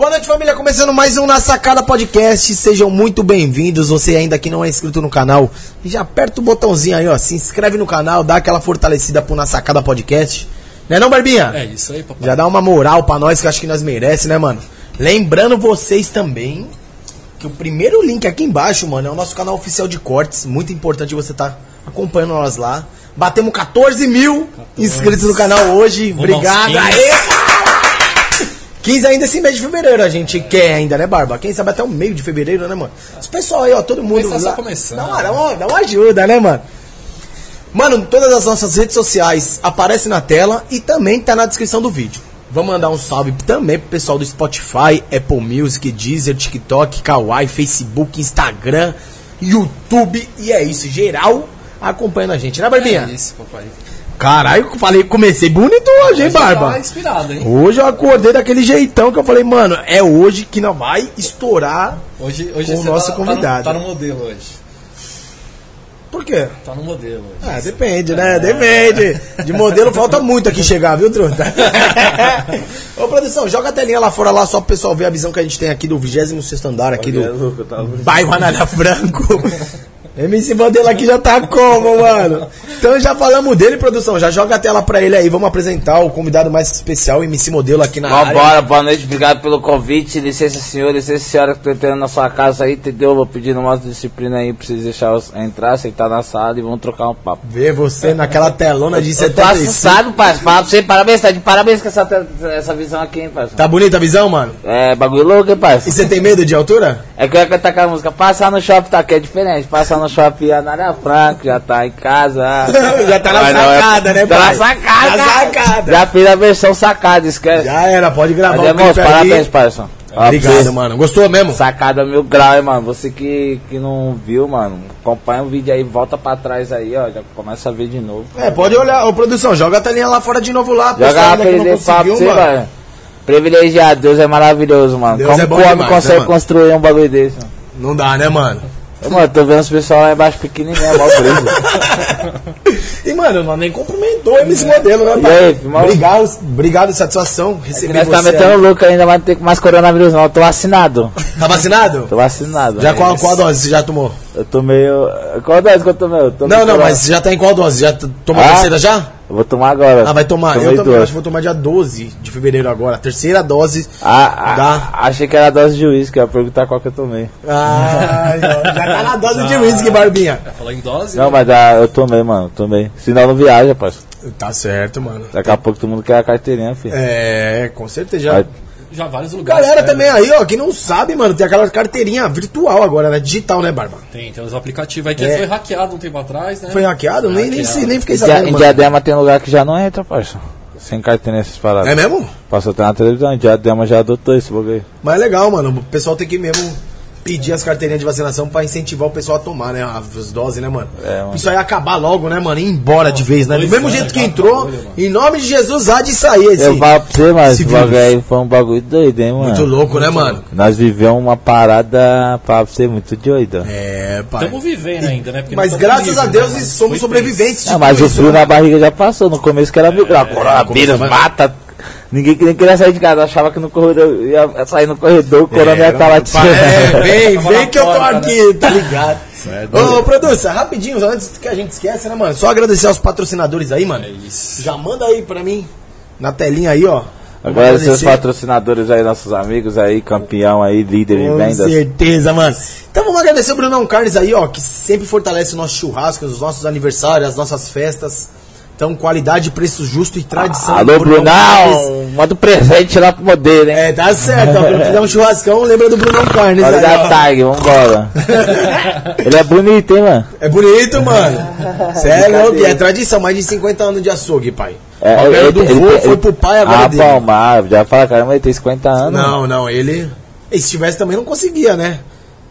Boa noite, família. Começando mais um Na Sacada Podcast. Sejam muito bem-vindos. Você ainda que não é inscrito no canal, já aperta o botãozinho aí, ó. Se inscreve no canal, dá aquela fortalecida pro Na Sacada Podcast. Né não, Barbinha? É isso aí, papai. Já dá uma moral pra nós que eu acho que nós merece, né, mano? Lembrando vocês também que o primeiro link aqui embaixo, mano, é o nosso canal oficial de cortes. Muito importante você tá acompanhando nós lá. Batemos 14 mil inscritos no canal hoje. Aos Obrigado. 15. Aê! 15 ainda esse mês de fevereiro a gente quer ainda, né, Barba? Quem sabe até o meio de fevereiro, né, mano? Os pessoal aí, ó, todo mundo. Tá só lá- começando. Dá uma, dá, uma, dá uma ajuda, né, mano? Mano, todas as nossas redes sociais aparecem na tela e também tá na descrição do vídeo. Vamos mandar um salve também pro pessoal do Spotify, Apple Music, Deezer, TikTok, Kawaii, Facebook, Instagram, YouTube. E é isso, geral acompanhando a gente, né, Barbinha? É isso, papai. Caralho, eu falei, comecei bonito hoje, hein, Barba? Tá inspirado, hein? Hoje eu acordei daquele jeitão que eu falei, mano, é hoje que não vai estourar. Hoje, hoje Com o nosso tá, convidado. Tá no, tá no modelo hoje. Por quê? Tá no modelo hoje. Ah, depende, né? Depende. De modelo falta muito aqui chegar, viu, truta? Ô, produção, joga a telinha lá fora lá só pro pessoal ver a visão que a gente tem aqui do 26 andar aqui do bairro Anália Franco. MC modelo aqui já tá como, mano? Então já falamos dele, produção. Já joga a tela pra ele aí. Vamos apresentar o convidado mais especial, MC modelo aqui na área. Vambora, boa noite, obrigado pelo convite. Licença, senhor, licença, senhora, que tô entrando na sua casa aí, entendeu? Vou pedir uma disciplina aí pra vocês deixar entrar, sentar na sala e vamos trocar um papo. Ver você naquela telona de Eu tô 75. assustado, parceiro. Fala pra você, parabéns, tá de parabéns com essa, essa visão aqui, hein, parceiro. Tá bonita a visão, mano? É, bagulho louco, hein, E parceiro. você tem medo de altura? É que eu ia cantar aquela música, passar no shopping tá aqui, é diferente. Passar no shopping Anália Franco, já tá em casa. Já tá na Mas é- sacada, né, Tá pai? na sacada. Na sacada. Já fiz a versão sacada, esquece. Já era, pode gravar Mas é o bom, clipe parabéns, parceiro. Obrigado, mano. Gostou mesmo? Sacada mil grau, hein, mano. Você que, que não viu, mano, acompanha o vídeo aí, volta pra trás aí, ó. Já começa a ver de novo. É, pode olhar. Ô, produção, joga a telinha lá fora de novo lá. Joga que ele não papo pra conseguiu, você, mano. Privilegiado, Deus é maravilhoso, mano. Deus Como é o homem demais, né, consegue mano? construir um bagulho desse, mano? Não dá, né, mano? Mano, tô vendo os pessoal lá embaixo pequenininho, mó brisa. E, mano, nós nem cumprimentou esse modelo, né, pai? aí? Obrigado, obrigado, satisfação. É Receber nós você. tá metendo louco ainda, mas não tem mais coronavírus não. Eu tô vacinado. Tá vacinado? Tô vacinado. Já qual, qual dose você já tomou? Eu tô meio... Qual dose que eu tomei? Eu tomei Não, não, mas já tá em qual dose? Já tomou a Ah? terceira já? Eu vou tomar agora. Ah, vai tomar. Tomei eu também duas. acho que vou tomar dia 12 de fevereiro agora. Terceira dose. Ah, Dá. ah, achei que era a dose de uísque, eu ia perguntar qual que eu tomei. Ah, já tá na dose de whisky, Barbinha. Falou em dose? Não, mas ah, eu tomei, mano, tomei. Senão não viaja, parceiro. Tá certo, mano. Daqui a pouco todo mundo quer a carteirinha, filho. É, com certeza. Vai- Já vários lugares. Galera né? também aí, ó, que não sabe, mano, tem aquela carteirinha virtual agora, né? Digital, né, Barba? Tem, tem os aplicativos aí que É. foi hackeado um tempo atrás, né? Foi hackeado? Nem, nem, Hackeado. nem fiquei Em, dia, sabendo, em. Diadema tem lugar que já não entra, parceiro. Sem carteirinha essas paradas. É mesmo? Passou até na televisão, Diadema já adotou esse bagulho aí. Mas é legal, mano. O pessoal tem que mesmo pedir as carteirinhas de vacinação pra incentivar o pessoal a tomar, né? As doses, né, mano? É, mano. Isso aí acabar logo, né, mano? Ir embora de vez, né? Do mesmo anos jeito que entrou, bagulho, em nome de Jesus, há de sair esse. Eu falo pra você, mas esse bagulho aí foi um bagulho doido, hein, mano. Muito louco, né, mano? Nós vivemos uma parada, pra você, muito doida. É, pai. Estamos vivendo ainda, né? Porque Mas não graças a Deus né? Somos sobreviventes. de Ah, mas tudo o frio né? na barriga já passou. No começo que era mil graus. Coronavírus, começou, mata. Ninguém nem queria sair de casa. Achava que no corredor ia sair no corredor, o corona ia estar lá Pai, É, vem, vem que eu tô porta, aqui, tá ligado? é Ô, produção, rapidinho, antes que a gente esqueça, né, mano? Só agradecer aos patrocinadores aí, mano. É isso. Já manda aí pra mim, na telinha aí, ó. Agradecer os patrocinadores aí, nossos amigos aí, campeão aí, líder em Com vendas. certeza, mano. Então vamos agradecer o Brunão Carnes aí, ó, que sempre fortalece o nosso churrasco, os nossos aniversários, as nossas festas. Então, qualidade, preço justo e tradição. Alô, Brunão! Manda um presente lá pro modelo, hein? É, tá certo. ó, Quando fizer um churrascão, lembra do Brunão Carnes. Olha da tag, vambora. Ele é bonito, hein, mano? É bonito, mano. Sério, Brincadeira. é tradição, mais de 50 anos de açougue, pai. É, o ganho do vô ele- foi pro pai agora Ah, dele. Palmar, já fala, caramba, ele tem 50 anos. Não, não, ele. E se tivesse também não conseguia, né?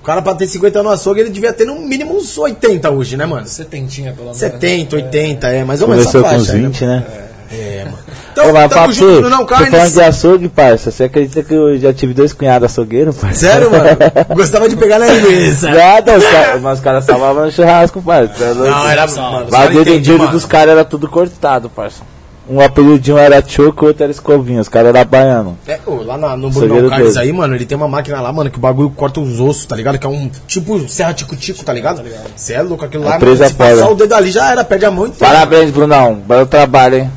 O cara pra ter 50 anos no açougue, ele devia ter no mínimo uns 80 hoje, né, mano? Setentinha, pelo menos. 70, 80, é, mais ou menos essa com uns faixa. 20, né? É, mano. Ô, Então, mas tamo papo, junto, Brunão você falando Carnes. de açougue, parça, você acredita que eu já tive dois cunhados açougueiros, parça? Sério, mano? Gostava de pegar na linguiça. Nada, os caras, mas os caras salvavam no churrasco, parça. Não, era, mano, O os caras bagulho do entendem, dia mano. dos caras era tudo cortado, parça. Um um era Choco, outro era Escovinha. Os caras eram baianos. É, ô, lá na, no Bruno Carlos aí, mano, ele tem uma máquina lá, mano, que o bagulho corta os ossos, tá ligado? Que é um tipo serra tico-tico, tá ligado? Você é louco, aquilo lá, mano, se passar foda. o dedo ali já era, perde a mão e Parabéns, Brunão. Belo trabalho, hein?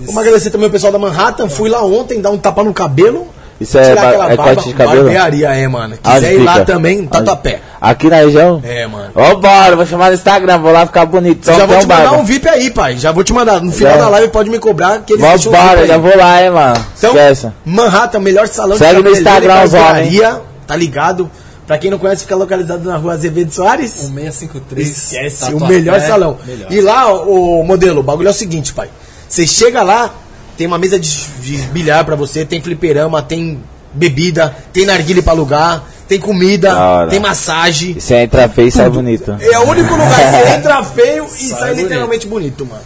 Vamos agradecer também o pessoal da Manhattan, fui lá ontem dar um tapa no cabelo. Isso é, tirar ba- aquela é barba, corte de cabelo? barbearia, é, mano. Quiser ir lá também, Tatuapé. Aqui na região? É, mano. Ô, bora, vou chamar no Instagram, vou lá ficar bonito. Só já vou te um mandar barba. um VIP aí, pai. Já vou te mandar. No final Já. da live pode me cobrar que eles deixam um VIP Vambora, aí. já vou lá, hein, mano. Então, Esquece. Manhattan, melhor salão Segue no cabeleiro e Instagram os barbearia, Tá ligado? Pra quem não conhece, fica localizado na rua Azevedo Soares. 1653. Esquece, Tatuapé, o melhor salão. melhor. E lá, o, o modelo, o bagulho é o seguinte, pai. Você chega lá, tem uma mesa de, de bilhar pra você, tem fliperama, tem bebida, tem narguile pra alugar, tem comida, tem massagem. E você entra feio e sai bonito. É o único lugar que você entra feio e sai, bonito. literalmente bonito, mano.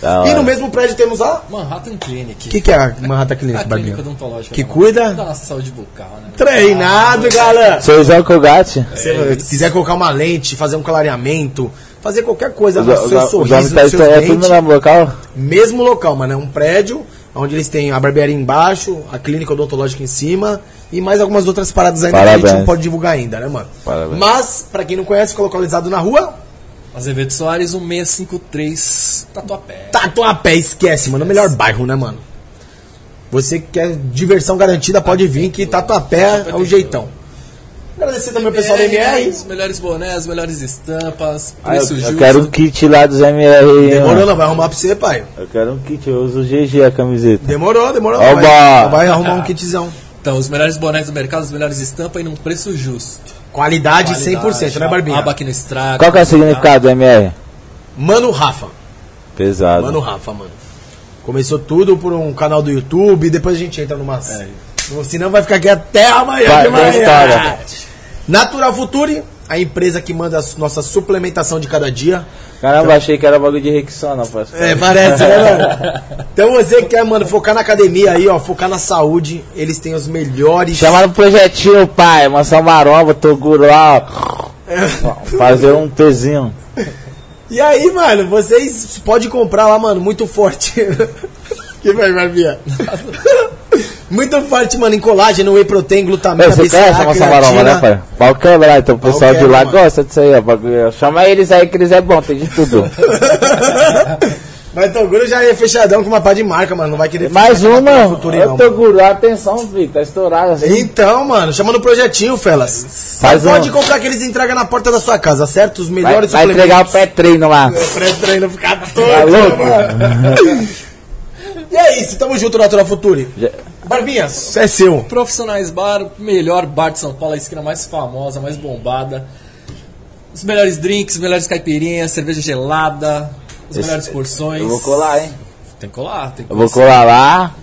Da E hora. no mesmo prédio temos a. Manhattan Clinic. O que, que é a Manhattan Clinic, a clínica odontológica. Que cuida? Da nossa saúde bucal, né? Treinado, galera! Seu João Colgate? Se você quiser colocar uma lente, fazer um clareamento, fazer qualquer coisa Os os- seu os sorriso, nos tá seus é tudo no dentes, mesmo local? mesmo local, mano. É um prédio onde eles têm a barbearia embaixo, a clínica odontológica em cima e mais algumas outras paradas ainda que a gente Parabéns. não pode divulgar ainda, né, mano? Parabéns. Mas, pra quem não conhece, fica localizado na rua Azevedo Soares, 1653, Tatuapé. Tatuapé, esquece, mano. O melhor bairro, né, mano? Você que quer diversão garantida, pode vir que Tatuapé é o jeitão. Agradecer também o pessoal da MR. Os melhores bonés, as melhores estampas, Ah, eu, preço eu justo. quero um kit lá dos MR Demorou, não vai arrumar pra você, pai. Eu quero um kit, eu uso GG a camiseta. Demorou, demorou. Oba! Vai, vai arrumar um kitzão. Então, os melhores bonés do mercado, as melhores estampas e num preço justo. Qualidade, 100%, né, Barbinha? Aba que não estraga. Qual que é o significado do MR? Mano Rafa. Pesado. Mano Rafa, mano. Começou tudo por um canal do YouTube, depois a gente entra numas. É. Senão vai ficar aqui até amanhã Vai, de manhã. história. Natural Futuri, a empresa que manda a nossa suplementação de cada dia. Caramba, achei que era bagulho de Rexona, parceiro. É, parece, né, mano? Então você que quer, mano, focar na academia aí, ó, focar na saúde, eles têm os melhores. Chama no projetinho, pai. Maçã maromba, toguro lá. ó. Fazer um tezinho. E aí, mano, vocês podem comprar lá, mano, muito forte. que vai, Barbinha? Muito forte, mano, em colágeno, whey protein, glutamina, Você conhece a maçã maromba, né, pai? Pau quebrar, então o pessoal de lá mano. gosta disso aí, ó. bagulho. Chama eles aí que eles é bom, tem de tudo. Mas Toguro já é fechadão com uma pá de marca, mano. Não vai querer Mais uma, não, mano. guru, atenção, Vitor, tá estourado assim. Então, mano, chama no projetinho, felas. Faz Mas pode um- comprar que eles entregam na porta da sua casa, certo? Os Vai, melhores vai entregar o pré-treino lá. Pré-treino ficar todo, Tá louco? mano. E é isso, tamo junto, Natura Futuri. Já- Barbinha, é seu. Profissionais Bar, melhor bar de São Paulo, a esquina mais famosa, mais bombada. Os melhores drinks, melhores caipirinhas, cerveja gelada, as Esse- melhores porções. Eu vou colar, hein? Tem que colar, tem que Eu vou colar. colar lá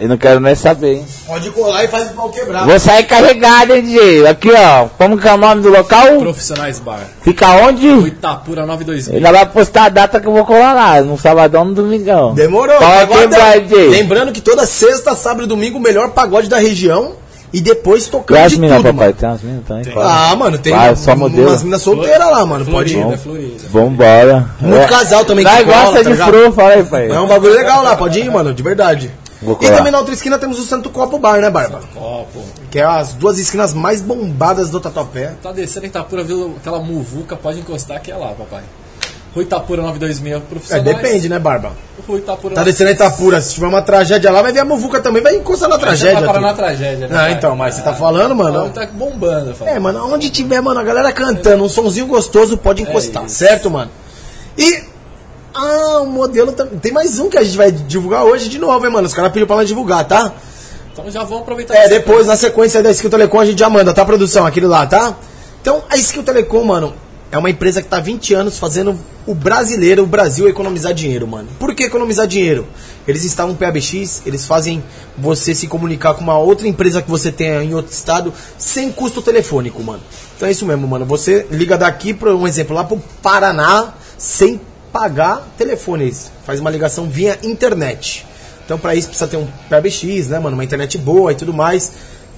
e não quero nem saber, hein? Pode colar e faz o pau quebrar. Vou sair carregado, hein, DJ? Aqui, ó. Como que é o nome do local? Profissionais Bar. Fica onde? Itapura 92000. Ele vai postar a data que eu vou colar lá, no sabadão, no domingão. Demorou. Pau Pagode quebrar, DJ. Lembrando que toda sexta, sábado e domingo, o melhor pagode da região. E depois tocando as de minas, tudo, papai? mano. Tem as minas também? claro. Ah, mano, tem Vai, só um- modelo. umas minas solteiras lá, mano. Pode ir. Florida, Florida. Vambora. Muito É. casal também cola, gosta tá de fru, fala aí, pai. É um bagulho legal lá, pode ir, mano, de verdade. E também na outra esquina temos o Santo Copo Bar, né, Barba? Copo. Que é as duas esquinas mais bombadas do Tatuapé. Tá descendo em Itapura, viu aquela muvuca, pode encostar que é lá, papai. Rua Itapura 926, É, profissionais. depende, né, Barba? Rua Itapura Tá descendo a Itapura, se tiver uma tragédia lá, vai ver a muvuca também, vai encostar na tragédia. vai parar na tragédia, né? Ah, então, mas você tá falando, mano. Tá bombando, eu falo. É, mano, onde tiver, mano, a galera cantando, um sonzinho gostoso pode encostar, isso. certo, mano? E. Ah, o modelo também. Tem mais um que a gente vai divulgar hoje de novo, hein, mano? Os caras pediram pra nós divulgar, tá? Então já vamos aproveitar É, depois, na sequência da Skill Telecom, a gente já manda, tá, produção? Aquele lá, tá? Então, a Skill Telecom, mano, é uma empresa que tá há 20 anos fazendo o brasileiro, o Brasil, economizar dinheiro, mano. Por que economizar dinheiro? Eles instalam PABX, eles fazem você se comunicar com uma outra empresa que você tenha em outro estado, sem custo telefônico, mano. Então é isso mesmo, mano. Você liga daqui, para um exemplo, lá pro Paraná, sem pagar telefones. Faz uma ligação via internet. Então, para isso, precisa ter um PBX, né, mano? Uma internet boa e tudo mais.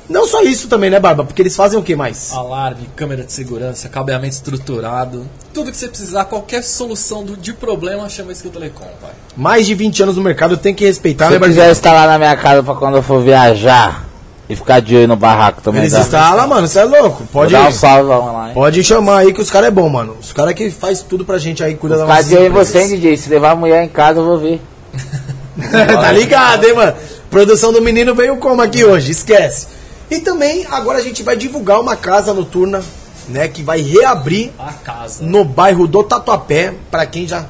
Não só isso também, né, Barba? Porque eles fazem o que mais? Alarme, câmera de segurança, cabeamento estruturado. Tudo que você precisar, qualquer solução do, de problema, chama Skill Telecom, pai. Mais de 20 anos no mercado, tem que respeitar, Se né, eu quiser instalar na minha casa pra quando eu for viajar e ficar de olho no barraco também. Eles instalam, mano, você é louco. Pode, Vou dar um salve lá, hein? pode chamar aí que os caras é bom, mano. Os caras que faz tudo pra gente aí, cuida da nossa de olho em você, hein, DJ. Se levar a mulher em casa, eu vou ver. tá ligado, hein, mano? Produção do menino veio como aqui hoje, esquece. E também, agora a gente vai divulgar uma casa noturna, né, que vai reabrir A casa. no bairro do Tatuapé, pra quem já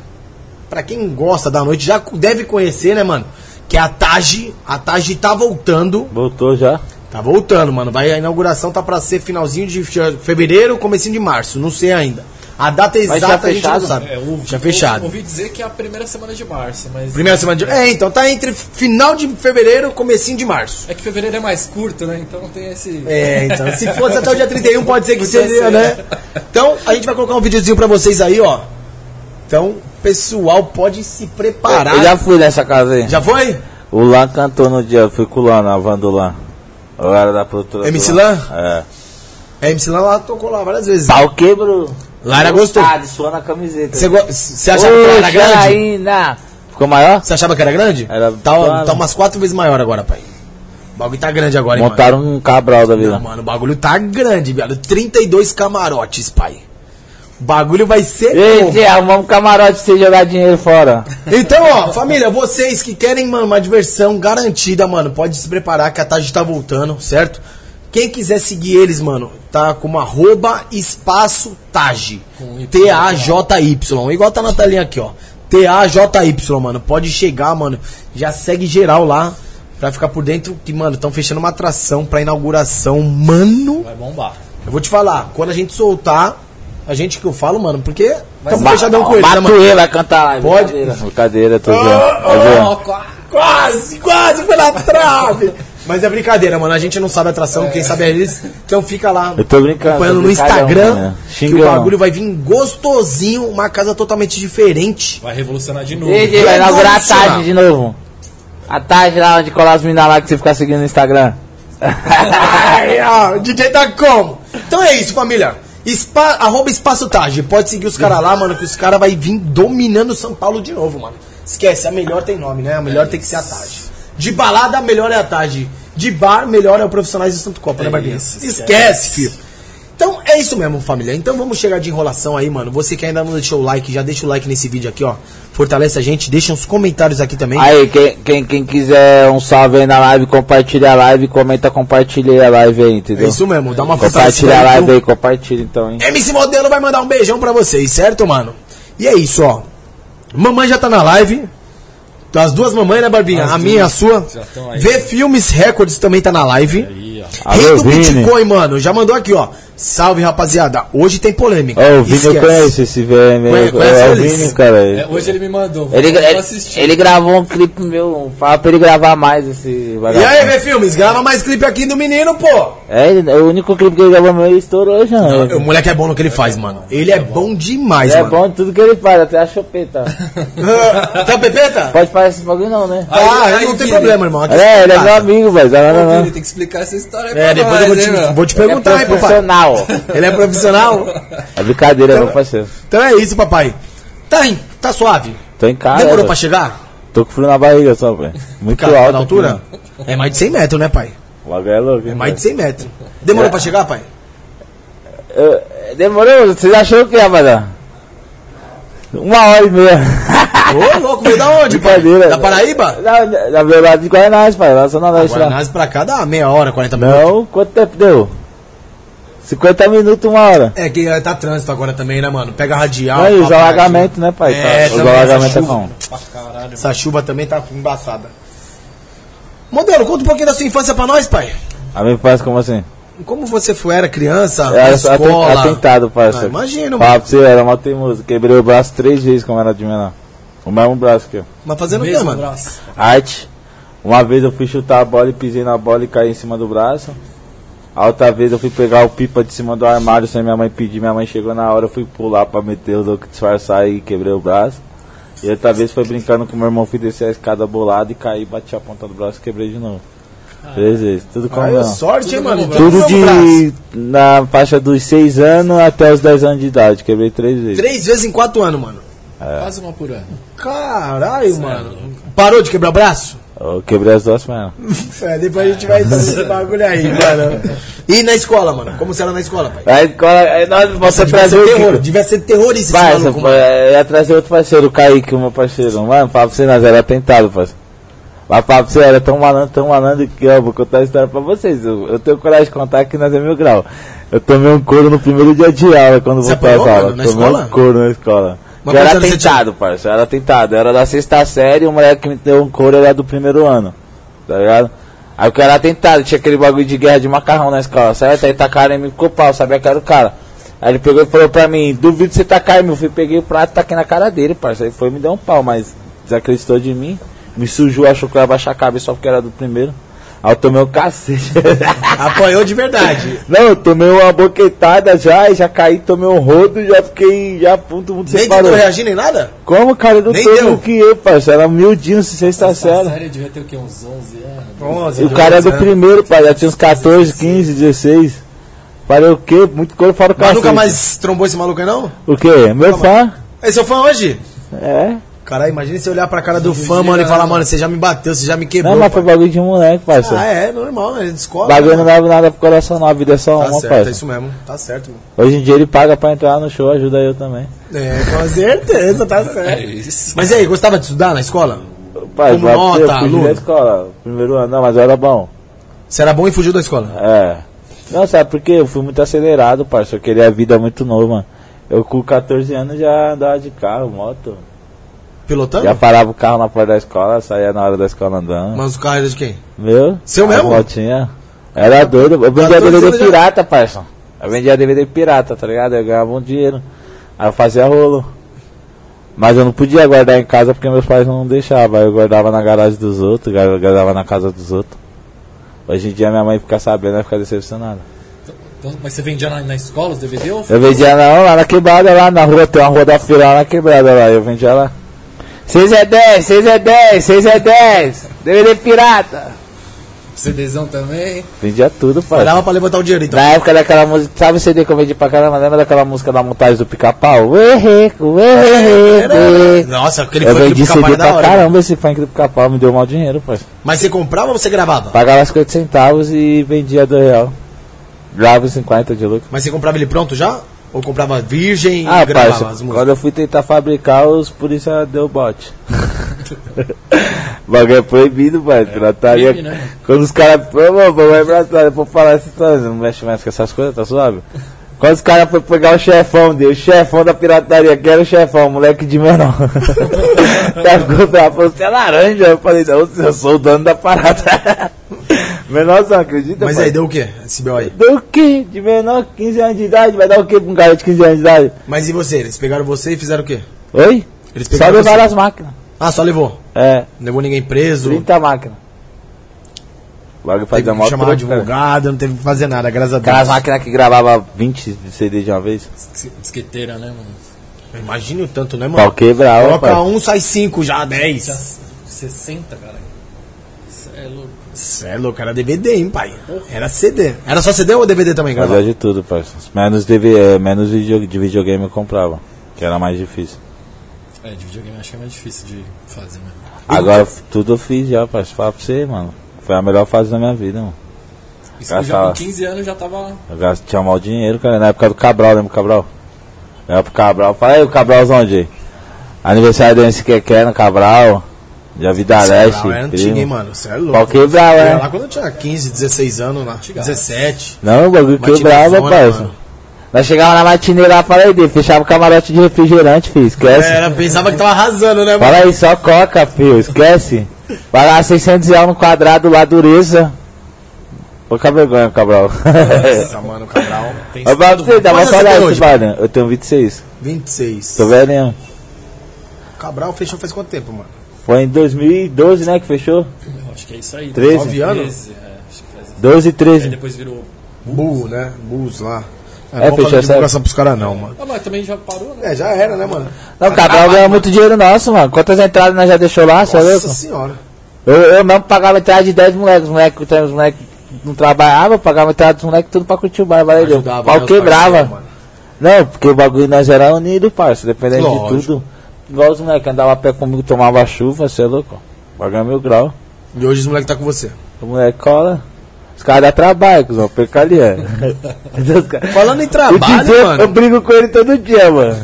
para quem gosta da noite já deve conhecer, né, mano? Que é a Taj, a Taj tá voltando, Voltou já? tá voltando, mano. Vai a inauguração tá pra ser finalzinho de fe- fevereiro, comecinho de março, não sei ainda. A data exata a gente não fechado? sabe. É, ouvi, já fechado. Ouvi dizer que é a primeira semana de março, mas. Primeira semana de. É, então tá entre final de fevereiro e comecinho de março. É que fevereiro é mais curto, né? Então tem esse. É, então, se fosse até o dia 31, pode ser que seja, né? Então, a gente vai colocar um videozinho pra vocês aí, ó. Então, pessoal, pode se preparar. Eu já fui nessa casa aí. Já foi? O Lan cantou no dia, eu fui com o Lan, na van do Lan. Eu era da produtora. MC Lan? É. A MC lá, lá tocou lá várias vezes. Pau quebrou. Lá era gostoso. Ah, de suor na camiseta. Você achava que era grande? Janaína. Ficou maior? Você achava que era grande? Era tá, claro. tá umas quatro vezes maior agora, pai. O bagulho tá grande agora, hein, Montaram um cabral da vida. Não, mano, o bagulho tá grande, velho. 32 camarotes, pai. O bagulho vai ser bom. Gente, arrumamos um camarote sem jogar dinheiro fora. Então, ó, família, vocês que querem, mano, uma diversão garantida, mano, pode se preparar que a tarde tá voltando, certo? Quem quiser seguir eles, mano, tá como arroba espaço Taj. Com Y. T-A-J-Y. Igual tá na telinha aqui, ó. T-A-J-Y, mano. Pode chegar, mano. Já segue geral lá. Pra ficar por dentro, que, mano, estão fechando uma atração pra inauguração. Mano, Vai bombar. eu vou te falar, quando a gente soltar, a gente que eu falo, mano, porque estamos Ba- fechadão com eles, né, mano? Matuê vai cantar lá. Pode? Brincadeira, tô vendo. Ah, Tá Quase, quase foi na trave. Mas é brincadeira, mano. A gente não sabe a atração, quem sabe é eles. Então fica lá. Eu tô brincando, Acompanhando no Instagram. né? Que o bagulho vai vir gostosinho, uma casa totalmente diferente. Vai revolucionar de novo. DJ, vai inaugurar a tarde de novo. A tarde lá onde colar as minas lá que você ficar seguindo no Instagram. Ai, ó, o DJ tá como? Então é isso, família. Arroba Espaço Taj. Pode seguir os caras lá, mano, que os caras vai vir dominando São Paulo de novo, mano. Esquece, a melhor tem nome, né? A melhor tem que ser a Taj. De balada, a melhor é a Taj. De bar, melhor é o Profissionais de Santo Copa, né, É Barbinha? isso, Esquece, esquece. filho. Então é isso mesmo, família. Então vamos chegar de enrolação aí, mano. Você que ainda não deixou o like, já deixa o like nesse vídeo aqui, ó. Fortalece a gente, deixa uns comentários aqui também. Aí, quem, quem, quem quiser um salve aí na live, compartilha a live, comenta, compartilha a live aí, É entendeu? isso mesmo, dá uma Compartilha a live aí, compartilha então, hein? MC Modelo vai mandar um beijão pra vocês, certo, mano? E é isso, ó. Mamãe já tá na live. As duas mamães, né, Barbinha? As a duas minha e a sua. já tão aí. Vê Filmes Records também tá na live. Aí, ó. Alô, Rei do Vini. Bitcoin, mano. Já mandou aqui, ó. Salve, rapaziada. Hoje tem polêmica. Ô, o Vini eu Esquece. conheço esse VM. Conhe- conhece É o eles? Vini, cara. É, hoje ele me mandou. Ele, vou ele, assistir. ele gravou um clipe meu, fala pra ele gravar mais esse E vagabundo. aí, Vê Filmes? Grava mais clipe aqui do menino, pô. É, ele- o único clipe que ele gravou meu ele estourou já. O moleque é bom no que ele faz, mano. Ele é bom demais, é mano. bom tudo que ele faz, até a chupeta. Ah, Tá pepeta? Pode fazer esse bagulho não, né? Ah, Aí, aí, não tem Vini. problema, irmão. Aqui É, ele é meu amigo, velho. Não, Ô, não, não. Vini, tem que explicar essa história aí É, pra depois nós, eu vou te, vou te Ele é perguntar, hein, papai. profissional. Ele é profissional? É brincadeira, meu parceiro. Então é isso, papai. Tá, hein? Tá suave. Tô em casa. Demorou pra chegar? Tô com frio na barriga só, velho. Muito Cara, alto. na altura? É mais de 100 metros, né, pai? O bagulho é louco. É mais de velho? 100 metros. Demorou É. pra chegar, pai? Eu- Demorou? Vocês acharam o que, rapaziada? Uma hora e meia. Ô, louco, veio da onde, pai? Da Paraíba? Na, na verdade, de Guaianás, pai. Lá Zona Leste lá. Guaraná pra cá dá meia hora, 40 minutos. Não, quanto tempo deu? 50 minutos, uma hora. É que tá trânsito agora também, né, mano? Pega radial. Não, e os alagamentos, né, pai? É, Tá, os alagamentos essa é caralho. Essa chuva também tá embaçada. Modelo, conta um pouquinho da sua infância pra nós, pai. A mim faz como assim? Como você foi, era criança, Era na só escola? atentado, Ah, parceiro. imagino, Fala mano. pra você, era mal teimoso. Quebrei o braço três vezes como era de menor. O mesmo braço aqui, ó. Mas fazendo o Mesmo mano? braço. Arte. Uma vez eu fui chutar a bola e pisei na bola e caí em cima do braço. A outra vez eu fui pegar o pipa de cima do armário sem minha mãe pedir. Minha mãe chegou na hora, eu fui pular pra meter o louco, disfarçar e quebrei o braço. E outra vez foi brincando com meu irmão, fui descer a escada bolado e caí, bati a ponta do braço e quebrei de novo. Três vezes. Tudo com mão. sorte, hein, Tudo mano? no Tudo Tudo de. na faixa dos 6 anos até os 10 anos de idade. Quebrei três vezes. Três vezes em quatro anos, mano. Quase uma por ano. Caralho, mano. Parou de quebrar o braço? Eu quebrei as duas pernas. É, depois a gente vai esse bagulho aí, mano. E na escola, mano? Como você era na escola, pai? Aí, escola, aí nós você devia trazer ser terror, Kiko. devia ser terrorista esse Parça, maluco, eu ia trazer outro parceiro, o Kaique, o meu parceiro. Mano, fala pra você, nós era tentado, parceiro. Mas fala pra você, era tão malandro, tão malandro que eu vou contar a história pra vocês. Eu, eu tenho coragem de contar que nós é mil grau. Eu tomei um couro no primeiro dia de aula, quando Você voltei às aulas. mano, na tomei escola? um couro na escola. Mas eu era tentado, parceiro, eu era tentado. Eu era da sexta série, o moleque que me deu um couro era do primeiro ano. Tá ligado? Aí o cara era tentado, tinha aquele bagulho de guerra de macarrão na escola, certo? Aí tacaram em mim ficou pau, sabia que era o cara. Aí ele pegou e falou pra mim, duvido você tacar em mim. Eu fui, peguei o prato e taquei na cara dele, parceiro. Aí foi e me deu um pau, mas desacreditou de mim. Me sujou, achou que eu ia baixar a cabeça só porque era do primeiro. Aí eu tomei um cacete. Apanhou de verdade. Não, eu tomei uma boquetada já, e já caí, tomei um rodo, já fiquei, já, todo mundo Nem separou. tentou reagir nem nada? Como, cara, eu não Nem tô deu. no que eu, parceiro. Era miudinho, sexta Essa série. série devia ter o quê? Uns 11 anos? Nossa, E o cara é do primeiro, pai. Já tinha uns 14, 15, 16. Falei o quê? Muito coisa fora o Mas cacete. nunca mais trombou esse maluco aí, não? O quê? Meu fã? Esse é o fã hoje? É. Caralho, imagina você olhar pra cara do fã, mano, e falar, né? mano, você já me bateu, você já me quebrou. Não, mas foi bagulho de moleque, parceiro. Ah, é, normal, né? De escola. bagulho né, não leva nada pro coração, não. A vida é só Tá uma, certo, é parceiro. isso mesmo. Tá certo, mano. Hoje em dia ele paga pra entrar no show, ajuda eu também. É, com certeza, tá É certo. isso. Mas e aí, gostava de estudar na escola? Pai, Como nota, você, eu fugi aluno? da escola. Primeiro ano, não, mas eu era bom. Você era bom e fugiu da escola? É. Não, sabe por quê? Eu fui muito acelerado, parceiro. Eu queria a vida muito nova, mano. Eu com 14 anos já andava de carro, moto. Pilotando? Já parava o carro na porta da escola, saía na hora da escola andando. Mas o carro era de quem? Meu? Seu mesmo? Motinha. Era doido. Eu vendia 14 DVD já- pirata, parça. Eu vendia DVD pirata, tá ligado? Eu ganhava um dinheiro. Aí eu fazia rolo. Mas eu não podia guardar em casa porque meus pais não deixavam. Aí eu guardava na garagem dos outros, guar- guardava na casa dos outros. Hoje em dia minha mãe fica sabendo, vai ficar decepcionada. Então, mas você vendia na, na escola os DVD ou Eu vendia não, lá na quebrada, lá na rua, tem uma rua da feira lá na quebrada lá, eu vendia lá. 6 é 10, 6 é 10, 6 é 10, DVD pirata. CDzão também? Vendia tudo, pai. Dava pra levantar o dinheiro, então. Na época daquela música, sabe o CD que eu vendi pra caramba? Lembra daquela música da montagem do pica-pau? Nossa, aquele Eu funk do vendi pica-pau CD é da pra hora. caramba esse funk do pica-pau, me deu mal dinheiro, pai. Mas você comprava ou você gravava? Pagava 50 centavos e vendia do real. Grava 50 de lucro. Mas você comprava ele pronto já? Ou comprava virgem e Ah, gravava parça, as músicas? quando eu fui tentar fabricar, os polícia deu bote. bagulho é proibido, pai. Pirataria. crime, né? Quando os caras. Vai pra trás, vou falar história. Não mexe mais com essas coisas, tá suave? Quando os caras foram pegar o chefão dele, o chefão da pirataria, que era o chefão, moleque de menor. ficou falou, você é laranja. Eu falei, não, eu sou o dono da parada. Menorzão, acredita? Mas pai? aí, deu o quê? Esse B.O. aí? Deu o quê? De menor, 15 anos de idade? Vai dar o quê pra um cara de 15 anos de idade? Mas e você? Eles pegaram você e fizeram o quê? Oi? Eles Só pegaram levaram você. as máquinas. Ah, só levou. É, Não levou ninguém preso. 30 máquinas. Bagulho Teve fazia que mó chamar cara. advogado, não teve que fazer nada, graças a Deus. Aquelas máquinas que gravava 20 de CD de uma vez. Dis- Disqueteira, né, mano? Imagine o tanto, né, Pau mano? quebrava, Coloca pai. um, sai cinco, já 10. 60, cara. Isso é louco. Cê é louco, era DVD, hein, pai? Era CD. Era só CD ou DVD também, Fazia gravava? de tudo, parceiro. Menos, DV, é, menos video, de videogame eu comprava. Que era mais difícil. É, de videogame acho que é mais difícil de fazer mesmo. Agora f- tudo eu fiz já, parceiro. Fala pra você, mano. Foi a melhor fase da minha vida, mano. Isso que eu já Gastava. com 15 anos já tava. Eu gasto, tinha mal dinheiro, cara. Na época do Cabral, lembra o Cabral? Na época do Cabral. Fala aí, o Cabralzão onde? Aniversário do MC Keké no Cabral. De Vida Leste. Era antigo, hein, mano? Você é louco. Pau quebrava, ia é. lá quando eu tinha 15, 16 anos, lá. 17. Não, o bagulho quebrava, parça. Nós chegava na matinê lá, fala aí, dele, fechava o camarote de refrigerante, filho, esquece. Era, pensava que tava arrasando, né, mano? Fala aí, só coca, filho, esquece. Vai lá, 600 reais no quadrado lá, dureza. Pouca vergonha, Cabral. Nossa, mano, o Cabral tem Ô, você, dá uma hoje? Barney. Eu tenho 26. 26. Tô velhinho. O Cabral fechou faz quanto tempo, mano? Foi em 2012, né, que fechou? Acho que é isso aí. 13? 9 anos? 13, é, acho que faz. 12 e Aí 13. depois virou. Bull, né? Bulls lá. É, não fechou essa- divulgação pros caras não, mano. Ah, mas também já parou, né? É, já era, né, mano? Não, o Cabral ganhou muito dinheiro nosso, mano. Quantas entradas nós já deixou lá, é Nossa louco? senhora. Eu, eu mesmo pagava metade de 10 moleques. Os moleques os não trabalhavam, pagava metade dos moleques tudo pra curtir o bar. Valeu, o pau né, quebrava. Não, porque o bagulho nós era unido, parça, dependendo de Lógico. tudo. Igual os moleques andavam a pé comigo, tomava chuva, você é louco. Bagulho é mil grau. E hoje os moleques tá com você. O moleque cola. Os caras dão trabalho, cuzão, percalia. Falando em trabalho, DJ, Eu mano. brigo com ele todo dia, mano.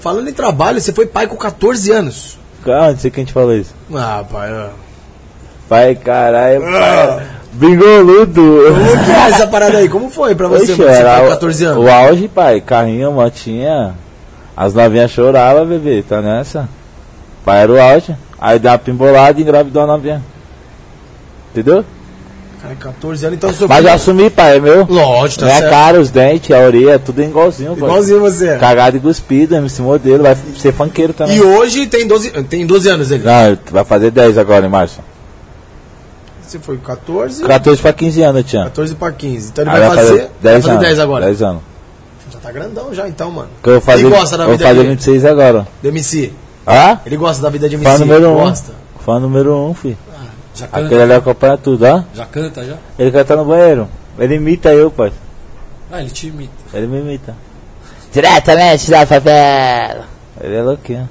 Falando em trabalho, você foi pai com 14 anos. Calma, não sei quem te falou isso. Ah, pai. ó. Pai, caralho, pai. Bingoludo. Como que é essa parada aí? Como foi pra você, Oxe, mano? Você era pai com o- 14 anos? O auge, pai. Carrinho, motinha. As novinhas choravam, bebê. Tá nessa. Pai era o auge. Aí deu uma pimbolada e engravidou a novinha. Entendeu? Cara, 14 anos, então seu Mas eu assumi, pai. É meu. Lógico, tá Minha certo. cara, os dentes, a orelha, tudo igualzinho, pai. Igualzinho você. Cagado e cuspido, MC modelo. Vai ser funkeiro também. E hoje tem 12, tem 12 anos ele. Não, vai fazer 10 agora em março. Você foi 14, 14 pra 15 anos, tinha. 14 pra 15. Então ele Aí vai fazer, vai 10 fazer anos. 10 agora. 10 anos. Já tá grandão já então, mano. Que eu vou fazer, Ele gosta da eu vou vida fazer dele. 26 agora. De MC. Ah? Ele gosta da vida de MC. Fã número 1. Um. Gosta. Fã número 1, um, filho. Já canta, Aquele ali acompanha tudo, ó. já canta, já? Ele canta no banheiro. Ele imita eu, pai. Ah, ele te imita. Ele me imita. Diretamente da favela. Ele é louquinho.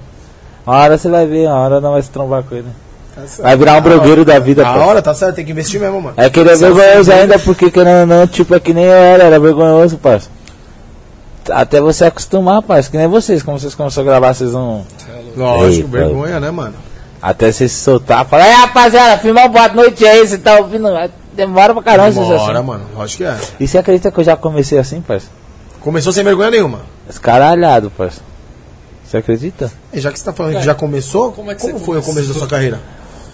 Uma hora você vai ver, uma hora não vai se trombar com ele. Tá certo. Vai virar um brogueiro da vida, A pai. hora tá certo, tem que investir mesmo, mano. É que ele é vergonhoso ainda, porque querendo não, tipo, é que nem eu era, era vergonhoso, parça. Até você acostumar, parça, que nem vocês, como vocês começaram a gravar, vocês não. Lógico, Ei, vergonha, né, mano? Até você se soltar, falar, ei rapaziada, filma boa noite aí, você tá ouvindo? Demora pra caramba isso Demora, assim. mano. Acho que é. E você acredita que eu já comecei assim, parça? Começou sem vergonha nenhuma. Escaralhado, parça. Você acredita? E já que você tá falando É. que já começou, Como é que como você foi o começo da começou? sua carreira?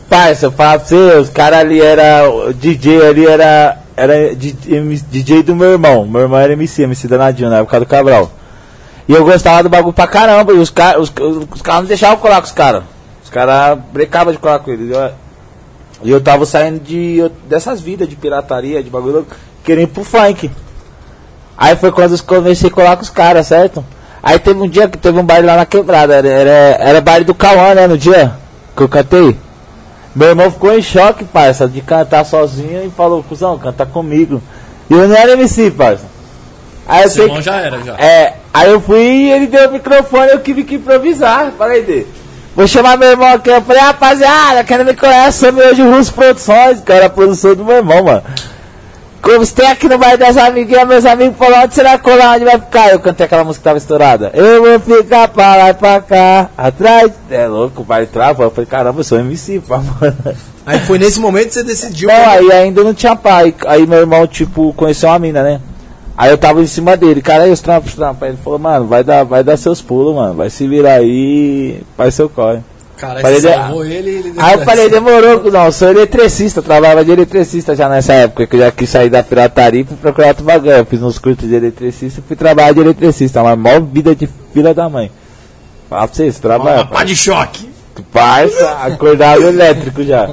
Parça, eu falo pra você, os caras ali era. O DJ ali era. Era DJ do meu irmão. Meu irmão era MC, MC danadinho na época do Cabral. E eu gostava do bagulho pra caramba. E os caras os, os, os caras não deixavam colar com os caras. Os caras brecavam de colar com eles. Eu- E eu tava saindo de, dessas vidas de pirataria, de bagulho, querendo ir pro funk. Aí foi quando eu comecei a colar com os caras, certo? Aí teve um dia que teve um baile lá na quebrada. Era, era, era baile do Cauã, né? No dia que eu cantei. Meu irmão ficou em choque, parça, de cantar sozinho e falou, cuzão, canta comigo. E eu não era MC, parça. Aí eu Seu sei irmão já era, já. é, aí eu fui e ele deu o microfone, eu tive que improvisar. Falei dele. Vou chamar meu irmão aqui. Eu falei, rapaziada, quem não me conhece, sou meu de Russo Produções, que era a produção do meu irmão, mano. Como você tem aqui no bairro das amiguinhas, meus amigos falaram, onde será colar, onde vai ficar? Eu cantei aquela música que tava estourada. Eu vou ficar pra lá e pra cá, atrás. É louco, o baile trava. Eu falei, caramba, eu sou MC, pá, mano. Aí foi nesse momento que você decidiu. Não, aí ainda não tinha pai. Aí meu irmão, tipo, conheceu uma mina, né? Aí eu tava em cima dele, cara, aí os trampos, os trampos. Aí ele falou, mano, vai dar, vai dar seus pulos, mano. Vai se virar aí, faz seu corre. Cara, Falei, de- salvou ele ele Aí eu falei, demorou, não, sou eletricista, trabalhava de eletricista já nessa época, que eu já quis sair da pirataria e fui procurar outro bagulho. Eu fiz uns cursos de eletricista e fui trabalhar de eletricista, mas maior vida de filha da mãe. Fala pra vocês, trabalha. Pá de choque. Parça, acordado elétrico já.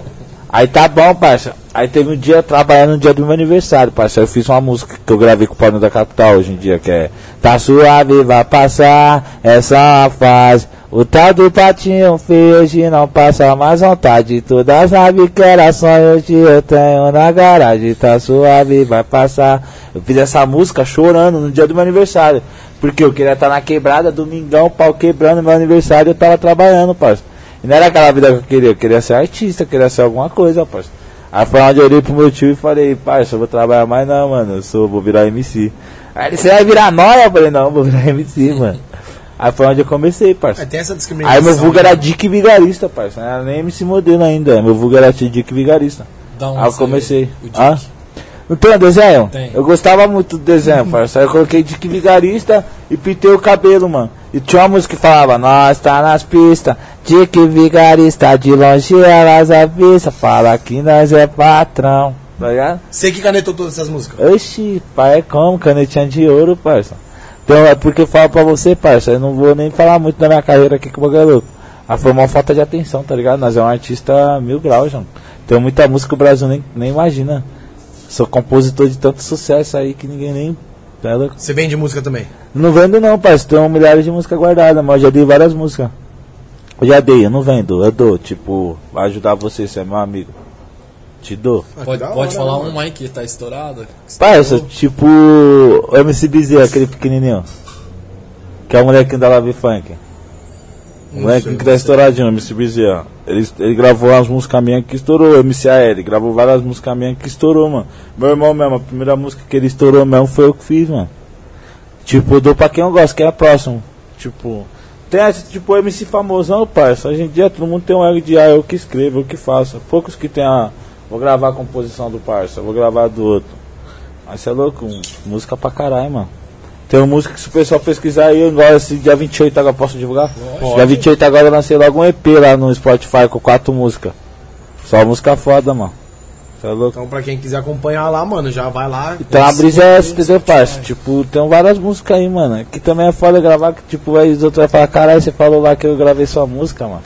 Aí tá bom, parça. Aí teve um dia trabalhando no dia do meu aniversário, parça. Eu fiz uma música que eu gravei com o Pano da Capital hoje em dia, que é Tá suave, vai passar essa fase. O tal do patinho feio hoje não passa mais vontade. Todas sabem que era sonho, hoje eu tenho na garagem. Tá suave, vai passar. Eu fiz essa música chorando no dia do meu aniversário. Porque eu queria estar na quebrada, domingão, pau quebrando, meu aniversário eu tava trabalhando, parça. E não era aquela vida que eu queria, eu queria ser artista, eu queria ser alguma coisa, parça. Aí foi onde eu olhei pro meu tio e falei, parça, eu vou trabalhar mais não, mano, eu sou, vou virar MC. Aí ele, você vai virar nóia? Eu falei, não, vou virar MC, mano. Aí foi onde eu comecei, parça. Aí tem essa discriminação. Aí meu vulgo né? era Dick Vigarista, parça, não era nem MC modelo ainda, meu vulgo era Dick Vigarista. Aí eu comecei. o Dick. Não tem um desenho? Tem. Eu gostava muito do desenho, parça. Aí eu coloquei Dick Vigarista e pintei o cabelo, mano. E tinha uma música que falava, nós tá nas pistas, Dick Vigarista, de longe elas avista, fala que nós é patrão. Tá ligado? Você que canetou todas essas músicas. Oxi, pai é como? Canetinha de ouro, parça. Então é porque eu falo pra você, parça, eu não vou nem falar muito da minha carreira aqui que o bagulho é louco. A foi uma falta de atenção, tá ligado? Nós é um artista mil graus, João. Tem muita música que o Brasil nem, nem imagina. Sou compositor de tanto sucesso aí que ninguém nem. Tá louco? Você vende música também. Não vendo não, parça. Tenho milhares de músicas guardadas, mas eu já dei várias músicas. Eu já dei, eu não vendo, eu dou. Tipo, vai ajudar você, você é meu amigo. Te dou. Ah, pode hora, falar né, um aí que tá você Parça, tipo o MC Bezerra, aquele pequenininho. Que é o molequinho da Lave Funk. O molequinho que tá estouradinho, o MC Bezerra. Ele, ele gravou umas músicas minhas que estourou, o MC AL. Gravou várias músicas minhas que estourou, mano. Meu irmão mesmo, a primeira música que ele estourou mesmo foi eu que fiz, mano. Tipo, eu dou pra quem eu gosto, que é próximo. Tipo, tem essa, tipo, MC famosão, parça. Hoje em dia todo mundo tem um ego de ah, eu que escrevo, eu que faço. Poucos que tem a. Vou gravar a composição do parça, vou gravar do outro. Mas você é louco, música pra caralho, mano. Tem uma música que se o pessoal pesquisar aí, igual esse dia 28 agora, posso divulgar? Dia 28 agora eu lancei logo um EP lá no Spotify com quatro músicas. Só música foda, mano. É louco? Então, pra quem quiser acompanhar lá, mano, já vai lá. Então a brisa é essa, entendeu, parça? Tipo, tem várias músicas aí, mano. Que também é foda gravar, que tipo, aí os outros vão falar, caralho, você falou lá que eu gravei sua música, mano.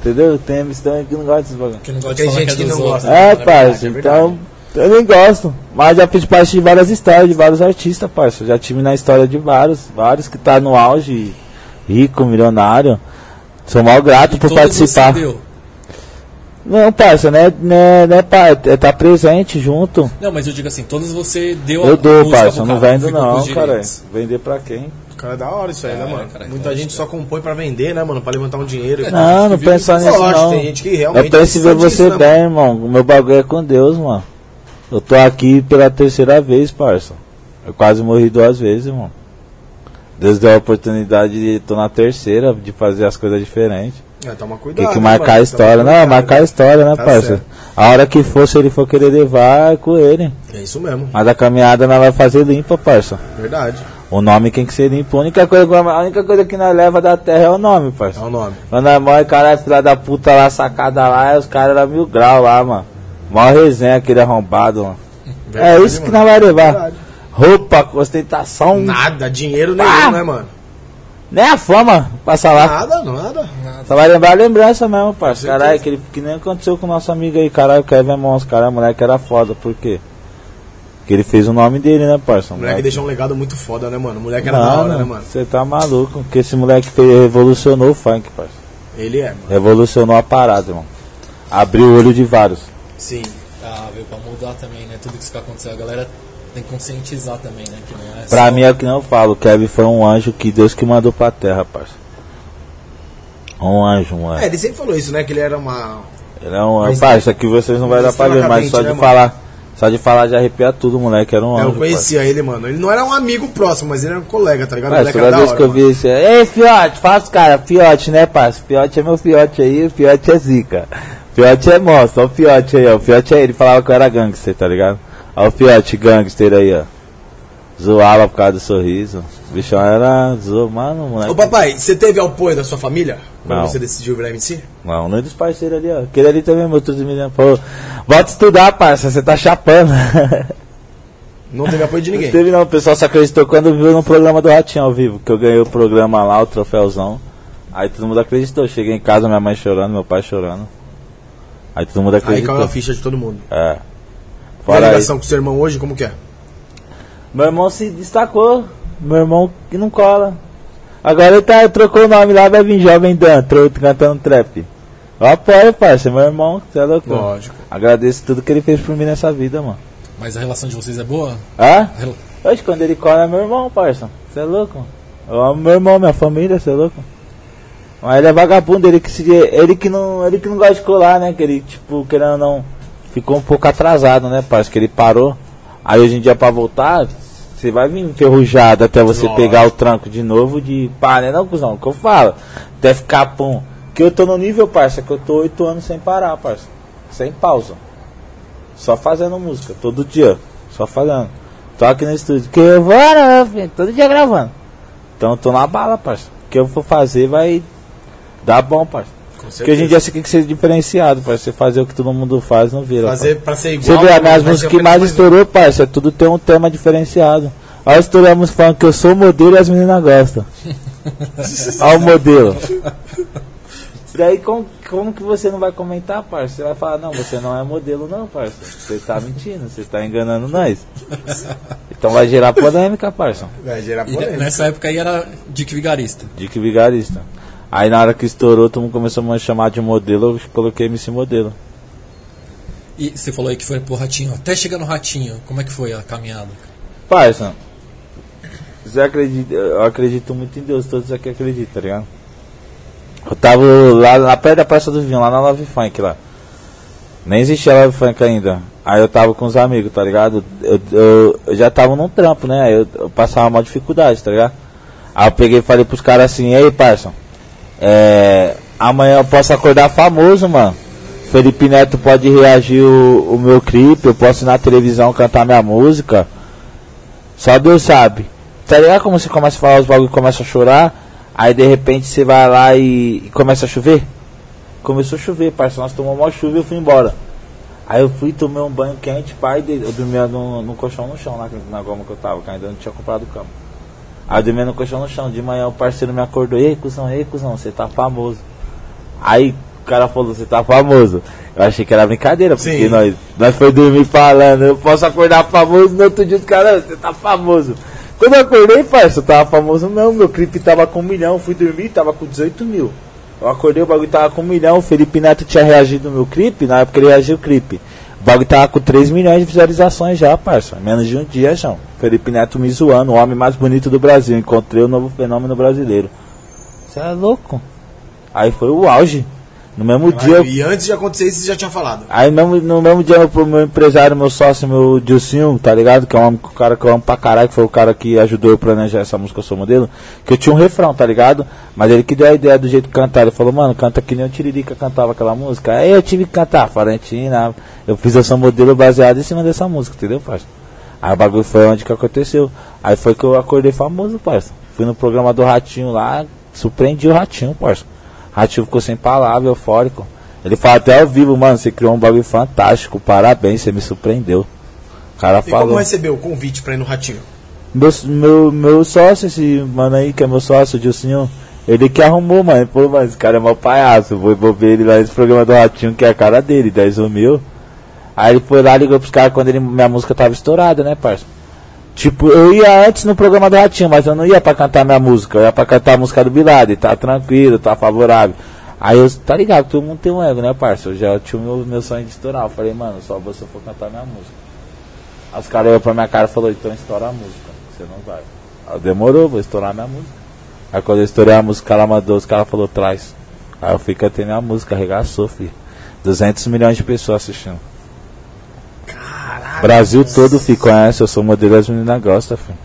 Entendeu? Tem MC também que não gosta desses bagulho. Que não gosta Tem de falar gente que é que não outros. gosta. É, É parça, verdade, é então eu nem gosto. Mas já fiz parte de várias histórias, de vários artistas, parça. Já tive na história de vários, vários que tá no auge, rico, milionário. Sou mal grato E por participar. você deu. Não, parça, né? né, né pá, é tá presente junto. Não, mas eu digo assim, todos você deu Eu a dou, parça, não cara, vendo não, cara. Vender pra quem? Cara, é da hora isso aí, né, É, mano? cara, Muita eu gente acho só compõe pra vender, né, mano? Pra levantar um dinheiro. É, Não, não pensa nisso não. tem gente que realmente Eu penso em ver você disso, né, bem, irmão. O meu bagulho é com Deus, mano. Eu tô aqui pela terceira vez, parça. Eu quase morri duas vezes, irmão. Deus deu a oportunidade de tô na terceira, de fazer as coisas diferentes. É, toma cuidado. Tem que marcar mano? a história. Não, cuidado, marcar a história, né, Tá parça? certo. A hora que for, se ele for querer levar, é com ele. É isso mesmo, Mas a caminhada nós vai fazer limpa, parça. verdade. O nome tem que ser limpo. A única coisa, a única coisa que nós leva da terra é o nome, É parça. o nome. Quando nós morre, caralho, filha da puta lá, sacada lá, os caras eram mil grau lá, mano. Mó resenha aquele arrombado, mano. é Verdade, isso que mano. nós vai levar. Verdade. Roupa, ostentação, Nada, dinheiro nenhum, Ah! né, mano? nem a fama passar lá. Nada, nada. Só vai lembrar a lembrança mesmo, parça. certeza. Caralho, que, ele- que nem aconteceu com o nosso amigo aí, caralho, o Kevin é monstro, caralho, o moleque era foda, por quê? Porque ele fez o nome dele, né, parça? O moleque deixou um legado muito foda, né, mano? O moleque era da hora, né, mano? você tá maluco, porque esse moleque fez, revolucionou o funk, parça. Ele é, mano. Revolucionou a parada, irmão. Abriu o olho de vários. Sim. Ah, veio pra mudar também, né? Tudo isso que aconteceu, a galera tem que conscientizar também, né? Que não é Pra só- mim é o que não eu falo, o Kevin foi um anjo que Deus que mandou pra terra, parça. Um anjo, um anjo. É, ele sempre falou isso, né? Que ele era uma. Ele é um Mas- anjo. Parça, isso aqui vocês não vai dar pra ver, mas só cadente, de né, falar. Só de falar já arrepia tudo, o moleque era um É, anjo. eu conhecia ele, mano. Ele não era um amigo próximo, mas ele era um colega, tá ligado? Mas toda vez hora, que eu mano. vi isso, ei fiote, faz cara, fiote, né, parça? Fiote é meu fiote aí, o fiote é zica. Fiote é monstro, ó o fiote aí, ó. O fiote é ele, falava que eu era gangster, tá ligado? Ó o fiote gangster aí, ó. Zoava por causa do sorriso. O bichão era. Zoou, mano, moleque. Ô papai, você teve apoio da sua família? Quando Não. você decidiu virar MC? Não, nem dos parceiros ali, ó. Aquele ali também, meu tudo me falou. Bota estudar, parça, você tá chapando. Não teve apoio de Não ninguém. teve não, o pessoal só acreditou quando viu no programa do Ratinho ao vivo, que eu ganhei o programa lá, o troféuzão. Aí todo mundo acreditou. Cheguei em casa, minha mãe chorando, meu pai chorando. Aí todo mundo Aí acreditou. caiu a ficha de todo mundo. É. E a Fora aí. ligação com seu irmão hoje, como que é? Meu irmão se destacou. Meu irmão que não cola. Agora ele tá, trocou o nome lá, vai vir Jovem Dan, cantando trap. Eu apoio, parça, meu irmão, você é louco. Lógico. Agradeço tudo que ele fez por mim nessa vida, mano. Mas a relação de vocês é boa? Hã? Hoje quando ele cola é meu irmão, parça. Você é louco? Eu amo meu irmão, minha família, você é louco? Mas ele é vagabundo, ele que se, ele que não, ele que não gosta de colar, né? Que ele tipo, querendo ou não, ficou um pouco atrasado, né, parça? Que ele parou. Aí hoje em dia pra voltar, você vai vir enferrujado até você Lógico. pegar o tranco de novo de pá, né? Não, cuzão, o que eu falo? Até ficar pum. Que eu tô no nível, parça, que eu tô oito anos sem parar, parça. Sem pausa. Só fazendo música, todo dia. Só fazendo. Tô aqui no estúdio. Que eu vou, né, filho? Todo dia gravando. Então eu tô na bala, parça. O que eu for fazer vai dar bom, parça. Com Porque hoje em dia você tem que ser diferenciado, parça. Você fazer o que todo mundo faz, não vira. Fazer parça. pra ser Você igual. vê, as minhas músicas que mais estourou, parça, tudo tem um tema diferenciado. Olha a história falando que eu sou modelo e as meninas gostam. Olha o modelo. Daí como, como que você não vai comentar, parça? Você vai falar, não, você não é modelo não, parça. Você tá mentindo, você tá enganando nós. Então vai gerar polêmica, parça. Vai gerar E polêmica. nessa época aí era Dick Vigarista. Dick Vigarista. Aí na hora que estourou, todo mundo começou a me chamar de modelo, eu coloquei MC modelo. E você falou aí que foi pro Ratinho. Até chegar no Ratinho, como é que foi a caminhada? Parça, você acredita, eu acredito muito em Deus, todos aqui acreditam, tá ligado? Eu tava lá na perto da Praça do Vinho, lá na Love Funk lá. Nem existia Love Funk ainda. Aí eu tava com os amigos, tá ligado? Eu, eu, eu já tava num trampo, né? Aí eu, eu passava uma dificuldade, tá ligado? Aí eu peguei e falei pros caras assim, ei parça, é, amanhã eu posso acordar famoso, mano. Felipe Neto pode reagir o, o meu clipe, eu posso ir na televisão cantar minha música. Só Deus sabe. Tá ligado como você começa a falar os bagulho e começa a chorar? Aí de repente você vai lá e, e, começa a chover? Começou a chover, parceiro. Nós tomamos uma chuva e eu fui embora. Aí eu fui, tomei um banho quente, pai, eu dormia no, no colchão no chão, lá na goma que eu tava, que ainda não tinha comprado cama. Aí eu dormia no colchão no chão. De manhã o parceiro me acordou, ei, cuzão, ei, cuzão, você tá famoso. Aí o cara falou, você tá famoso. Eu achei que era brincadeira, porque Sim. nós, nós foi dormir falando, eu posso acordar famoso no outro dia, cara, você tá famoso. Quando eu acordei, parça, eu tava famoso não, meu clipe tava com um milhão, fui dormir, tava com 18 mil. Eu acordei, o bagulho tava com um milhão, o Felipe Neto tinha reagido no meu clipe, na época ele reagiu o clipe. O bagulho tava com 3 milhões de visualizações já, parça. Menos de um dia, já. Felipe Neto me zoando, o homem mais bonito do Brasil. Encontrei o novo fenômeno brasileiro. Você é louco? Aí foi o auge. No mesmo dia. E antes de acontecer isso, você já tinha falado. Aí mesmo, no mesmo dia, pro meu empresário, meu sócio, meu Dilcinho, tá ligado? Que é um cara que eu amo pra caralho, que foi o cara que ajudou eu a planejar essa música Eu Sou Modelo. Que eu tinha um refrão, tá ligado? Mas ele que deu a ideia do jeito de cantar. Ele falou, mano, canta que nem o Tiririca cantava aquela música. Aí eu tive que cantar, Farentina. Eu fiz Sou Modelo baseado em cima dessa música, entendeu, parça? Aí o bagulho foi onde que aconteceu. Aí foi que eu acordei famoso, parça. Fui no programa do Ratinho lá, surpreendi o Ratinho, parça. Ratinho ficou sem palavra, eufórico. Ele fala até ao vivo, mano, você criou um bagulho fantástico, parabéns, você me surpreendeu. O cara e falou. como recebeu o convite pra ir no Ratinho? Meu, meu, meu sócio, esse mano aí, que é meu sócio, o Dilcinho, ele que arrumou, mano. Pô, mas esse cara é mau palhaço. Vou envolver ele lá nesse programa do Ratinho, que é a cara dele, 10 mil. Aí ele foi lá, ligou pros caras quando ele, minha música tava estourada, né, parça? Tipo, eu ia antes no programa do Ratinho, mas eu não ia pra cantar minha música, eu ia pra cantar a música do Bilade, tá tranquilo, tá favorável. Aí eu, tá ligado, todo mundo tem um ego, né, parça? Eu já tinha o meu, meu sonho de estourar. Eu falei, mano, só você for cantar minha música. Aí os caras olharam pra minha cara e falaram, então estoura a música, você não vai. Aí demorou, vou estourar minha música. Aí quando eu estourei a música, ela mandou, os caras falaram, traz. Aí eu fui cantei minha música, arregaçou, filho. 200 milhões de pessoas assistindo. Brasil todo fi, conhece, eu sou modelo as meninas gostam, filho.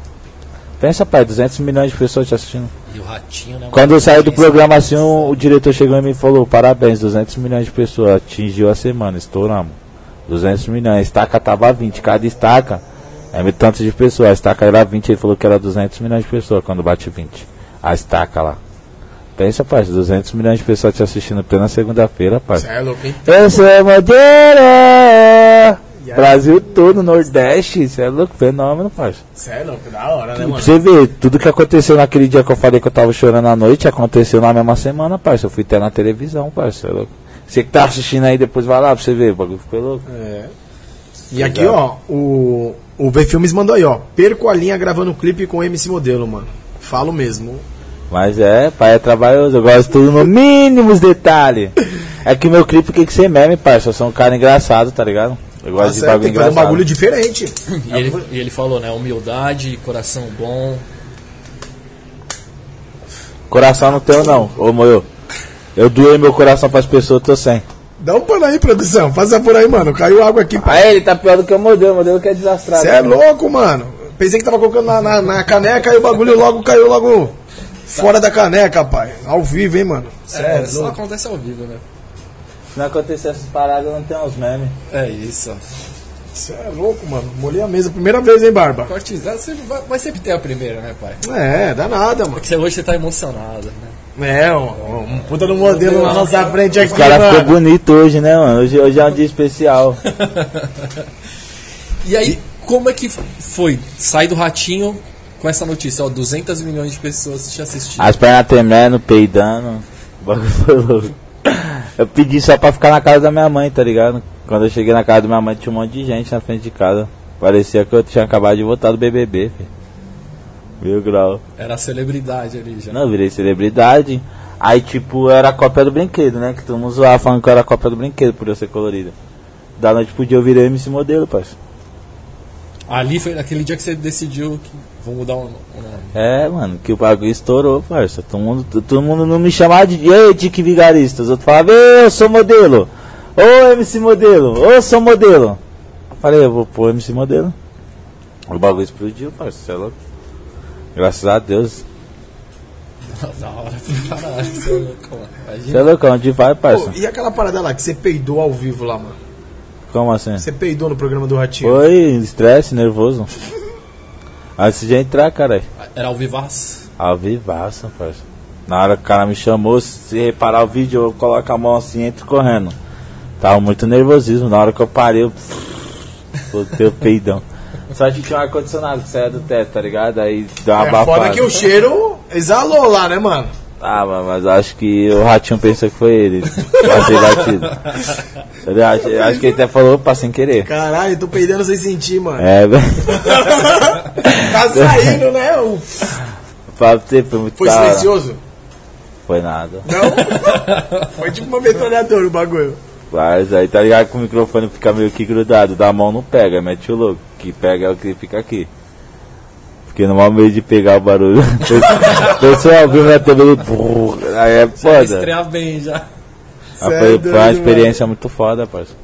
Pensa, pai, 200 milhões de pessoas te assistindo. E o ratinho, né? Quando eu saí do programa assim, o, o diretor chegou e me falou: parabéns, 200 milhões de pessoas. Atingiu a semana, estouramos. 200 milhões, a estaca tava 20, cada estaca é tanto de pessoas. A estaca era 20, ele falou que era 200 milhões de pessoas quando bate 20. A estaca lá. Pensa, pai, 200 milhões de pessoas te assistindo plena segunda-feira, pai. Você é louco, hein? Eu sou modelo! Brasil todo, Nordeste, isso é louco, fenômeno, parça. Isso é louco, da hora, né, mano? Você vê, tudo que aconteceu naquele dia que eu falei que eu tava chorando à noite, aconteceu na mesma semana, parça. Eu fui até na televisão, parça, é louco. Você que tá assistindo aí, depois vai lá pra você ver, o bagulho ficou louco. É. E aqui, Exato. ó, o, o V Filmes mandou aí, ó. Perco a linha gravando clipe com MC Modelo, mano. Falo mesmo. Mas é, pai é trabalhoso, eu gosto tudo no mínimos detalhes. É que meu clipe tem que ser meme, parça. Eu sou um cara engraçado, tá ligado? Eu gosto tá de bagulho tem que fazer um bagulho diferente. E ele, e ele falou, né? Humildade, coração bom. Coração não tenho não, ô moio. Eu doei meu coração pras pessoas, tô sem. Dá um pano aí, produção. Passa por aí, mano. Caiu água aqui. Pô. Ah, ele tá pior do que o modelo. O modelo que é desastrado. Você é louco, mano. Pensei que tava colocando na, na, na caneca e o bagulho logo caiu logo fora da caneca, pai. Ao vivo, hein, mano. Sério. É, só acontece ao vivo, né? Se não acontecer essas paradas, não tem uns memes. É isso. Você é louco, mano. Molhei a mesa. Primeira vez, hein, Barba? Cortizado sempre vai, vai, sempre ter a primeira, né, pai? É, dá nada, mano. Porque hoje você tá emocionado, né? É, um, um puta do modelo na nossa frente aqui. O cara ficou bonito hoje, né, mano? Hoje, hoje é um dia especial. e aí, como é que foi? Sai do ratinho com essa notícia, ó, 200 milhões de pessoas te assistindo. As pernas tremendo, peidando. O bagulho foi louco. Eu pedi só pra ficar na casa da minha mãe, tá ligado? Quando eu cheguei na casa da minha mãe, tinha um monte de gente na frente de casa. Parecia que eu tinha acabado de voltar do BBB, filho. Mil grau. Era celebridade ali já. Não, virei celebridade. Aí, tipo, era a cópia do brinquedo, né? Que todo mundo zoava falando que eu era a cópia do brinquedo por eu ser colorido. Da noite pro dia eu virei MC modelo, parceiro. Ali foi naquele dia que você decidiu que vou mudar o nome. É, mano, que o bagulho estourou, parça. Todo mundo, todo mundo não me chamava de Ei, Dick Vigarista. Os outros falavam, eu sou modelo. Ô MC modelo, ô sou modelo. Eu falei, eu vou pôr MC modelo. O bagulho explodiu, parça. Você é louco? Graças a Deus. Da hora pra caralho, você é. Você é louco, onde vai, Pô, parça? e aquela parada lá que você peidou ao vivo lá, mano? Como assim? Você peidou no programa do Ratinho? Foi estresse, nervoso. Antes de entrar, cara. Era ao vivaço. Ao vivaço, parça. Na hora que o cara me chamou, se reparar o vídeo, eu coloco a mão assim e entro correndo. Tava muito nervosismo. Na hora que eu parei, eu. Botei o peidão. Só que tinha um ar-condicionado que saia do teto, tá ligado? Aí deu uma É abafada. foda que o cheiro exalou lá, né, mano? Ah, mas, mas acho que o ratinho pensou que foi ele. Batei batido. Acho, acho que ele até falou, opa, sem querer. Caralho, tô peidando sem sentir, mano. É, velho. tá saindo, né? Você, foi muito Foi silencioso? Foi nada. Não? Foi tipo uma metralhadora o bagulho. Mas aí tá ligado que o microfone fica meio que grudado, da mão não pega, mete o louco. Que pega é o que fica aqui. Porque no meio de pegar o barulho. o Pessoal viu minha TV e aí é Já foda. estrear bem já. Cê é foi, foi doido, uma mano. experiência muito foda, parceiro.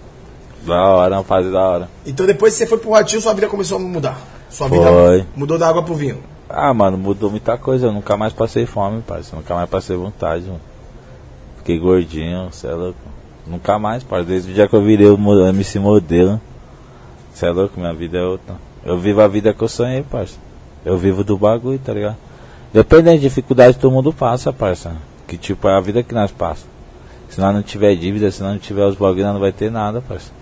Da hora, uma fase da hora. Então depois que você foi pro Ratinho, sua vida começou a mudar. Sua vida Foi. mudou da água pro vinho. Ah, mano, mudou muita coisa. Eu nunca mais passei fome, parceiro. Nunca mais passei vontade, mano. Fiquei gordinho, cê é louco. Nunca mais, parceiro. Desde o dia que eu virei o MC modelo. Cê é louco, minha vida é outra. Eu vivo a vida que eu sonhei, parceiro. Eu vivo do bagulho, tá ligado? Dependendo de dificuldade, todo mundo passa, parceiro. Que tipo, é a vida que nós passamos. Se nós não tiver dívida, se nós não tiver os bagulhos, nós não vai ter nada, parceiro.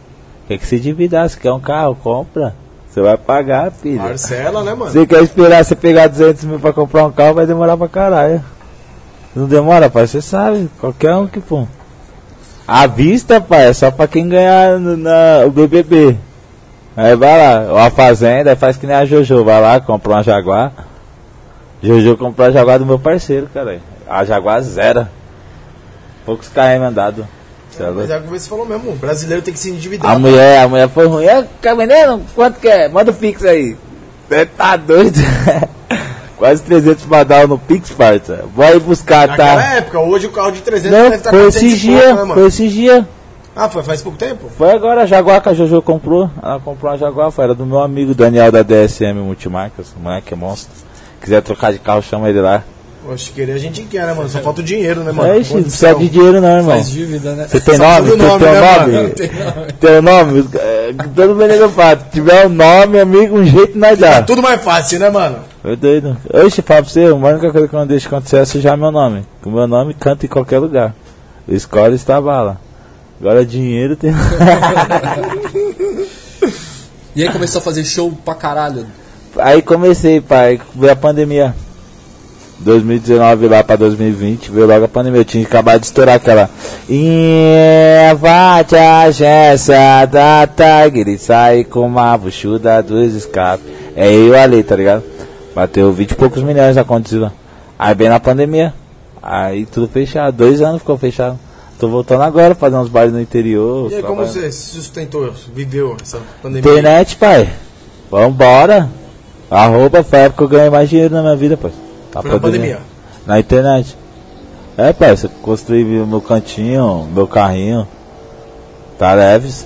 Quer que se endividar, se quer um carro, compra. Você vai pagar, filho. Marcela, né, mano? Você quer esperar você pegar 200 mil pra comprar um carro, vai demorar pra caralho. Não demora, pai? Você sabe. Qualquer um que pô. A vista, pai, é só pra quem ganhar no, na, o BBB. Aí vai lá, a fazenda, faz que nem a Jojo. Vai lá, compra uma Jaguar. Jojo comprou a Jaguar do meu parceiro, cara. A Jaguar zero. Poucos KM andado. É? Mas é o que você falou mesmo, o brasileiro tem que se endividar. A mulher, a mulher foi ruim. É, caminhando? Quanto que é? Manda o Pix aí. Você tá doido? Quase 300 badal no Pix, parça. Vai buscar, Naquela tá? época, hoje o carro de 300 Não, deve estar foi 400 esse e pouco, dia, né, mano? foi esse dia. Ah, foi faz pouco tempo? Foi agora a Jaguar que a Jojo comprou. Ela comprou uma Jaguar, foi, era do meu amigo Daniel da DSM Multimarcas. O moleque é monstro. Quiser trocar de carro, chama ele lá. Oxe, querer a gente quer, né, mano? Só falta o dinheiro, né, mano? É isso, não precisa de dinheiro não, irmão. Faz dívida, né? Você tem Só nome? Você nome, tem né, nome? mano? Tem nome. Tem nome? É, Todo mundo eu falo. Se tiver um nome, amigo, um jeito nós dá. Tudo mais fácil, né, mano? Foi doido. Oxe, fala pra você, a única coisa que eu não deixo acontecer é sujar meu nome. O meu nome canta em qualquer lugar. Escola está bala. Agora dinheiro tem. E aí começou a fazer show pra caralho. Aí comecei, pai, veio a pandemia. 2019 lá pra 2020, veio logo a pandemia. Eu tinha acabado de estourar aquela. Invade a agência da Tiger e sai com uma buchuda dos escape. É eu ali, tá ligado? Bateu 20 e poucos milhões a conta Aí bem na pandemia. Aí tudo fechado. Dois anos ficou fechado. Tô voltando agora, fazer uns bailes no interior. E aí, como você sustentou, viveu essa pandemia? Internet, pai. Vambora. Arroba foi a época que eu ganhei mais dinheiro na minha vida, pai. A Foi na pandemia. Na internet. É, pai, você construí meu cantinho, meu carrinho. Tá leves.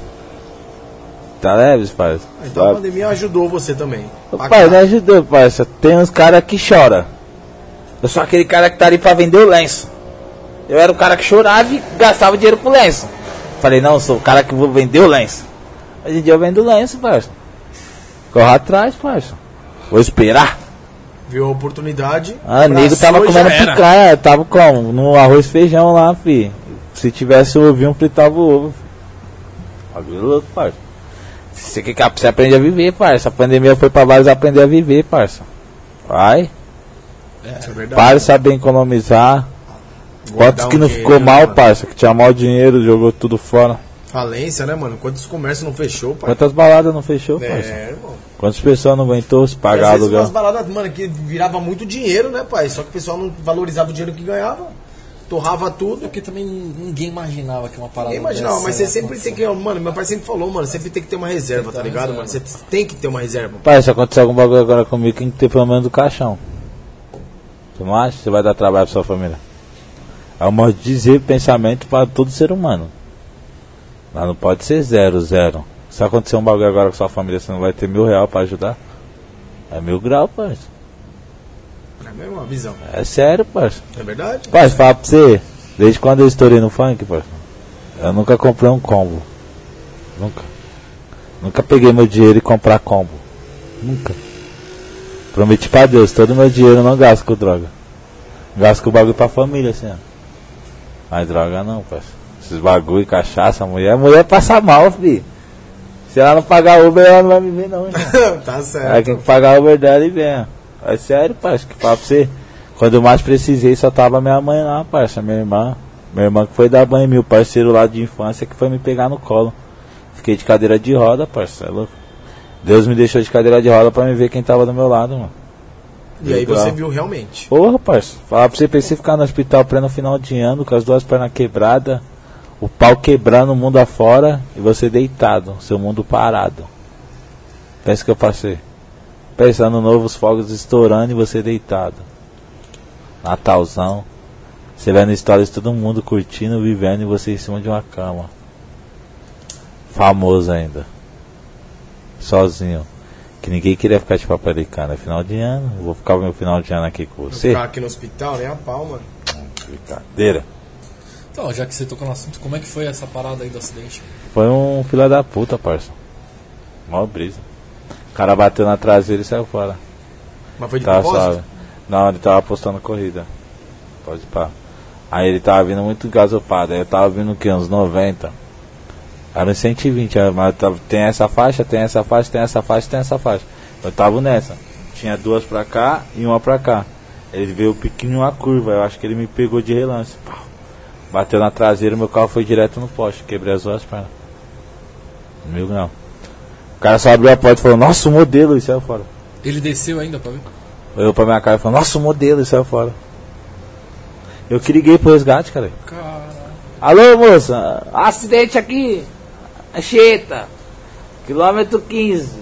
Tá leves, pai. Então a pandemia ajudou você também. Pai, cá. ajudou, pai. Tem uns caras que choram. Eu sou aquele cara que tá ali pra vender o lenço. Eu era o cara que chorava e gastava dinheiro com lenço. Falei, não, sou o cara que vou vender o lenço. Hoje em dia eu vendo lenço, parça. Corre atrás, parça. Vou esperar. Viu a oportunidade. Ah, nego tava comendo picanha, tava como? No arroz e feijão lá, fi. Se tivesse ovinho, fritava o ovo. Bagulho louco, parça. Você que quer, você aprende a viver, parça. A pandemia foi pra vários aprender a viver, parça. Vai. Isso é verdade. Para saber economizar. Quantos que um não dinheiro, ficou mal, mano? parça? Que tinha mal dinheiro, jogou tudo fora. Falência, né, mano? Quantos comércios não fechou, pai? Quantas baladas não fechou, parça? É, irmão. Quantas pessoas não aguentou se pagar aluguel? umas baladas, mano, que virava muito dinheiro, né, pai? Só que o pessoal não valorizava o dinheiro que ganhava. torrava tudo. Porque também ninguém imaginava que uma parada Ninguém imaginava, dessa mas você sempre tem que. Mano, meu pai sempre falou, mano, sempre tem que ter uma reserva, tá ligado, mano? Você tem que ter uma reserva. Pai, se acontecer algum bagulho agora comigo, tem que ter pelo menos do caixão. Você não acha? Você vai dar trabalho pra sua família. É um modo de dizer pensamento para todo ser humano. Mas não pode ser zero, zero. Se acontecer um bagulho agora com sua família, você não vai ter mil real pra ajudar? É mil grau, parça. É mesmo uma visão. É sério, parça. É verdade? Parça, falar pra você, desde quando eu estourei no funk, parça, eu nunca comprei um combo. Nunca. Nunca peguei meu dinheiro e comprar combo. Nunca. Prometi pra Deus, todo meu dinheiro eu não gasto com droga. Gasto com bagulho pra família, assim, ó. Mas droga não, parça. Esses bagulho, cachaça, mulher, mulher passa mal, fi. Se ela não pagar Uber, ela não vai me ver não, tá Aí certo. tem que pagar Uber dela e vem. É sério, parça, que pra você. Quando eu mais precisei, só tava minha mãe lá, parça, minha irmã. Minha irmã que foi dar banho o parceiro lá de infância que foi me pegar no colo. Fiquei de cadeira de roda, parça, é louco. Deus me deixou de cadeira de roda pra me ver quem tava do meu lado, mano. E aí você viu realmente. Porra, parça. Falar pra você, pensei ficar no hospital pleno final de ano, com as duas pernas quebradas, o pau quebrando o mundo afora e você deitado, seu mundo parado. Pensa que eu passei. Pensando novos fogos estourando e você deitado. Natalzão. Você vendo histórias de todo mundo curtindo, vivendo e você em cima de uma cama. Famoso ainda. Sozinho. Que ninguém queria ficar de paparicana. É final de ano. Vou ficar o meu final de ano aqui com você. Ficar aqui no hospital, nem a pau, mano. Brincadeira. Então, já que você tocou no assunto, como é que foi essa parada aí do acidente? Foi um filho da puta, parça. Mó brisa. O cara bateu na traseira e saiu fora. Mas foi de Tá propósito? Não, ele tava apostando corrida. Pode pá. Aí ele tava vindo muito gasopado. Aí eu tava vindo o quê? Uns 90. Era uns 120, aí, mas tava- tem essa faixa, tem essa faixa, tem essa faixa, tem essa faixa. Eu tava nessa. Tinha duas pra cá e uma pra cá. Ele veio pequeno uma curva, eu acho que ele me pegou de relance. Pau. Bateu na traseira, meu carro foi direto no poste, quebrei as duas pernas. Mil não. O cara só abriu a porta e falou, nossa, o modelo, e saiu fora. Ele desceu ainda pra ver? Olhou pra minha cara e falou, nossa, o modelo, e saiu fora. Eu que liguei pro resgate, cara. Caralho. Alô, moça, acidente aqui. Anchieta. Quilômetro 15.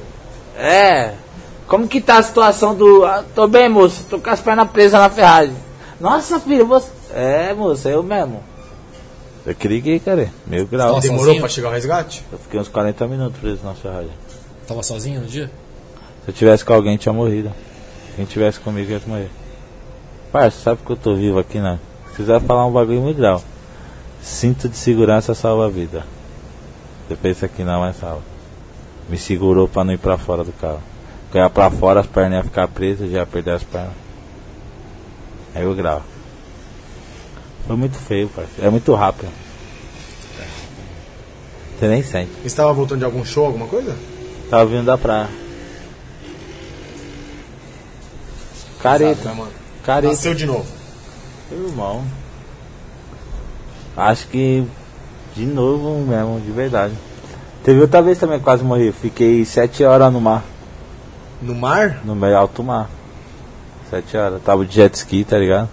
É. Como que tá a situação do. Ah, tô bem, moça. Tô com as pernas presas na ferragem. Nossa, filho, você. É, moça, eu mesmo. Eu que liguei, cara. Meio grau. Nossa. Demorou Sozinho? pra chegar o resgate? Eu fiquei uns 40 minutos preso na ferragem. Tava sozinho no dia? Se eu tivesse com alguém, tinha morrido. Quem tivesse comigo, ia morrer. Parça, sabe que eu tô vivo aqui, né? Se quiser falar um bagulho muito grau. Cinto de segurança salva a vida. Você pensa que não, mas salva. Me segurou pra não ir pra fora do carro. Porque eu ia pra fora, as pernas iam ficar presas, já ia perder as pernas. Aí eu gravo. Foi muito feio, parceiro. É muito rápido. Você nem sente. Você estava voltando de algum show, alguma coisa? Tava vindo da praia. Careta. Né, mano? Careta. Nasceu de novo. Irmão. Acho que de novo mesmo, de verdade. Teve outra vez também que quase morri. Fiquei sete horas no mar, No mar? no meio alto mar. Sete horas. Tava de jet ski, tá ligado?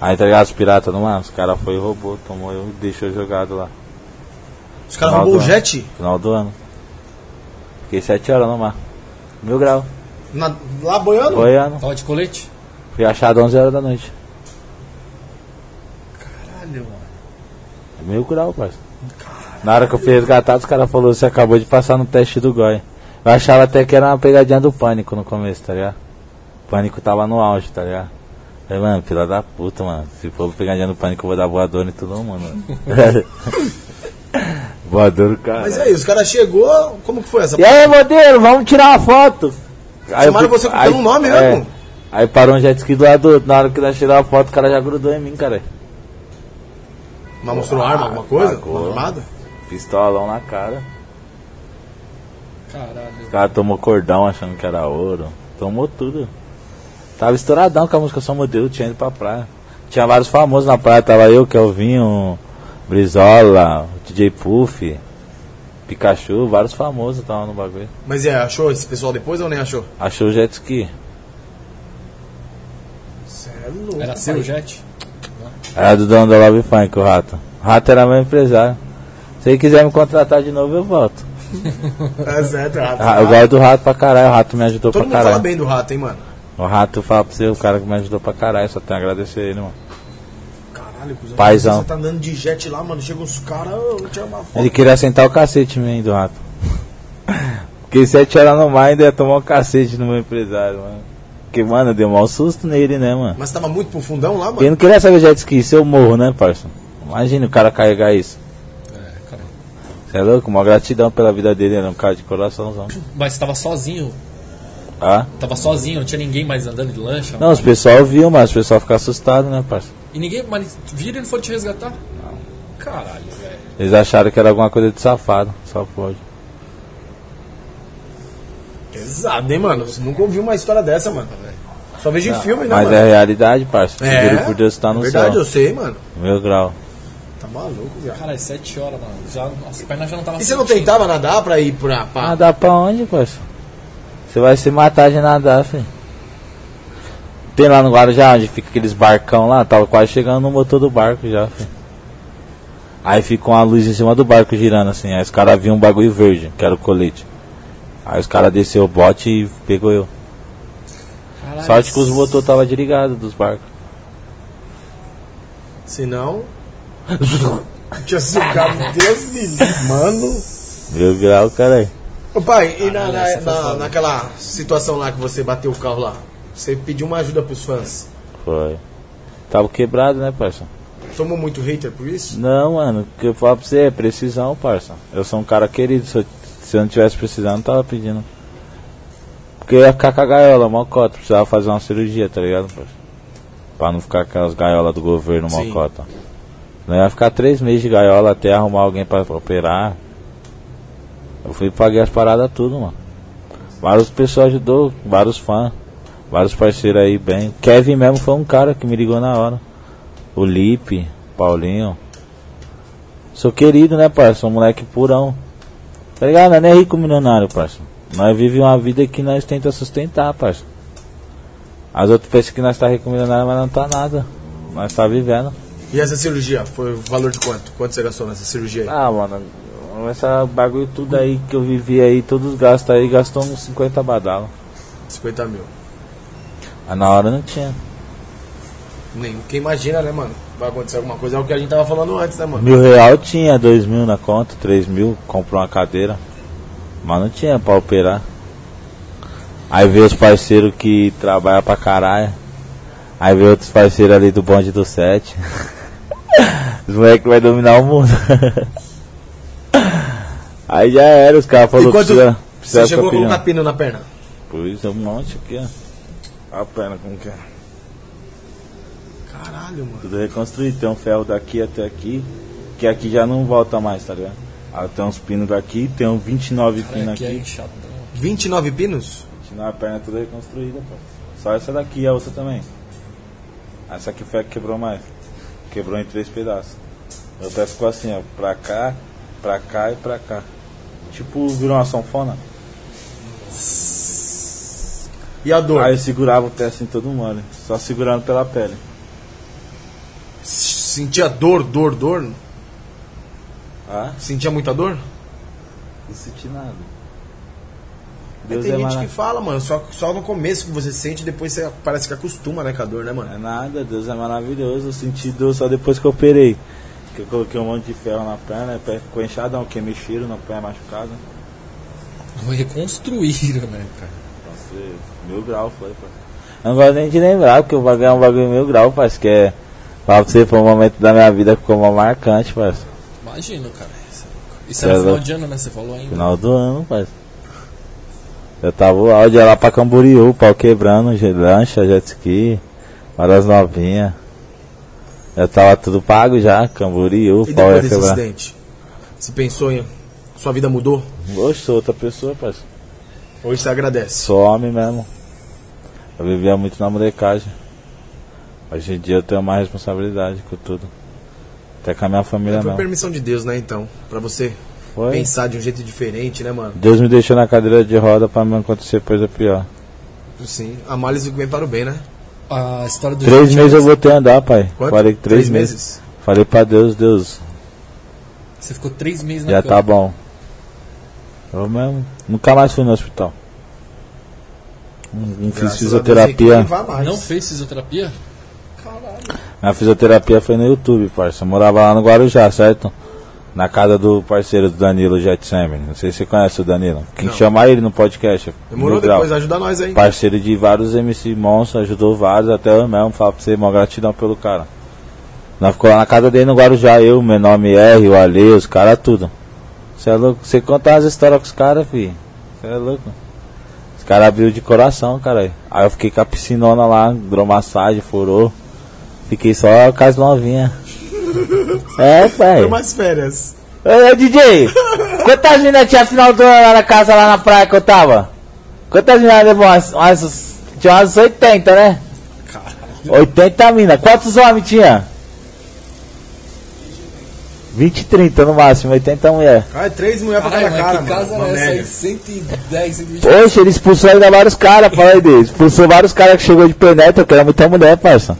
Aí tá ligado os piratas no mar? Os caras foi e roubou, tomou eu e deixou jogado lá. Os caras roubou o do jet Final do ano. Fiquei sete horas no mar. Mil grau. na- lá boiando? Boiando. Tava de colete? Fui achado 11 horas da noite. Caralho, mano. Mil grau, parceiro. Na hora que eu fui resgatado, os caras falaram, você acabou de passar no teste do GOI. Eu achava até que era uma pegadinha do pânico no começo, tá ligado? O pânico tava no auge, tá ligado? Falei, mano, filha da puta, mano. Se for pegadinha do pânico, eu vou dar voador em todo mundo. mano. voador, cara. Mas aí, os caras chegou, como que foi essa? E aí, modelo, vamos tirar uma foto. Aí Chamaram eu você com- pelo nome é. mesmo? Aí parou um jet ski do lado. Na hora que nós tiramos a foto, o cara já grudou em mim, cara. Mas mostrou arma, alguma coisa? Armada? Pistolão na cara. Caralho. O cara tomou cordão achando que era ouro. Tomou tudo. Tava estouradão com a música Só Modelo, tinha ido pra praia. Tinha vários famosos na praia, tava eu, Kelvinho, Brizola, DJ Puff, Pikachu, vários famosos estavam no bagulho. Mas é, achou esse pessoal depois ou nem achou? Achou o jet ski. Cê é louco, Era seu pai. jet? Era do dono da Love Funk, o Rato. O Rato era meu empresário. Se ele quiser me contratar de novo, eu volto. Certo, rato. Ah, eu gosto do Rato pra caralho, o Rato me ajudou Todo pra mundo fala caralho. bem do rato, hein, mano? O Rato fala pra você, o cara que me ajudou pra caralho, só tenho a agradecer ele, mano. Caralho, cuzão. Paizão. Você tá andando de jet lá, mano. Chega uns caras, eu vou tirar uma foto. Ele queria sentar o cacete em mim, do Rato. Porque se atirar no mar, ainda ia tomar um cacete no meu empresário, mano. Porque, mano, eu dei um mau susto nele, né, mano? Mas tava muito pro fundão lá, Ele mano? não queria saber jet ski, se eu morro, né, parça? Imagina o cara carregar isso. É. Você é louco? Uma gratidão pela vida dele, era um cara de coraçãozão. Mas tava sozinho. Ah? Tava sozinho, não tinha ninguém mais andando de lancha. Não, os pessoal viu, mas os pessoal fica assustado, né, parça? E ninguém. Mas viram e não foram te resgatar? Não. Caralho, velho. Eles acharam que era alguma coisa de safado, só pode. Pesado, hein, mano? Você nunca ouviu uma história dessa, mano. Só vejo em filme, né, Mas mano? é realidade, parça. Seguro por Deus tá no verdade, céu. eu sei, mano. Meu grau. Tá maluco, viado. Caralho, sete horas, mano. Já, as pernas já não tava E você não tentava nadar pra ir pra... pra... Nadar pra onde, parça? Você vai se matar de nadar, filho. Tem lá no Guarujá, onde fica aqueles barcão lá, tava quase chegando no motor do barco já, filho. Aí ficou uma luz em cima do barco girando assim, aí os caras viam um bagulho verde, que era o colete. Aí os caras desceu o bote e pegou eu. Caralho, Sorte que os motores tava desligados dos barcos. Se não... Tinha sugado, Deus me livre, mano. Meu grau, caralho. Ô pai, e na, Caralho, na- na- foda. naquela situação lá que você bateu o carro lá, você pediu uma ajuda pros fãs. Foi. Tava quebrado, né, parça? Tomou muito hater por isso? Não, mano, o que eu falo pra você é precisão, parça. Eu sou um cara querido, se eu, se eu não tivesse precisando, não tava pedindo. Porque eu ia ficar com a gaiola, mocota, precisava fazer uma cirurgia, tá ligado, parça? Pra não ficar com aquelas gaiolas do governo, Sim. mocota. Não ia ficar três meses de gaiola até arrumar alguém pra operar. Eu fui paguei as paradas tudo, mano. Várias pessoas ajudou, vários fãs, vários parceiros aí bem. Kevin mesmo foi um cara que me ligou na hora. O Lipe, Paulinho. Sou querido, né, parça? Sou um moleque purão. Tá ligado? Nós não é rico milionário, parça. Nós vivemos uma vida que nós tenta sustentar, parça. As outras pensam que nós tá rico milionário, mas não tá nada. Nós tá vivendo. E essa cirurgia, foi o valor de quanto? Quanto você gastou nessa cirurgia aí? Ah, mano, essa bagulho tudo aí que eu vivi aí, todos os gastos aí, gastou uns 50 badala. 50 mil. Mas na hora não tinha. Nem quem imagina, né, mano? Vai acontecer alguma coisa, é o que a gente tava falando antes, né, mano? Mil real tinha, dois mil na conta, três mil, comprou uma cadeira. Mas não tinha pra operar. Aí veio os parceiros que trabalham pra caralho. Aí veio outros parceiros ali do bonde do 7. os moleques vai dominar o mundo. Aí já era, os caras falaram quanto precisa, você precisa chegou a colocar pino na perna? Por isso é um monte aqui, ó. Olha a perna como que é. Caralho, mano. Tudo reconstruído, tem um ferro daqui até aqui, que aqui já não volta mais, tá ligado? Aí tem uns pinos daqui, tem uns 29 pinos Aqui é aqui. inchadão. 29 pinos? 29 a perna toda reconstruída, pô. Só essa daqui e a outra também. Essa aqui foi a que quebrou mais. Quebrou em três pedaços. Meu pé ficou assim, ó, pra cá, pra cá e pra cá. Tipo, virou uma sanfona. E a dor? Aí eu segurava o pé assim todo mole, só segurando pela pele. Sentia dor, dor, dor? Ah? Sentia muita dor? Não senti nada. Deus tem é gente mara- que fala, mano, só, só no começo que você sente, depois você parece que acostuma, né, com a dor, né, mano? É nada, Deus é maravilhoso. Eu senti dor só depois que eu operei. Que eu coloquei um monte de ferro na perna, o pé ficou inchadão, que me cheiro no pé machucado. Reconstruíram, né, cara? Nossa, mil grau foi. Eu não gosto nem de lembrar, porque o bagulho é um bagulho mil grau, parece que é. Fala pra você, foi um momento da minha vida que ficou mal marcante, parece. Imagino, cara. Isso é era é no final louco. de ano, né? Você falou ainda. Final do ano, parece. Eu tava o áudio lá pra Camboriú, pau quebrando, lancha, jet ski, várias novinhas. Eu tava tudo pago já, Camboriú, E pau depois desse quebrar. acidente? Você pensou em. Sua vida mudou? Sou outra pessoa, parceiro. Hoje você agradece. Sou homem mesmo. Eu vivia muito na molecagem. Hoje em dia eu tenho mais responsabilidade com tudo. Até com a minha família Foi não. permissão de Deus, né, então? Pra você Foi. pensar de um jeito diferente, né, mano? Deus me deixou na cadeira de roda pra não acontecer coisa pior. Sim, a males vem para o bem, né? A história do Três meses eu voltei a andar, pai. Quanto? Falei que três, meses. Falei pra Deus, Deus, Você ficou três meses na já cama. tá bom. Eu mesmo. Nunca mais fui no hospital. Não, não fiz Deus, fisioterapia. Não fez fisioterapia? A fisioterapia foi no YouTube, parça. Eu morava lá no Guarujá, certo? Na casa do parceiro do Danilo Jetsemen. Não sei se você conhece o Danilo. Quem Não. chamar ele no podcast. Demorou depois, ajuda nós aí. Parceiro de vários MC monstros, ajudou vários, até eu mesmo. Falo pra você, uma gratidão pelo cara. Nós ficou lá na casa dele no Guarujá, eu, meu nome R, o Ale, os caras tudo. Você é louco? Você conta as histórias com os caras, fi. Você é louco? Os caras abriu de coração, cara. Aí eu fiquei com a piscinona lá, hidromassagem, furou. Fiquei só com as novinhas. É, pai. Foi mais férias. Ô, DJ, quantas minas tinha final do ano lá na casa, lá na praia que eu tava? Quantas minas levou? Umas, umas, tinha umas 80, né? 80 minas. Quantos homens tinha? 20, 30 no máximo, 80 mulher. Ah, é três mulheres pra Caralho, cada cara, que casa mano. Uma é essa aí? média. 110, 120. Poxa, ele expulsou ainda vários caras, fala aí dele. Expulsou vários caras que chegou de penetra, que era muita mulher, parça.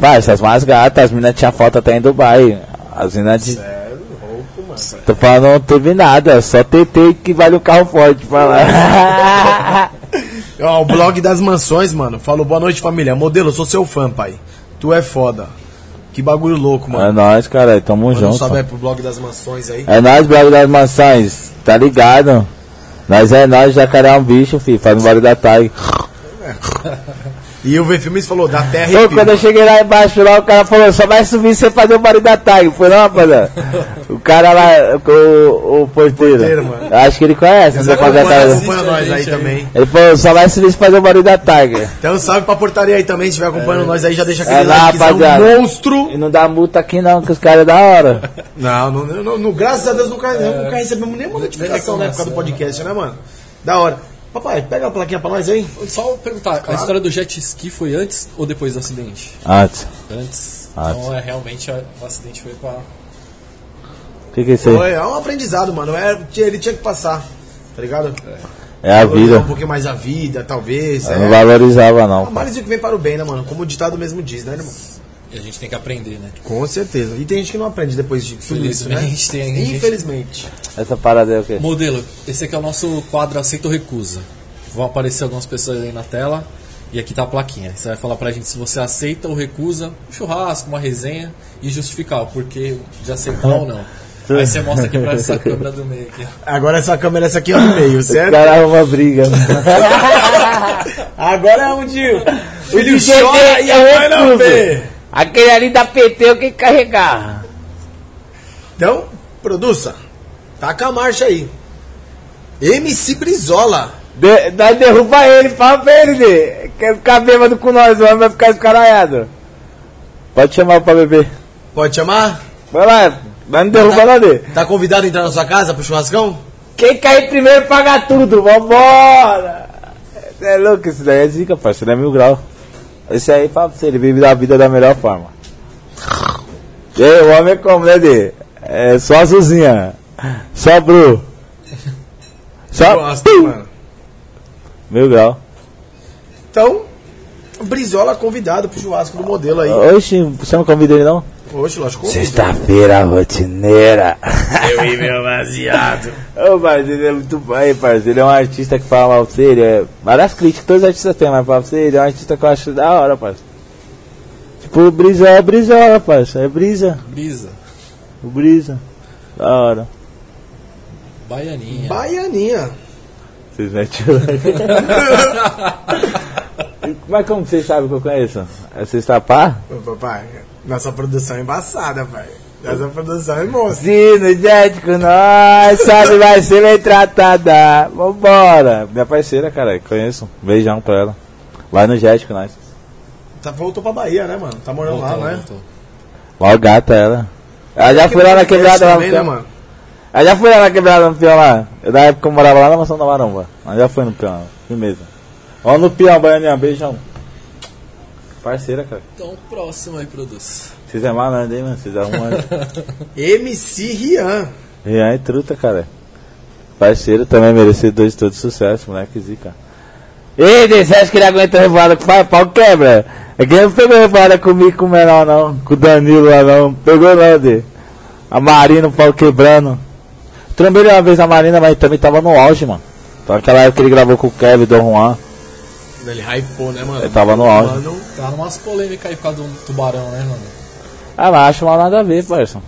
Parça, as mais gatas, as meninas tinham foto até em Dubai. As meninas de. Sério, louco, mano. Tô falando, não teve nada, só TT que vale o carro forte pra lá. Ó, o blog das mansões, mano. Falou, boa noite, família. Modelo, sou seu fã, pai. Tu é foda. Que bagulho louco, é mano. nóis, cara, tamo Manda um junto. salve aí pro blog das mansões aí. É nós, Braga das Mansões, tá ligado? Nós é nós, jacaré é um bicho, filho, faz um barulho da tag. E o V Filmes falou, da terra Ô, e quando eu cheguei lá embaixo, lá, o cara falou, só vai subir se você fazer o barulho da tag. Foi não, rapaziada? O cara lá, o, o porteiro. Acho que ele conhece, você fazer a acompanha, nós aí também. Ele falou, só vai subir se fazer o barulho da tag. Então salve pra portaria aí também, se estiver acompanhando nós aí, já deixa aquele É lá, likezão rapaziada. monstro. E não dá multa aqui não, que os caras é da hora. Não, não, não, não, não, graças a Deus nunca, nunca recebemos nenhuma notificação na época do podcast, né, mano? Da hora. Papai, pega a plaquinha pra nós aí. Só perguntar, a história do jet ski foi antes ou depois do acidente? Antes. Antes. Antes. Então é realmente a- o acidente foi pra. O que que é isso aí? Foi, é um aprendizado, mano. É, ele tinha que passar, tá ligado? É a Valorizar vida. Um pouquinho mais a vida, talvez. Eu não É. valorizava A não. análise que vem para o bem, né, mano? Como o ditado mesmo diz, né, irmão? E a gente tem que aprender, né? Com certeza. E tem gente que não aprende depois de tudo isso, né? Infelizmente, tem gente- Infelizmente. Essa parada é o quê? Modelo, esse aqui é o nosso quadro Aceita ou Recusa. Vão aparecer algumas pessoas aí na tela e aqui tá a plaquinha. Você vai falar pra gente se você aceita ou recusa um churrasco, uma resenha e justificar o porquê de aceitar ou não. Aí você mostra aqui pra essa câmera do meio aqui. Agora essa câmera, essa aqui é no meio, certo? cara arruma briga. Agora é onde o filho chora e a é mãe não vê. Aquele ali da PT eu que carregar. Então, produça. Taca a marcha aí. MC Brizola. De, nós derruba ele, fala pra ele, de. Quer ficar bêbado com nós, homem vai ficar escaralhado. Pode chamar pra beber. Pode chamar? Vai lá, nós não derruba nada dele. Tá convidado a entrar na sua casa pro churrascão? Quem cair primeiro paga tudo, vambora! É louco, esse daí é zica, parceiro, é mil grau. Esse aí, fala pra você, ele vive a vida da melhor forma. E aí, o homem é como, né, Dê? É só azulzinha. Só bru. Só Gosto, mano. mil grau. Então, Brizola convidado pro churrasco do modelo aí. Oxe, você não convida ele não? Oxe, lógico. convido. Sexta-feira rotineira. Eu e meu baseado. Ô, parceiro, ele é muito bom, aí, parceiro. Ele é um artista que fala mal pra você, ele é... Várias críticas, todos os artistas têm, mas fala pra você, ele é um artista que eu acho da hora, parceiro. Tipo, o Brisa é Brizola, parceiro. É Brisa. Brisa, O Brisa. Da hora. Baianinha. Baianinha. Vocês metem o Mas como que vocês sabem que eu conheço? É Sexta-pá? Ô, papai, nossa produção é embaçada, pai. Nossa produção é monstro. Sino, gente, com nós, sabe, vai ser bem tratada. Vambora. Minha parceira, cara, conheço. Beijão pra ela. Vai no jet com nós. Tá, voltou pra Bahia, né, mano? Tá morando lá, Voltou, né? voltou. Mó gata ela. Ela já foi lá na quebrada lá também, né, mano? Ela já foi lá na quebrada no peão lá. Eu, da época eu morava lá na mansão da Maromba. Ela já foi no peão, fui mesmo. Ó no peão, Baianinha, beijão. Parceira, cara. Então, próximo aí, produz. Vocês é malandro, hein, mano? Vocês arrumam. MC Rian. Rian é truta, cara. Parceiro também merecedor de todo sucesso, moleque zica. Ei, você acha que ele aguenta revoada com pai? Pau quebra. É que ele não pegou revoada comigo com o menor, não. Com o Danilo lá, não. Pegou não, Dê. A Marina, o pau quebrando. Trombei ele uma vez a Marina, mas também tava no auge, mano. Então aquela época que ele gravou com o Kevin, do Juan. Ele hypou, né, mano? Ele tava no auge. Mano, tá numas polêmicas aí por causa do tubarão, né, mano? Ah, mas acho mal nada a ver, parça.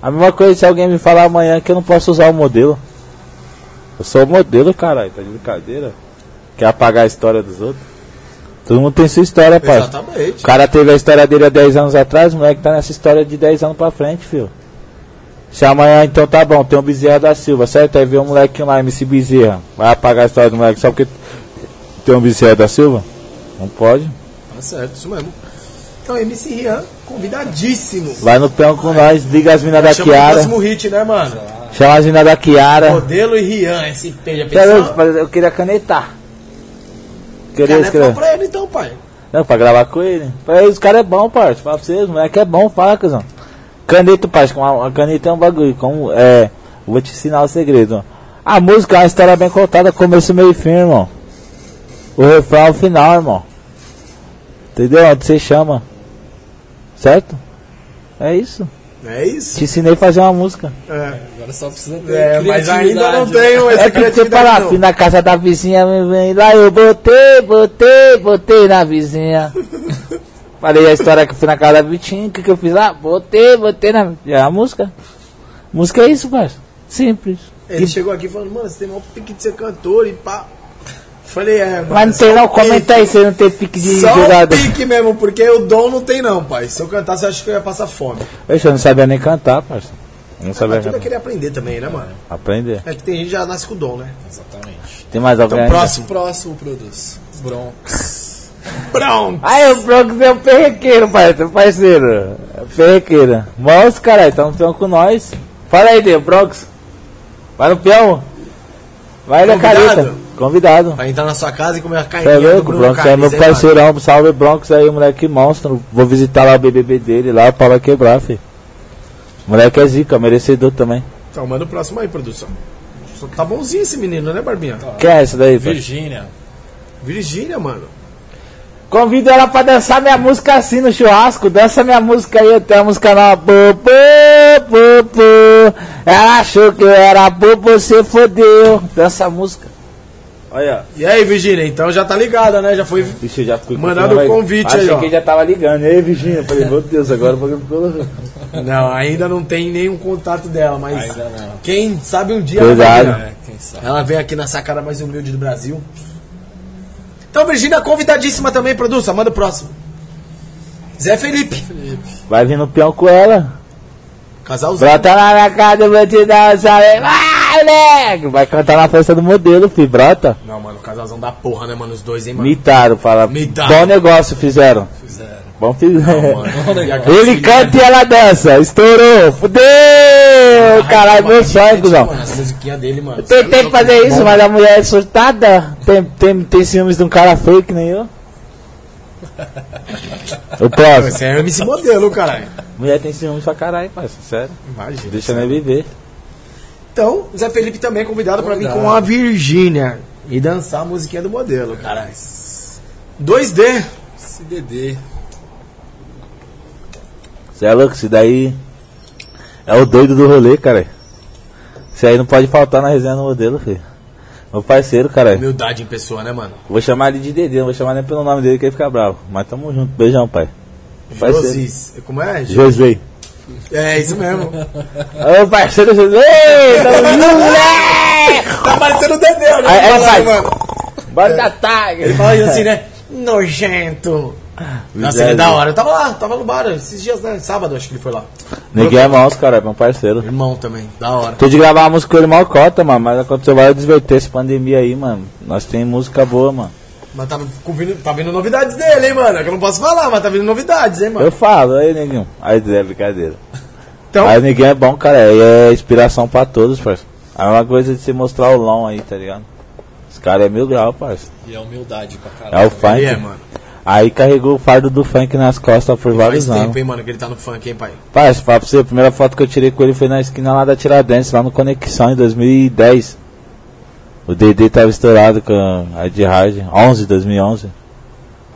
A mesma coisa se alguém me falar amanhã que eu não posso usar o modelo. Eu sou o modelo, caralho, tá de brincadeira? Quer apagar a história dos outros? Todo mundo tem sua história, parça. Exatamente. O cara teve a história dele há 10 anos atrás, o moleque tá nessa história de 10 anos pra frente, filho. Se amanhã então tá bom, tem um Bezerra da Silva, certo? Aí vê um molequinho lá, MC Bezerra. Vai apagar a história do moleque só porque tem um Bezerra da Silva? Não pode. Tá certo, isso mesmo. Então, MC Rian, convidadíssimo. Vai no peão com nós, liga as minas da Chama o próximo hit, né, mano? Chama as minas da Kiara. Modelo e Rian, SP, já pensou? Eu queria canetar. Queria Caneta escrever. pra ele então, pai. Não, pra gravar com ele. Os caras é bom, parça. Fala pra vocês, moleque é bom, fala, cuzão. Caneta, parça, a caneta é um bagulho. Como, é, vou te ensinar o segredo. A música é uma história bem contada, começo, meio e fim, irmão. O refrão é o final, irmão. Entendeu? Onde você chama. Certo? É isso. É isso. Te ensinei a fazer uma música. É, Agora só precisa ter É, mas ainda não criatividade. tenho essa É criatividade. para não. fui na casa da vizinha, vem lá, eu botei, botei, botei na vizinha. Falei a história que eu fui na casa da Vitinho, o que, que eu fiz lá? Botei, botei na. É a música. Música é isso, parça. Simples. Ele E- chegou aqui falando, mano, você tem maior pique de ser cantor e pá. Falei, é, mano. Mas não tem só não, comenta aí, você não tem pique de Só jogador. o pique mesmo, porque o dom não tem não, pai. Se eu cantar, você acha que eu ia passar fome. Poxa, eu não sabia nem cantar, parça. Eu Não sabia Mas tudo é querer aprender também, né, mano? Aprender. É que tem gente que já nasce com o dom, né? Exatamente. Tem mais alguém? Então, próximo. Próximo produz. Bronx. Pronto. Aí o Bronx é o perrequeiro, parceiro. parceiro. É perrequeiro. Monstro, caralho, tá no peão com nós. Fala aí, Dê, Bronx. Vai no peão. Vai na careta. Convidado. Vai entrar na sua casa e comer a Você carninha é do louco, Bronx é meu mano? parceirão. Salve Bronx aí, moleque monstro. Vou visitar lá o BBB dele, lá o pau vai quebrar, filho. Moleque é zica, merecedor também. Então, manda o próximo aí, produção. Tá bonzinho esse menino, né, Barbinha? Quem é esse daí? Virgínia. Virgínia, mano. Convido ela pra dançar minha música assim no churrasco. Dança minha música aí, tenho a música pô. Ela achou que eu era bobo, você fodeu. Dança a música. Olha. E aí, Virgínia, então já tá ligada, né? Já foi. Eu já fui Mandando o convite Achei aí, ó. que já tava ligando. E aí, Virgínia? Eu Falei, meu Deus, agora o bagulho ficou. Não, ainda não tem nenhum contato dela, mas quem sabe um dia Cuidado. ela, vai vir. É, ela vem aqui na sacada mais humilde do Brasil. Então, Virgínia, convidadíssima também, produção. Manda o próximo. Zé Felipe. Vai vir no peão com ela. Casalzão. Brota lá na casa, eu vou te dar um salve. Vai, moleque! Vai cantar na festa do modelo, fi. Brota. Não, mano, casalzão da porra, né, mano? Os dois, hein, mano? Mitaram, fala. Mitaram. Bom negócio fizeram. Fizeram. Bom fizeram. Mano, e aquela Ele canta e ela dança. Estourou. Fudeu! Caralho, meu sonho, cuzão. Mano, as musiquinhas dele, mano. Eu tentei fazer isso, mas a mulher é surtada. Tem, tem, tem ciúmes de um cara feio que nem eu. O próximo. Esse é MC modelo, caralho. Mulher tem ciúmes pra caralho, parça. Sério. Imagina. Deixa nem viver. Então, Zé Felipe também é convidado pra vir com a Virgínia e dançar a musiquinha do modelo, caralho. 2D. CDD. Você é louco? Isso daí é o doido do rolê, cara. Isso aí não pode faltar na resenha do modelo, filho. Meu parceiro, cara. Humildade em pessoa, né, mano? Vou chamar ele de Dedê, não vou chamar nem pelo nome dele que ele fica bravo. Mas tamo junto. Beijão, pai. Josis. Como é? José. É, isso mesmo. Ô, parceiro junto, né? Tá parecendo o Dedê, né? Aí- aí mano. Bora da tag! Ele fala assim, né? Nojento. Nossa, ele é da hora. Eu tava lá, tava no bar esses dias, né? Sábado, acho que ele foi lá. Ninguém é mouse, cara, é meu parceiro. Irmão também, da hora. Tô de gravar uma música com ele mal cota, mano, mas aconteceu várias desverter essa pandemia aí, mano. Nós tem música boa, mano. Mas tá, vindo, tá vindo novidades dele, hein, mano? É que eu não posso falar, mas tá vindo novidades, hein, mano? Eu falo, aí, neguinho. Aí, é brincadeira. Então, Mas ninguém é bom, cara. Aí é inspiração pra todos, parça. É uma coisa de você mostrar o long aí, tá ligado? Os caras é mil grau, parça. E a humildade pra É caralho. o funk. ele é, mano. Aí carregou o fardo do funk nas costas por Faz vários tempo, anos. hein, mano, que ele tá no funk, hein, pai? Parça, fala pra você, a primeira foto que eu tirei com ele foi na esquina lá da Tiradentes, lá no Conexão, em 2010. O DD tava estourado com a de hard, 11, 2011.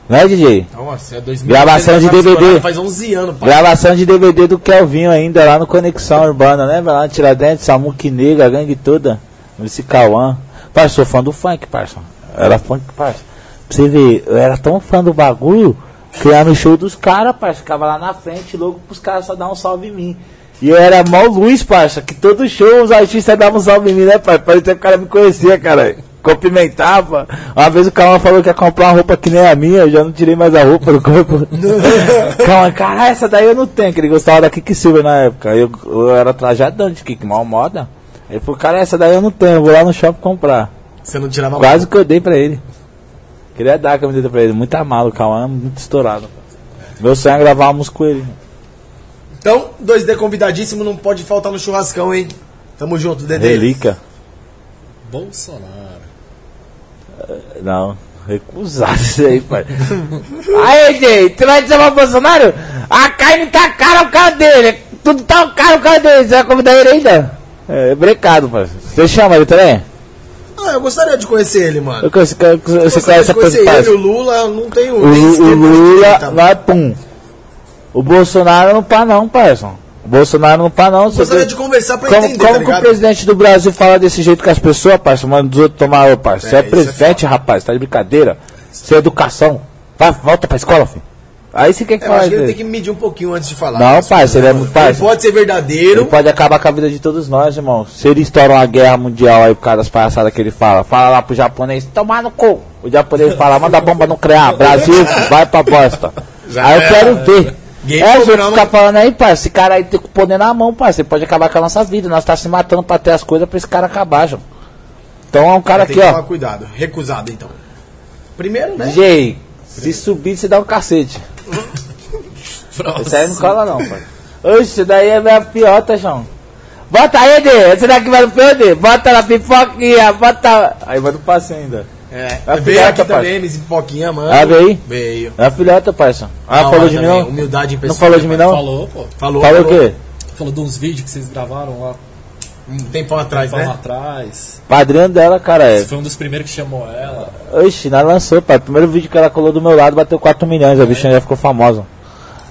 Não é, DJ? Nossa, é 2000. Gravação de DVD. Faz 11 anos, pai. Gravação de DVD do Kelvinho ainda, lá no Conexão Urbana, né? Vai lá no Tiradentes, Samuque Negra, a gangue toda. MC Cauã. Parça, sou fã do funk, parça. Era funk, parça. Pra você ver, eu era tão fã do bagulho que ia no show dos caras, parça. Ficava lá na frente, louco pros caras só dar um salve em mim. E eu era mal luz, parça, que todo show os artistas davam um salve em mim, né, pai? Parecia que o cara me conhecia, cara. Cumprimentava. Uma vez o Calma falou que ia comprar uma roupa que nem a minha, eu já não tirei mais a roupa do corpo. Calma, cara, essa daí eu não tenho, que ele gostava da Kicksilver na época. Eu, eu era trajadão de Kick, mal moda. Ele falou, cara, essa daí eu não tenho, eu vou lá no shopping comprar. Você não tirava Quase que eu dei pra ele. Queria dar a camiseta pra ele, muito amado, o Calma muito estourado. Meu sonho é gravar uma música com ele. Então, 2D convidadíssimo, não pode faltar no churrascão, hein? Tamo junto, Dedê. Relíquia. Bolsonaro. Não, recusado isso aí, pai. aí, Jay, tu vai chamar o Bolsonaro? A carne tá cara o cara dele. Tudo tá caro o cara dele. Você vai convidar ele ainda? É, brecado, pai. Você chama ele também? Ah, eu gostaria de conhecer ele, mano. Eu conheço, eu, você Gostaria conhece de a coisa conhecer ele, o Lula, eu não tenho O, o Lula direita. vai pum. O Bolsonaro não pá não, parça. O Bolsonaro não pá não. Você Gostaria de conversar pra Como, entender, como tá que o presidente do Brasil fala desse jeito com as pessoas, parça? Manda os outros tomar, ô, parça. Você é, É, é presidente, rapaz, tá de brincadeira. Você é educação. Vai, volta pra escola, filho. Aí você quer É, que eu fale acho que ele tem que medir um pouquinho antes de falar. Não, parça, ele é mano, muito parça. Ele pode ser verdadeiro. Ele pode acabar com a vida de todos nós, irmão. Se ele estoura uma guerra mundial aí por causa das palhaçadas que ele fala, fala lá pro japonês, tomar no cu. O japonês fala, manda bomba nuclear, Brasil, vai pra bosta. Já aí eu quero ver. Game é, os outros ficam não. falando aí, parça, esse cara aí tem o poder na mão, parça. Ele pode acabar com a nossa vida. Nós tá se matando pra ter as coisas pra esse cara acabar, João. Então é um cara aqui, que ó. tomar cuidado. Recusado, então. Primeiro, né? DJ, se subir, você dá um cacete. Esse aí não cola não, pai. Oxe, isso daí é minha piota, João. Bota aí, Dê. Esse daqui vai no POD. Bota na pipoquinha, bota. Aí vai no passe ainda. É. A veio filhota, aqui parça. também, MC Pipoquinha, mano. Ah, veio? Veio. É a filhota, parça. Ah, Da falou de mim não? Humildade em Não pessoa. falou de mim não? Falou, pô. Falou, Falou o quê? Falou de uns vídeos que vocês gravaram lá Um tempão atrás, um tempo né? atrás. Padrinho dela, cara. É. Você foi um dos primeiros que chamou ela. Oxi, nós lançou, pai. Primeiro vídeo que ela colou do meu lado bateu 4 milhões. A bichinha já ficou famosa.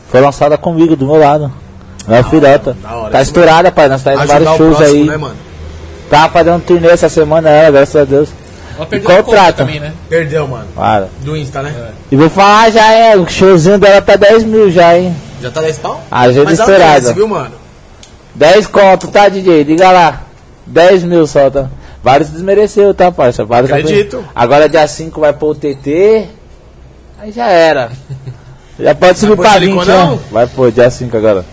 Foi lançada comigo, do meu lado. Minha filhota. da hora. Tá estourada, pai. Nós tá indo vários o shows próximo, aí. né, mano? Tava fazendo turnê essa semana, ela, graças a Deus. Ela perdeu a conta contrata. também, né? Perdeu, mano. Para. Do Insta, né? E vou falar já, é. O showzinho dela tá 10 mil já, hein. Já tá 10 pau? Mas ela estourada. merece, viu, mano? 10 conto, tá, DJ? Liga lá. 10 mil só, tá? Vários desmereceu, tá, parça? Vários Acredito. Agora dia 5 vai pôr o TT. Aí já era. Já pode subir pra silicone, 20, né? não? Vai pôr, dia 5 agora.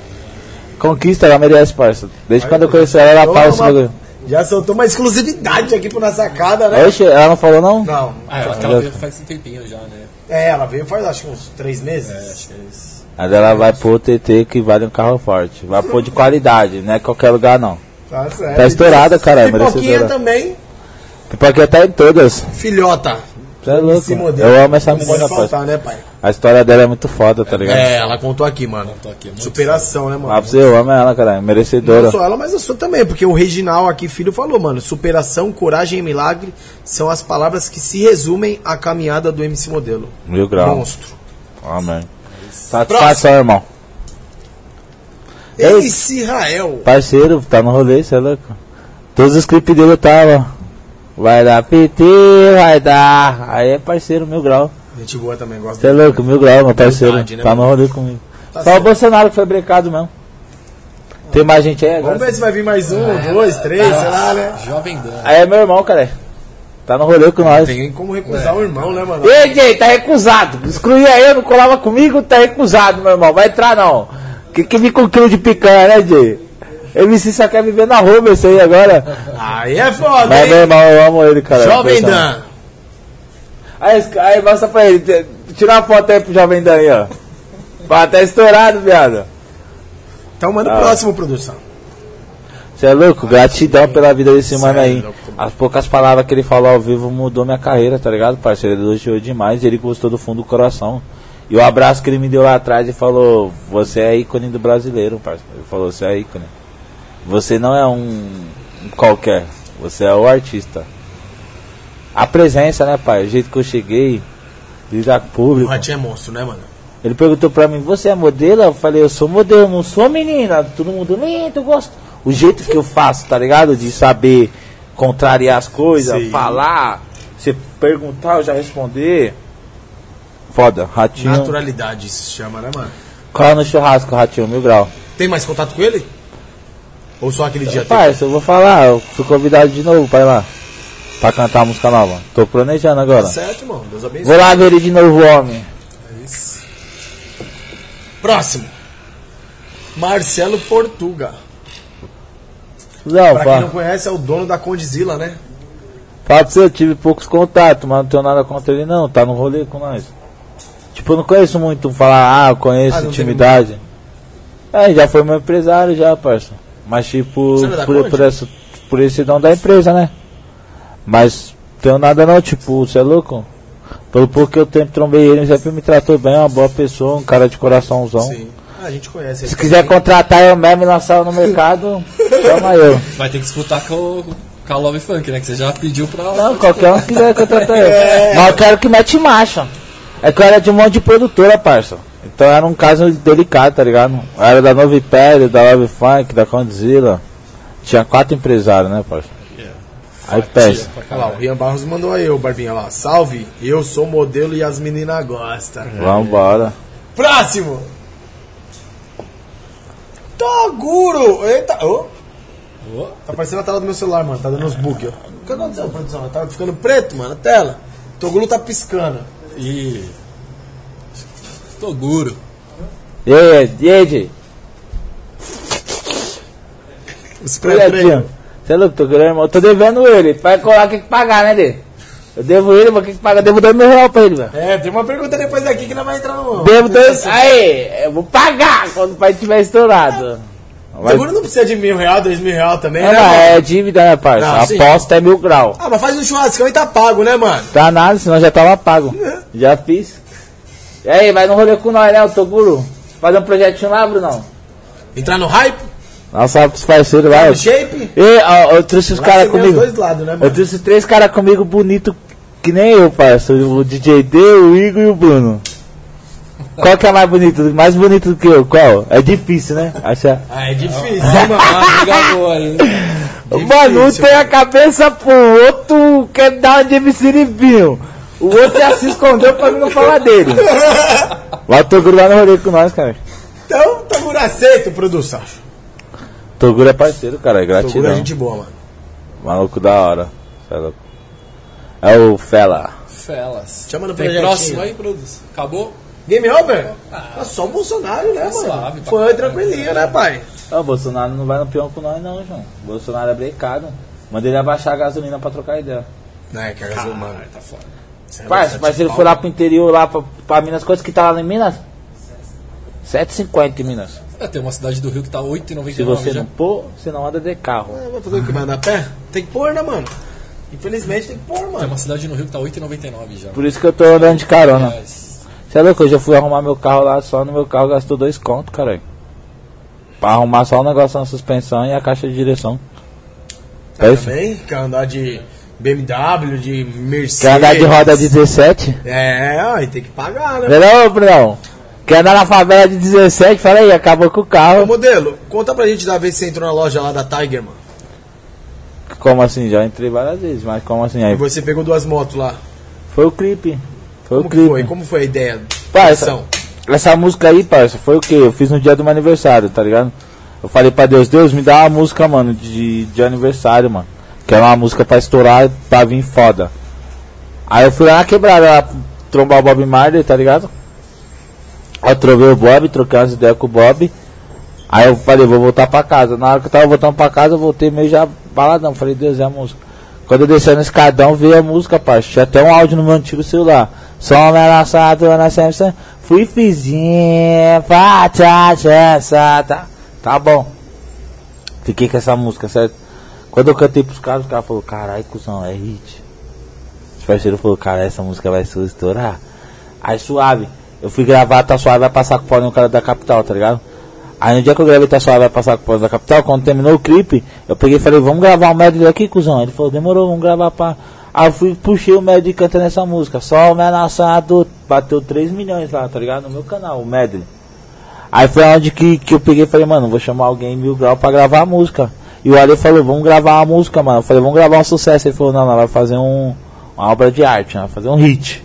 Conquista, ela merece, parça. Desde quando eu conheci ela, ela fala esse bagulho. Já soltou uma exclusividade aqui pro Na Sacada, né? Oxe, ela não falou não? Não. Ah, ela, ela veio faz um tempinho já, né? É, ela veio faz acho que uns 3 meses. É, acho que é isso. Mas ela vai pôr o TT que vale um carro forte. Vai pôr de qualidade, não é qualquer lugar não. Tá certo. Tá estourada, caralho, Pipoquinha merecedora. também, Porque tá em todas. filhota. Você é louco. Esse modelo. Eu amo essa menina, faltar, né, pai? A história dela é muito foda, tá ligado? É, ela contou aqui, mano. Tô aqui, Superação, né, Ah, pra mano? você, eu amo ela, cara. Merecedora. Não só ela, mas eu sou também, porque o Reginal aqui, filho, falou, mano, superação, coragem e milagre são as palavras que se resumem à caminhada do MC Modelo. Mil grau. Monstro. Amém. Satisfação, irmão. MC Israel. Parceiro, tá no rolê, você é louco. Todos os clipes dele eu tava. Vai dar PT, vai dar. Aí é parceiro, mil grau. Gente boa também, gosto Você é louco, mil grau, meu parceiro. Verdade, né, tá no rolê comigo. Tá Só o certo. Bolsonaro que foi brecado mesmo. Tem mais gente aí agora? Vamos ver se vai vir mais um, dois, três, sei lá, né? Jovem Dan. Aí é meu irmão, cara. Tá no rolê com nós. Tem como recusar o irmão, né, mano? Ei, Jay, tá recusado. Excluía eu, não colava comigo, tá recusado, meu irmão. Vai entrar não. Que que vem com um quilo de picanha, né, Jay? MC só quer viver na rua, esse aí agora. Aí é foda, Mas meu hein? irmão, eu amo ele, cara. Jovem. Dan. Aí, aí mostra pra ele. Tira uma foto aí pro Jovem Dan aí, ó. Pá, tá estourado, viado. Então manda o Ah. próximo, produção. Você é louco? Gratidão pela vida desse mano Cê é aí. As poucas palavras que ele falou ao vivo mudou minha carreira, tá ligado, parceiro? Ele elogiou demais e ele gostou do fundo do coração. E o abraço que ele me deu lá atrás e falou: Você é ícone do brasileiro, parceiro. Ele falou: Você é ícone. Você não é um qualquer, você é o artista. A presença, né, pai? O jeito que eu cheguei, lidar com o O público. Ratinho é monstro, né, mano? Ele perguntou pra mim, você é modelo? Eu falei, eu sou modelo, não sou menina. Todo mundo, lindo, gosto. O jeito que eu faço, tá ligado? De saber contrariar as coisas, Sim. falar, você perguntar, eu já responder. Foda, ratinho. Naturalidade isso se chama, né, mano? Cola no churrasco, ratinho, mil grau. Tem mais contato com ele? Ou só aquele dia? Pai, eu vou falar, eu fui convidado de novo pra ir lá. Pra cantar a música nova. Tô planejando agora. Tá certo, irmão. Deus abençoe. Vou lá ver ele de novo, homem. É isso. Próximo. Marcelo Portuga. Não, Pra quem fala. não conhece, é o dono da Condizila, né? Fala pra você, eu tive poucos contatos, mas não tenho nada contra ele não, tá no rolê com nós. Tipo, eu não conheço muito falar, ah, eu conheço Ah, intimidade. É, já foi meu empresário já, parça. Mas tipo, é por, por, essa, por esse dom da empresa, né? Mas tenho nada não, tipo, você é louco? Pelo pouco que eu tempo trombei ele, ele sempre me tratou bem, é uma boa pessoa, um cara de coraçãozão. Sim. Ah, a gente conhece ele. Se quiser contratar eu mesmo e lançar no mercado, chama eu. Vai ter que disputar com, o- com a Love Funk, né? Que você já pediu pra. Não, qualquer um que quiser contratar eu. Mas eu quero que mete marcha. É que eu era de um monte de produtora, parça. Então era um caso delicado, tá ligado? Era da Nova Império, da Love Funk, da Condzilla. Tinha quatro empresários, né, parça? Aí pensa. Pra Olha lá, o. Rian Barros mandou aí, o Barbinha lá. Salve, eu sou modelo e as meninas gostam. Vambora. Próximo! Toguro! Eita! ô, Ô, tá aparecendo a tela do meu celular, mano. Tá dando uns bugs, ó. O que aconteceu, produção? Tá ficando preto, mano, a tela. Toguro tá piscando. E. Toguro. E aí, e aí, Jay? Os aí, tio? Você é louco, tô querendo, irmão. Eu tô devendo ele. Vai colar, tem que pagar, né, Dê? Eu devo ele, mas quem que paga? Devo dois mil reais pra ele, velho. É, tem uma pergunta depois daqui que não vai entrar no. Devo dois. Aí, eu vou pagar quando o pai tiver estourado. Mas, Toguro não precisa de mil real, dois mil real também, é, né? mano? é dívida, né, parça? Não, sim. aposta é mil grau. Ah, mas faz um churrascão e tá pago, né, mano? Tá nada, senão já tava pago. É. Já fiz. E aí, vai no rolê com nós, né, o Toguro? Fazer um projetinho lá, Brunão? Entrar no hype, Nossa, pros parceiros lá. tá Eu, no shape. e, ó, eu trouxe os caras comigo. os dois lados, né, Eu mano? trouxe três caras comigo bonito que nem eu, parça. O DJ D, o Igor e o Bruno. Qual que é mais bonito? Mais bonito do que eu? Qual? É difícil, né? Achar. Ah, é difícil, mano? Boa, hein? Mano, um tem a cabeça pro outro, quer dar uma de MC Livinho. O outro já se escondeu pra mim não falar dele. Lá o Toguro vai no rolê com nós, cara. Então, Toguro aceita, produção. Toguro é parceiro, cara, é Toguro é gratidão. gente boa, mano. Maluco da hora. Cê É, louco. é o Fela. Felas. Chama no Tem projetinho. próximo aí, produz. Acabou? Game over? Ah, só o Bolsonaro, né, mano? suave, pra Foi tranquilinho, né, pai? Ó, o Bolsonaro não vai no peão com nós não, João. O Bolsonaro é brecado. Manda ele abaixar a gasolina pra trocar ideia. Não, é que a gasolina, mano. tá foda. Parça, mas se ele for lá pro interior, lá pra, pra Minas, quantos que tá lá em Minas? 7,50 em Minas. É, tem uma cidade do Rio que tá 8,99 Se você já. não pôr, você não anda de carro. Ah, Vai fazer o que? Vai andar a pé? Tem que pôr, né, mano? Infelizmente tem que pôr, Tem mano. uma cidade no Rio que tá 8,99 já. Por isso que eu tô andando de carona. Você é louco? Eu já fui arrumar meu carro lá, só no meu carro gastou dois contos, caralho. Pra arrumar só o negócio na suspensão e a caixa de direção. Tá É isso? também? Quer andar de BMW, de Mercedes? Quer andar de roda 17? É, aí tem que pagar, né? Não, Brunão? Quer andar na favela de 17? Fala aí, acabou com o Ô, carro. modelo, conta pra gente da vez que você entrou na loja lá da Tiger, mano. Como assim? Já entrei várias vezes, mas como assim? Aí E você pegou duas motos lá. foi o clipe. Foi Como o clipe. foi? Como foi a ideia? Parça, essa música aí, parça, foi o que? Eu fiz no dia do meu aniversário, tá ligado? Eu falei pra Deus, Deus, me dá uma música, mano, de, de aniversário, mano. Que é uma música pra estourar, pra vir foda. Aí eu fui lá na quebrada, trombar o Bob Marley, tá ligado? Eu trovei o Bob, troquei umas ideias com o Bob. Aí eu falei, vou voltar pra casa. Na hora que eu tava voltando pra casa, eu voltei meio já baladão. Falei, Deus, é a música. Quando eu desci no escadão, veio a música, parça. Tinha até um áudio no meu antigo celular. Só me lançado na Samsung. Fui fizinha, tá, tá. Tá bom. Fiquei com essa música, certo? Quando eu cantei pros caras, os caras falaram, caralho, cuzão, é hit. Os parceiros falaram, cara, essa música vai se estourar. Aí suave. Eu fui gravar, tá suave, vai passar com o pau no cara da capital, tá ligado? Aí no dia que eu gravei Tá Suave vai passar com o pau da capital, quando terminou o clipe, eu peguei e falei, vamos gravar um medley aqui, cuzão. Ele falou, demorou, vamos gravar pá. Aí eu fui, puxei o Medley cantando essa música. Só o nação adulto. Bateu 3 milhões lá, tá ligado? No meu canal, o Medley. Aí foi onde que, que eu peguei e falei, mano, vou chamar alguém mil grau pra gravar a música. E o Ale falou, vamos gravar uma música, mano. Eu falei, vamos gravar um sucesso. Ele falou, não, não, vai fazer um, uma obra de arte, vai fazer um hit.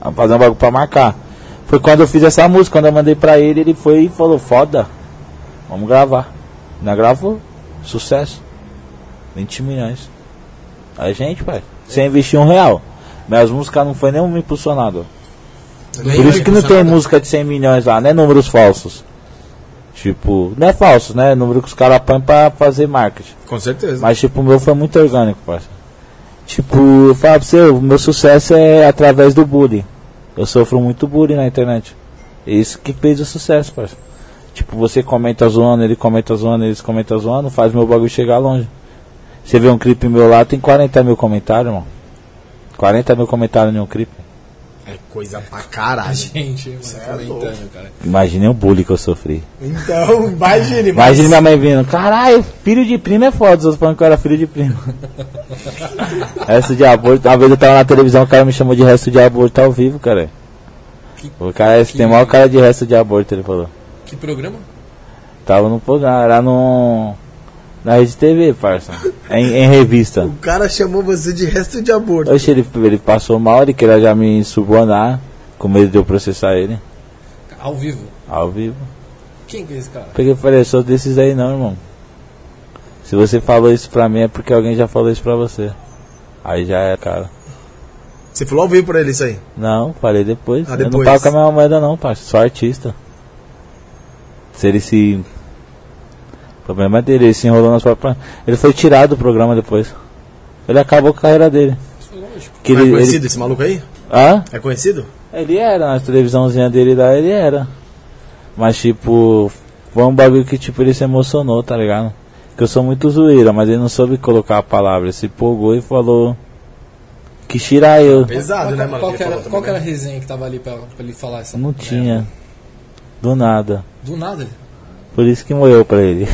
Vai fazer um bagulho pra marcar. Foi quando eu fiz essa música, quando eu mandei pra ele, ele foi e falou, foda, vamos gravar. Não gravou, sucesso. 20 milhões. A gente, pai, sem investir um real. Minhas músicas não foi nenhum impulsionado. Por isso que não tem música de 100 milhões lá, né? Números falsos. Tipo, não é falso, né? Número que os caras põem pra fazer marketing. Com certeza. Mas, tipo, o meu foi muito orgânico, parceiro. Tipo, eu falo pra você, o meu sucesso é através do bullying. Eu sofro muito bullying na internet. É isso que fez o sucesso, parceiro. Tipo, você comenta zoando, ele comenta zoando, eles comentam zoando, faz meu bagulho chegar longe. Você vê um clipe meu lá, tem 40 mil comentários, irmão. 40 mil comentários em um clipe. É coisa pra caralho. Gente, mano, é comentando, cara. Imagine o bullying que eu sofri. Então, imagine. Imagine minha mãe vindo, caralho, filho de primo é foda, os outros falando que eu era filho de primo. resto de aborto, uma vez eu tava na televisão, o cara me chamou de resto de aborto ao vivo, cara. Que- O cara que- tem maior cara de resto de aborto, ele falou. Que programa? Tava no programa, era no. Na Rede TV, parça. Em, em revista. O cara chamou você de resto de aborto. Oxe, ele, ele passou mal, ele queria já me subornar, com medo de eu processar ele, Ao vivo. ao vivo. Quem que é esse cara? Peguei e falei, sou desses aí não, irmão. Se você falou isso pra mim é porque alguém já falou isso pra você. Aí já é, cara. Você falou ao vivo pra ele isso aí. Não, falei depois. Ah, Eu não depois. pago com a mesma moeda não, parça. Sou artista. Se ele se. O problema é dele, ele se enrolou nas próprias. Ele foi tirado do programa depois. Ele acabou com a carreira dele. Lógico. Que é ele, conhecido ele... esse maluco aí? Hã? É conhecido? Ele era, na televisãozinha dele lá, ele era. Mas tipo, foi um bagulho que tipo, ele se emocionou, tá ligado? Que eu sou muito zoeira, mas ele não soube colocar a palavra. Ele se empolgou e falou. Que tira eu. Pesado, qual, né, mano? Qual, que era, qual também, era a né? resenha que tava ali pra, pra ele falar essa Não merda? tinha. Do nada. Do nada. Por isso que morreu pra ele.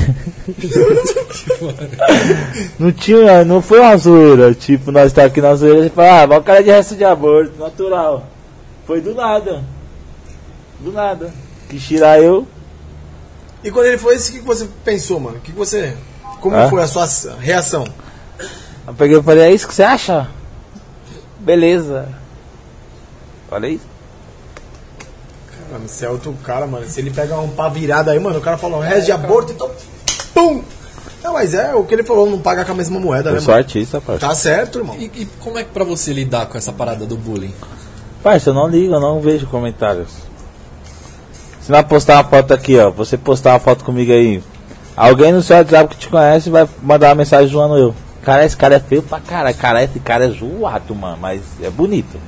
não tinha, não foi uma zoeira. Tipo, nós tá aqui na zoeira e fala, ah, mas o cara é de resto de aborto, natural. Foi do nada. Do nada. Que tirar eu. E quando ele foi isso, o que você pensou, mano? O que você. Como Hã? foi a sua reação? Eu peguei e falei, é isso que você acha? Beleza. Olha isso. Mano, você é outro cara, mano. Se ele pegar um pá virado aí, mano, o cara falou, resto de aborto, então. Pum! Não, mas é o que ele falou, não paga com a mesma moeda, né, Eu sou mano? artista, parça. Tá certo, irmão. E, e como é que pra você lidar com essa parada do bullying? Parça, eu não ligo, eu não vejo comentários. Se não postar uma foto aqui, ó, você postar uma foto comigo aí, alguém no seu WhatsApp que te conhece vai mandar uma mensagem zoando eu. Cara, esse cara é feio pra caralho. Cara, esse cara é zoado, mano, mas é bonito.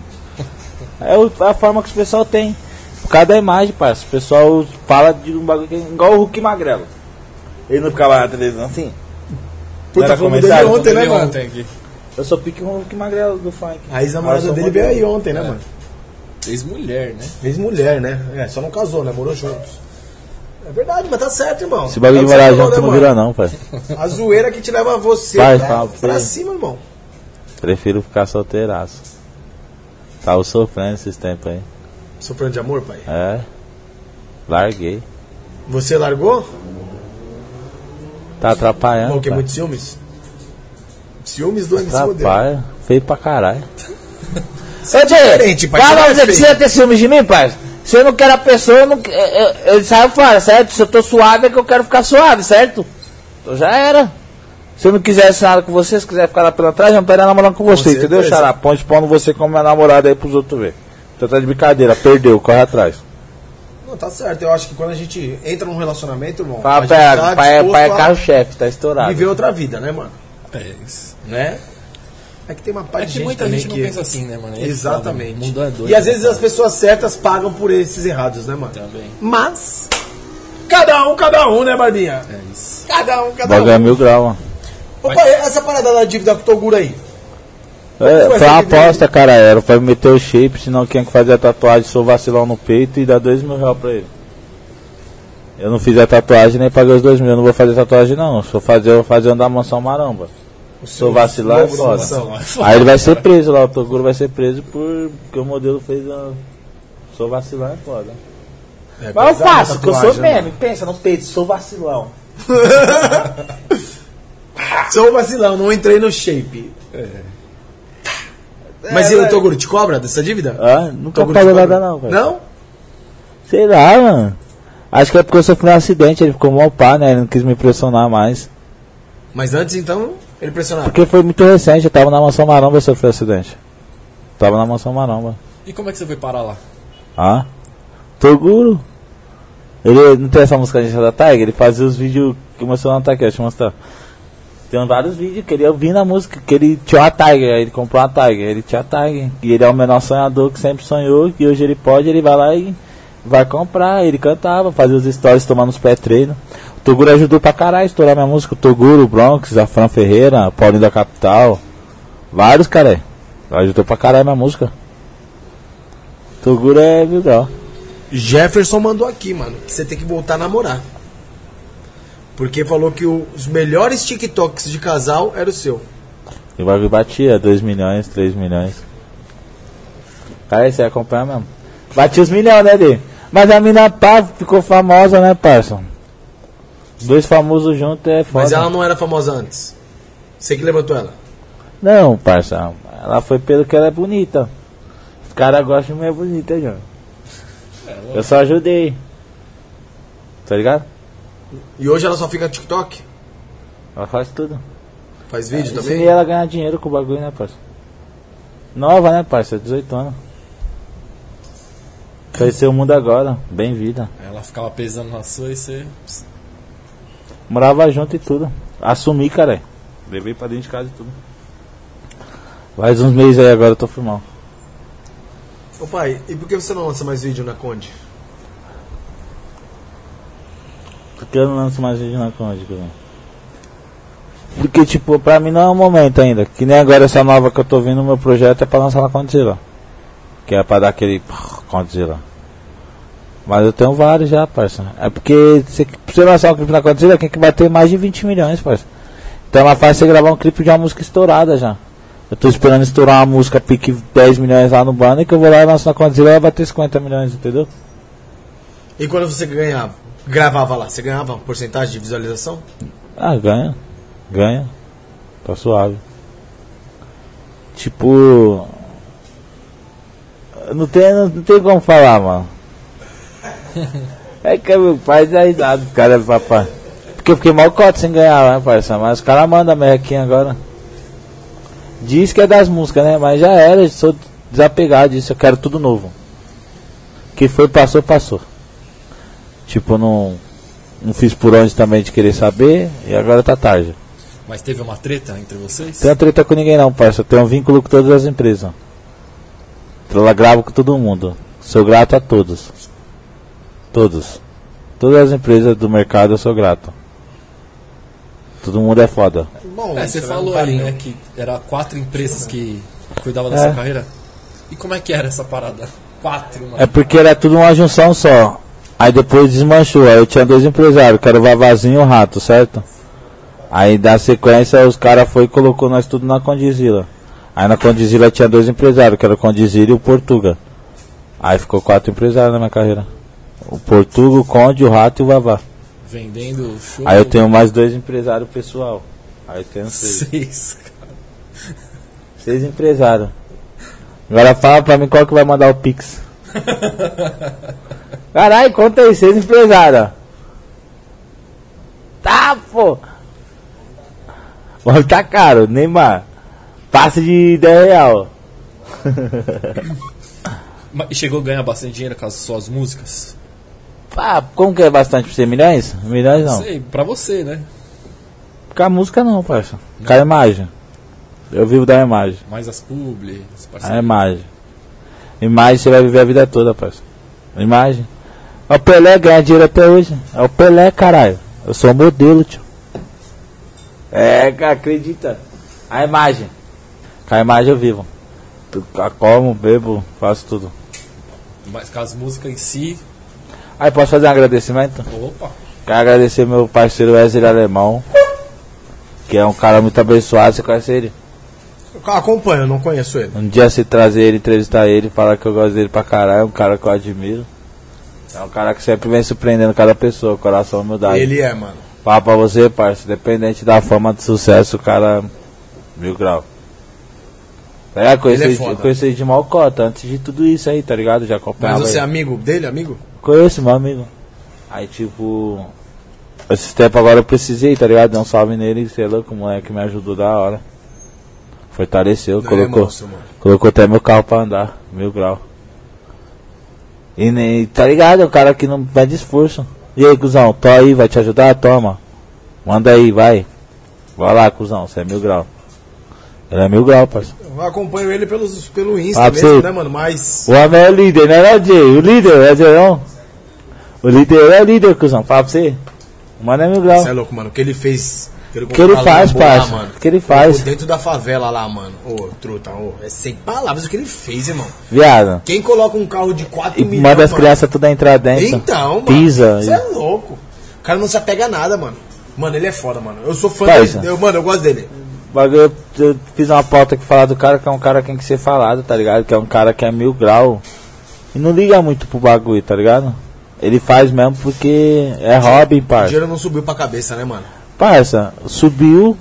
É a forma que o pessoal tem. Por causa da imagem, parça. O pessoal fala de um bagulho que é igual o Hulk Magrelo. Ele não ficava na televisão assim? Puta, comentário? dele ontem, né, mano? ontem aqui. Eu sou pique um Hulk Magrelo do funk. A ex-namorada dele veio aí ontem, né, É. mano? Ex-mulher, né? Ex-mulher, né? É, só não casou, né? Morou juntos. É verdade, mas tá certo, irmão. Esse bagulho o de morar junto né, não vira não, pai. A zoeira que te leva você Vai, pra, fala, pra cima, irmão. Prefiro ficar solteiraço. Tava sofrendo esses tempos aí. Sofrendo de amor, pai? É. Larguei. Você largou? Tá atrapalhando. Ou que pai. muito ciúmes? Ciúmes do MC Modelo. Atrapalha. Feio pra caralho. Você é diferente, pai. Fala Você você é ter ciúmes de mim, pai? Se eu não quero a pessoa, eu não, eu, eu, eu saio fora, certo? Se eu tô suave é que eu quero ficar suave, certo? Então já era. Se eu não quisesse nada com você, se quiser ficar lá pela trás, eu não estaria namorando com você, certeza. entendeu, Xará? Põe expondo você como minha namorada aí pros outros ver. Então tá de brincadeira, perdeu, corre atrás. Não, tá certo. Eu acho que quando a gente entra num relacionamento, irmão, a Fala, gente pai, tá pai, é- pai é carro-chefe, tá estourado. viver outra vida, né, mano? É isso. Né? É que tem uma É parte de que gente muita gente não que... pensa assim, né, mano? É Exatamente. O mundo é doido. e às né, vezes cara? as pessoas certas pagam por esses errados, né, mano? Também. Mas... Cada um, cada um, né, Barbinha? É isso. Cada um, cada Bagulho é um. mil grau, mano. Ô, pai, essa parada da dívida com o Toguro aí. É, Foi uma aposta, cara. Era pra meter o shape, senão quem que fazer a tatuagem sou vacilão no peito e dá dois mil reais pra ele. Eu não fiz a tatuagem nem paguei os dois mil. Eu não vou fazer tatuagem, não. Se eu fazer, eu vou fazer da mansão maramba. Sou vacilar, é logo foda. da nação. Aí ele vai ser preso lá, o Toguro vai ser preso por- porque o modelo fez a. Sou vacilar, é foda. É Mas eu faço, porque eu sou tatuagem, né? meme. Pensa no peito, sou vacilão. Sou vacilão, não entrei no shape. Mas e o. Toguro, te cobra dessa dívida? Ah, nunca Toguro pagou te nada não, velho. Não? Sei lá, mano. Acho que é porque eu sofri um acidente, ele ficou mal pá, né? Ele não quis me pressionar mais. Mas antes, então, ele pressionava. Porque foi muito recente, eu tava na mansão maromba e sofri um acidente. Tava na mansão maromba. E como é que você foi parar lá? Ah? Toguro. Ele não tem essa música de da Tiger? Ele fazia os vídeos que mostrou na Tiger, deixa eu mostrar. Tem vários vídeos que ele ouvindo a música, que ele tinha uma Tiger, ele comprou uma Tiger, ele tinha a Tiger. E ele é o menor sonhador que sempre sonhou, que hoje ele pode, ele vai lá e vai comprar. Ele cantava, fazia os stories tomando os pré-treinos. O Toguro ajudou pra caralho a estourar minha música. O Toguro, o Bronx, a Fran Ferreira, Paulinho da Capital. Vários, cara. Ajudou pra caralho minha música. Toguro é mil grau. Jefferson mandou aqui, mano, que você tem que voltar a namorar. Porque falou que o- os melhores TikToks de casal era o seu. E o bagulho batia 2 milhões, 3 milhões. Cara, você acompanha mesmo. Batia os milhões, né, dele? Mas a mina pá ficou famosa, né, parça? Dois famosos juntos é foda. Mas ela não era famosa antes. Você que levantou ela. Não, parça. Ela foi pelo que ela é bonita. Os caras gostam de mulher bonita, João. Eu só ajudei. Tá ligado? E hoje ela só fica no TikTok? Ela faz tudo. Faz vídeo Ensinei também? ela a ganhar dinheiro com o bagulho, né, parça? Nova, né, parça? 18 anos. Conheceu o mundo agora, bem vida. Ela ficava pesando na sua e você. Morava junto e tudo. Assumi, cara. Levei pra dentro de casa e tudo. Faz uns meses aí agora eu tô filmando. Ô pai, e por que você não lança mais vídeo na Conde? Porque eu não lanço mais vídeo na Conde, cara. Porque, tipo, pra mim não é o momento ainda. Que nem agora essa nova que eu tô vindo, meu projeto é pra lançar na Condzilla. Que é pra dar aquele Condzilla. Mas eu tenho vários já, parça. É porque se você lançar um clipe na Condzilla tem que bater mais de 20 milhões, parça. Então ela faz você gravar um clipe de uma música estourada já. Eu tô esperando estourar uma música pique 10 milhões lá no banner que eu vou lá e lanço na Condzilla e vai bater 50 milhões, entendeu? E quando você ganhava, gravava lá, você ganhava porcentagem de visualização? Ah, ganha. Ganha. Tá suave. Tipo. Não tem, não, tem como falar, mano. É que meu pai dá risada, cara, papai. Porque eu fiquei mal cota sem ganhar, né, parça? Mas os caras mandam a merrequinha agora. Diz que é das músicas, né? Mas já era, sou desapegado disso, eu quero tudo novo. Que foi, passou, passou. Tipo, não. Não fiz por onde também de querer saber e agora tá tarde. Mas teve uma treta entre vocês? Tenho treta com ninguém não, parça. Tenho um vínculo com todas as empresas. Eu gravo com todo mundo. Sou grato a todos. Todos. Todas as empresas do mercado eu sou grato. Todo mundo é foda. Bom, É, você falou é um aí, carinho. né, que era quatro empresas que cuidavam da É. sua carreira. E como é que era essa parada? Quatro, mano. É porque era tudo uma junção só. Aí depois desmanchou. Aí eu tinha dois empresários, que era o Vavazinho e o Rato, certo? Aí da sequência os caras foi e colocou nós tudo na Condizila. Aí na Condizila tinha dois empresários, que era o Condizila e o Portuga. Aí ficou quatro empresários na minha carreira. O Portuga, o Conde, o Rato e o Vavá. Vendendo show. Aí eu tenho mais dois empresários pessoal. Aí eu tenho seis. seis. Seis empresários. Agora fala pra mim qual que vai mandar o Pix. Caralho, conta aí, seis empresários. Tá, pô. Mas tá caro, Neymar. Passe de 10 real. Mas- E chegou a ganhar bastante dinheiro com as suas músicas? Ah, como que é bastante pra você? Milhões? Milhões não. Sei, pra você, né? Com a música não, parça. Com a imagem. Eu vivo da imagem. Mais as publi, as A imagem. Imagem você vai viver a vida toda, parça. Imagem. É o Pelé ganha dinheiro até hoje. É o Pelé, caralho. Eu sou modelo, tio. É, acredita. A imagem. Com a imagem eu vivo. Como, bebo, faço tudo. Mas com as músicas em si. Aí posso fazer um agradecimento? Opa! Quero agradecer meu parceiro Wesley Alemão. Que é um cara muito abençoado, você conhece ele? Eu acompanho, eu não conheço ele. Um dia se trazer ele, entrevistar ele, falar que eu gosto dele pra caralho, é um cara que eu admiro. É um cara que sempre vem surpreendendo cada pessoa, coração humildade. Ele é, mano. Fala pra você, parça, independente da fama de sucesso, o cara. Mil grau. Conheci, Ele é foda. conheci ele de Malcota, antes de tudo isso aí, tá ligado? Já acompanhava. Mas você é amigo dele, amigo? Conheço, meu amigo. Aí, tipo. Esses tempos agora eu precisei, tá ligado? Dei um salve nele, sei lá, o moleque me ajudou da hora. Fortaleceu, Não, é colocou. monstro. Colocou até meu carro pra andar, mil grau. E nem, tá ligado? É o cara que não pede esforço. E aí, cuzão, tô aí, vai te ajudar? Toma. Manda aí, vai. Vai lá, cuzão, você é mil grau. Ele é mil grau, parceiro. Eu acompanho ele pelos, pelo Insta Ah, mesmo, você- né, mano? Mas. O homem é o líder, né, né, Jay? O líder, é não? O líder é o líder, cuzão. Fala pra você. O mano é mil grau. Você é louco, mano. O que ele fez. Que ele, que ele faz, lá, parça? O que ele faz? Dentro da favela lá, mano. Ô, truta, ô. É sem palavras o que ele fez, irmão. Viado. Quem coloca um carro de 4 E milhões. manda as mano? crianças tudo entrar dentro. Então, mano. Pisa. Você é louco. O cara não se apega a nada, mano. Mano, ele é foda, mano. Eu sou fã Parça. dele. Eu, mano, eu gosto dele. Bagulho, eu, eu fiz uma pauta que falar do cara que é um cara que tem que ser falado, tá ligado? Que é um cara que é mil grau. E não liga muito pro bagulho, tá ligado? Ele faz mesmo porque é hobby, O parça. dinheiro não subiu pra cabeça, né, mano? Parça, subiu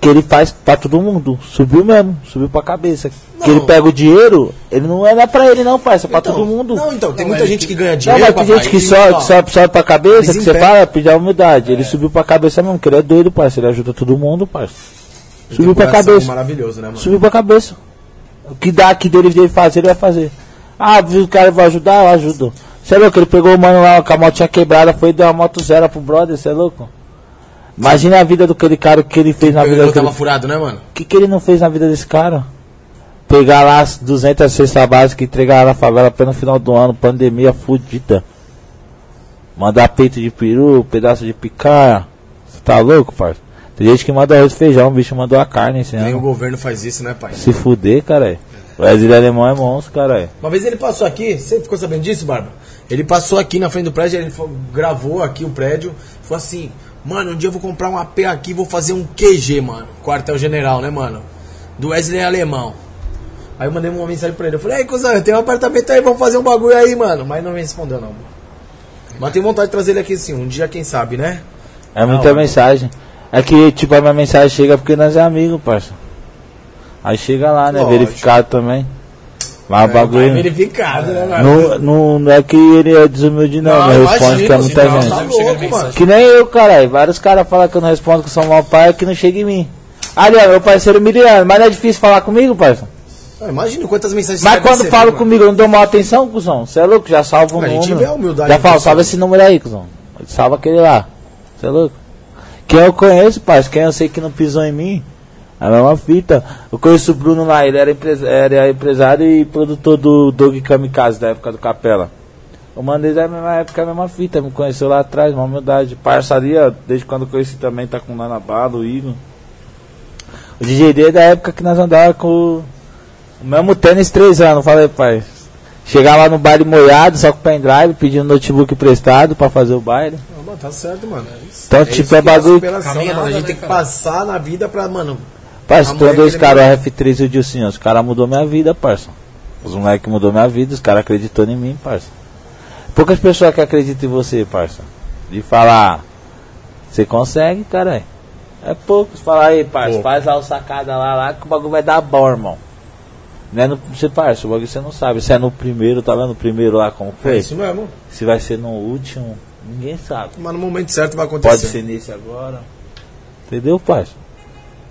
que ele faz pra todo mundo. Subiu mesmo, subiu pra cabeça. Que Não. ele pega o dinheiro, ele não é, não é pra ele não, parça, é pra Então, todo mundo. Não, então, tem Não, muita é gente que- que ganha Não, dinheiro. mas tem gente que sobe, sobe, sobe pra cabeça, que você fala, pedir a humildade. Ele subiu pra cabeça mesmo, que ele é doido, parça. Ele ajuda todo mundo, parça. Subiu pra cabeça. maravilhoso, né, mano? Subiu pra cabeça. O que dá aqui dele dele fazer, ele vai fazer. Ah, viu o cara vai ajudar, eu ajudo. Você é louco? Ele pegou o mano lá com a motinha quebrada, foi e deu uma moto zero pro brother, você é louco? Imagina a vida do aquele cara, que ele fez na vida daquele... tava furado, né, mano? O que, que ele não fez na vida desse cara? Pegar lá as 200 cestas básicas e entregar lá na favela apenas no final do ano, pandemia fudida. Mandar peito de peru, pedaço de picanha. Você tá louco, parça? Tem gente que manda arroz e feijão, o bicho mandou a carne esse Nem o governo faz isso, né, pai? Se fuder, caralho. O Wesley Alemão é monstro, caralho. Uma vez ele passou aqui, você ficou sabendo disso, Barba? Ele passou aqui na frente do prédio, ele gravou aqui o prédio, falou assim, mano, um dia eu vou comprar um AP aqui, vou fazer um QG, mano. Quartel General, né, mano? Do Wesley Alemão. Aí eu mandei uma mensagem pra ele, eu falei, ei, cuzão, eu tenho um apartamento aí, vamos fazer um bagulho aí, mano. Mas não me respondeu, não. Mas tenho vontade de trazer ele aqui assim, um dia, quem sabe, né? É muita hora. mensagem. É que, tipo, a minha mensagem chega porque nós é amigos, parça. Aí chega lá, né? Lógico. Verificado também. Mas o É, bagulho. verificado, né, mano? Não, não, não é que ele é desumilde, não. Não, responde que é muita senão gente. Tá louco, mano. Que nem eu, caralho. Vários caras falam que eu não respondo que sou mau pai, que não chega em mim. Aliás, meu parceiro miliano, mas não é difícil falar comigo. Ah, Imagina quantas mensagens Mas você quando recebe, falo mano. comigo, eu não dou mal atenção, cuzão. Você é louco? Já salva o A gente número. humildade Já falo, você. salva esse número aí, cuzão. Salva aquele lá. Você é louco? Quem eu conheço, parça, quem eu sei que não pisou em mim, é a mesma fita. Eu conheço o Bruno lá, ele era, empresa- era empresário e produtor do Dog Kamikaze, da época do Capela. O Mandez é a mesma época, a mesma fita, me conheceu lá atrás, uma humildade. Parçaria, desde quando eu conheci também, tá com o Nana Bala, o Igor. O DJ D é da época que nós andávamos com o o mesmo tênis três anos, falei, pai. Chegar lá no baile molhado, só com pendrive, pedindo notebook emprestado pra fazer o baile. Não, mano, tá certo, mano. Então, É tipo, isso é a bagulho. né, mano? A gente tem né, que cara? passar na vida pra, mano. Parça, tu dois caras, o moleque- RF3 e o Dilcinho, os caras mudou minha vida, parça. Os moleques mudou minha vida, os caras acreditou em mim, parça. Poucas pessoas que acreditam em você, parça. De falar, você consegue, caralho. É poucos. Fala aí, parça, Pouco. faz lá o sacada lá, lá que o bagulho vai dar bom, irmão. Não é no, você, parça, o bagulho você não sabe. Se é no primeiro, tá vendo o primeiro lá como É foi? isso mesmo. Se vai ser no último, ninguém sabe. Mas no momento certo vai acontecer. Pode ser nesse agora. Entendeu, parça?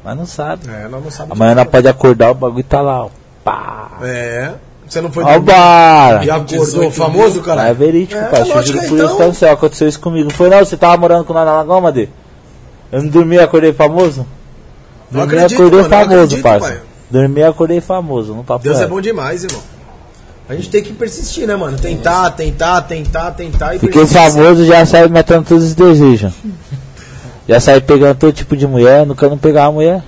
Mas não sabe. É, nós não sabemos. Amanhã nós pode acordar, o bagulho tá lá, ó. Pá! É. Você não foi Ó bar! e acordou 18 famoso, cara? É verídico, É, pai. Eu lógico, juro por então. isso que aconteceu. Aconteceu isso comigo. Não foi não? Você tava morando com nós na Lagoa, Madê? Eu não dormi e acordei famoso? Não Dormi e acredito, acordei mano, famoso, acredito, parça. pai. Dormi e acordei famoso, não papo Deus é bom demais, irmão. A gente tem que persistir, né, mano? Tentar, tentar, tentar, tentar e Fiquei persistir. famoso já saí matando todos os desejos. Já saí pegando todo tipo de mulher, nunca não pegava mulher.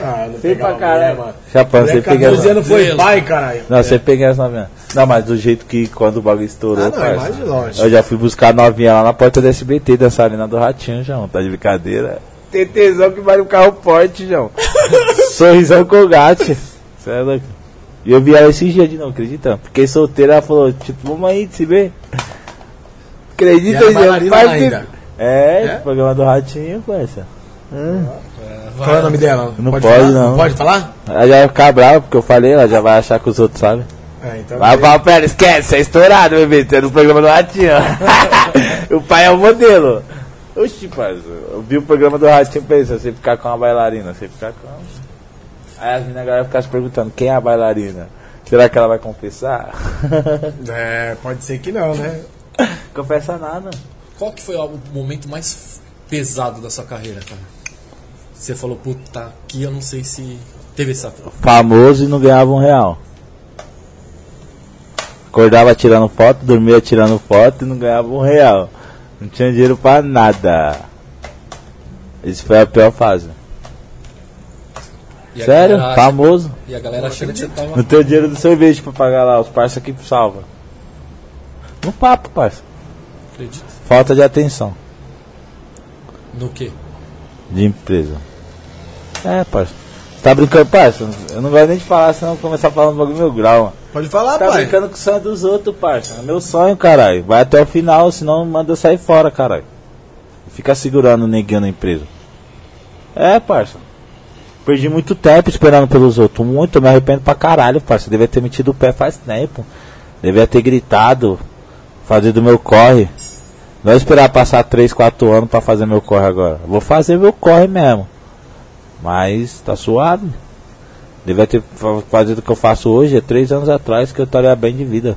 Ah, não pegava pra caralho. mulher, mano. Chapão, Mulher você com 14 essa. anos foi pai, caralho. Não, você pega essa novinha. Não, mas do jeito que quando o bagulho estourou, Ah, não, parça, é mais de longe. Eu já fui buscar a novinha lá na porta da SBT, dançarina do Ratinho, João. Tá de brincadeira? Tem tesão que vale um carro forte, João. Sorrisão colgate. Cê é louco. E eu vi ela esse dia de não, acredita? Fiquei solteira, ela falou, tipo, vamos aí se ver. Acredita, E João? bailarina ainda? É, É? programa do Ratinho, parça. Qual é o nome dela? Não pode, falar? não. Pode falar? Ela já vai ficar brava porque eu falei, ela já vai achar que os outros sabem. É, então. Vai ela, esquece, você é estourado, bebê, você é do programa do Ratinho. o pai é o modelo. Oxi, parça, eu vi o programa do Ratinho e pensei, você ficar com uma bailarina, você ficar com. Aí as meninas agora ficam se perguntando, quem é a bailarina? Será que ela vai confessar? É, pode ser que não, né? Confessa nada. Qual que foi o momento mais pesado da sua carreira, cara? Você falou, puta, aqui eu não sei se teve essa. Famoso e não ganhava um real. Acordava tirando foto, dormia tirando foto e não ganhava um real. Não tinha dinheiro pra nada. Isso foi a pior fase. E Sério? Famoso. E a galera achando que você tava. Não tem dinheiro do sorvete pra pagar lá, os parça que salva. No papo, parça. Acredito. Falta de atenção No quê? de empresa. É, parça. Você tá brincando, parça? Eu não gosto nem de falar, senão eu vou começar falando bagulho meu grau, mano. Pode falar, Tá pai. brincando com o sonho dos outros, parça. É meu sonho, caralho. Vai até o final, senão manda eu sair fora, caralho. Fica segurando o neguinho na empresa. É, parça. Perdi muito tempo esperando pelos outros. Muito, eu me arrependo pra caralho, parça. Devia ter metido o pé faz tempo. Devia ter gritado. Fazer do meu corre. Não esperar passar 3, 4 anos pra fazer meu corre agora. Vou fazer meu corre mesmo. Mas tá suave. Devia ter fa- fazido o que eu faço hoje, é três anos atrás que eu estaria bem de vida.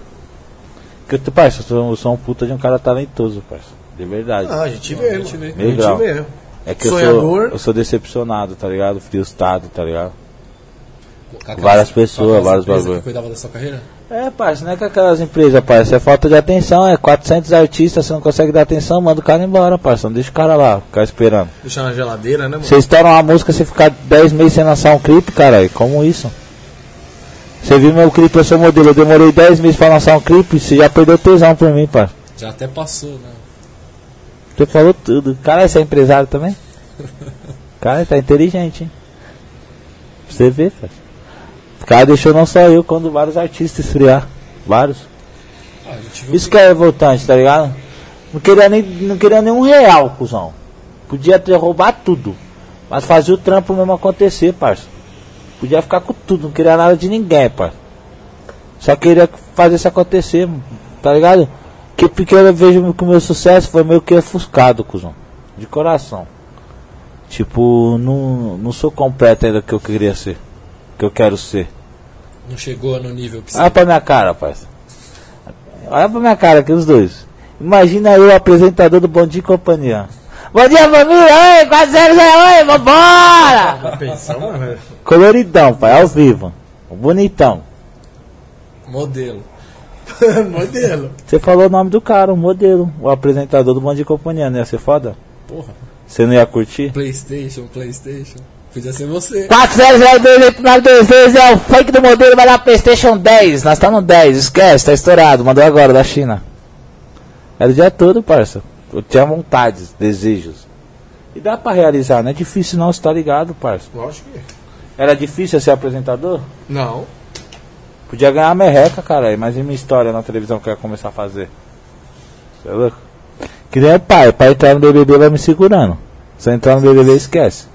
Que eu, parça, eu sou, eu sou um puta de um cara talentoso, parça. De verdade. Ah, a gente vê, A gente vê. A gente vê. é que eu sonhador. sou, eu sou decepcionado, tá ligado? Frustrado, tá ligado? Várias pessoas, empresas bagulho. que cuidava da sua carreira? É, parça, não é com aquelas empresas, parça. É falta de atenção, é 400 artistas, você não consegue dar atenção, manda o cara embora, parça. Não deixa o cara lá, ficar esperando. Deixar na geladeira, né, mano? Você estoura uma música, você ficar 10 meses sem lançar um clipe, caralho. Como isso? Você viu meu clipe, eu sou modelo. Eu demorei 10 meses pra lançar um clipe, você já perdeu tesão por mim, parça. Já até passou, né? Você falou tudo. Cara, você é empresário também? Cara, tá inteligente, hein? Você vê, parça. O cara deixou não só eu, quando vários artistas esfriar. Vários. Ah, Isso que é revoltante, tá ligado? Não queria nem, não queria nem um real, cuzão. Podia ter roubado tudo. Mas fazia o trampo mesmo acontecer, parça. Podia ficar com tudo, não queria nada de ninguém, parça. Só queria fazer isso acontecer, tá ligado? Que porque eu vejo que o meu sucesso foi meio que ofuscado, cuzão. De coração. Tipo, não, não sou completo ainda que eu queria ser. Que eu quero ser. não chegou no nível que você. Olha pra minha cara, parça. Olha pra minha cara aqui, os dois. Imagina eu, apresentador do Bom Dia e Companhia. Bom dia, família! Oi, 400 oi, vambora! Pensando, mano? Coloridão, pai, ao vivo. Bonitão. Modelo. Modelo. Você falou o nome do cara, o modelo. O apresentador do Bom Dia e Companhia, não ia ser foda? Porra. Você não ia curtir? Playstation, Playstation. Podia ser você. 4002 é o fake do modelo, vai lá Playstation 10. Nós estamos no 10, esquece, tá estourado. Mandou agora da China. Era o dia todo, parça. Eu tinha vontades, desejos. E dá pra realizar, não é difícil não, você tá ligado, parça. Lógico que. Era difícil ser apresentador? Não. Podia ganhar merreca, cara. Mas e minha história na televisão que eu ia começar a fazer? Você é louco? Que nem o pai, pai entrar no BBB vai me segurando. Se eu entrar no BBB, esquece.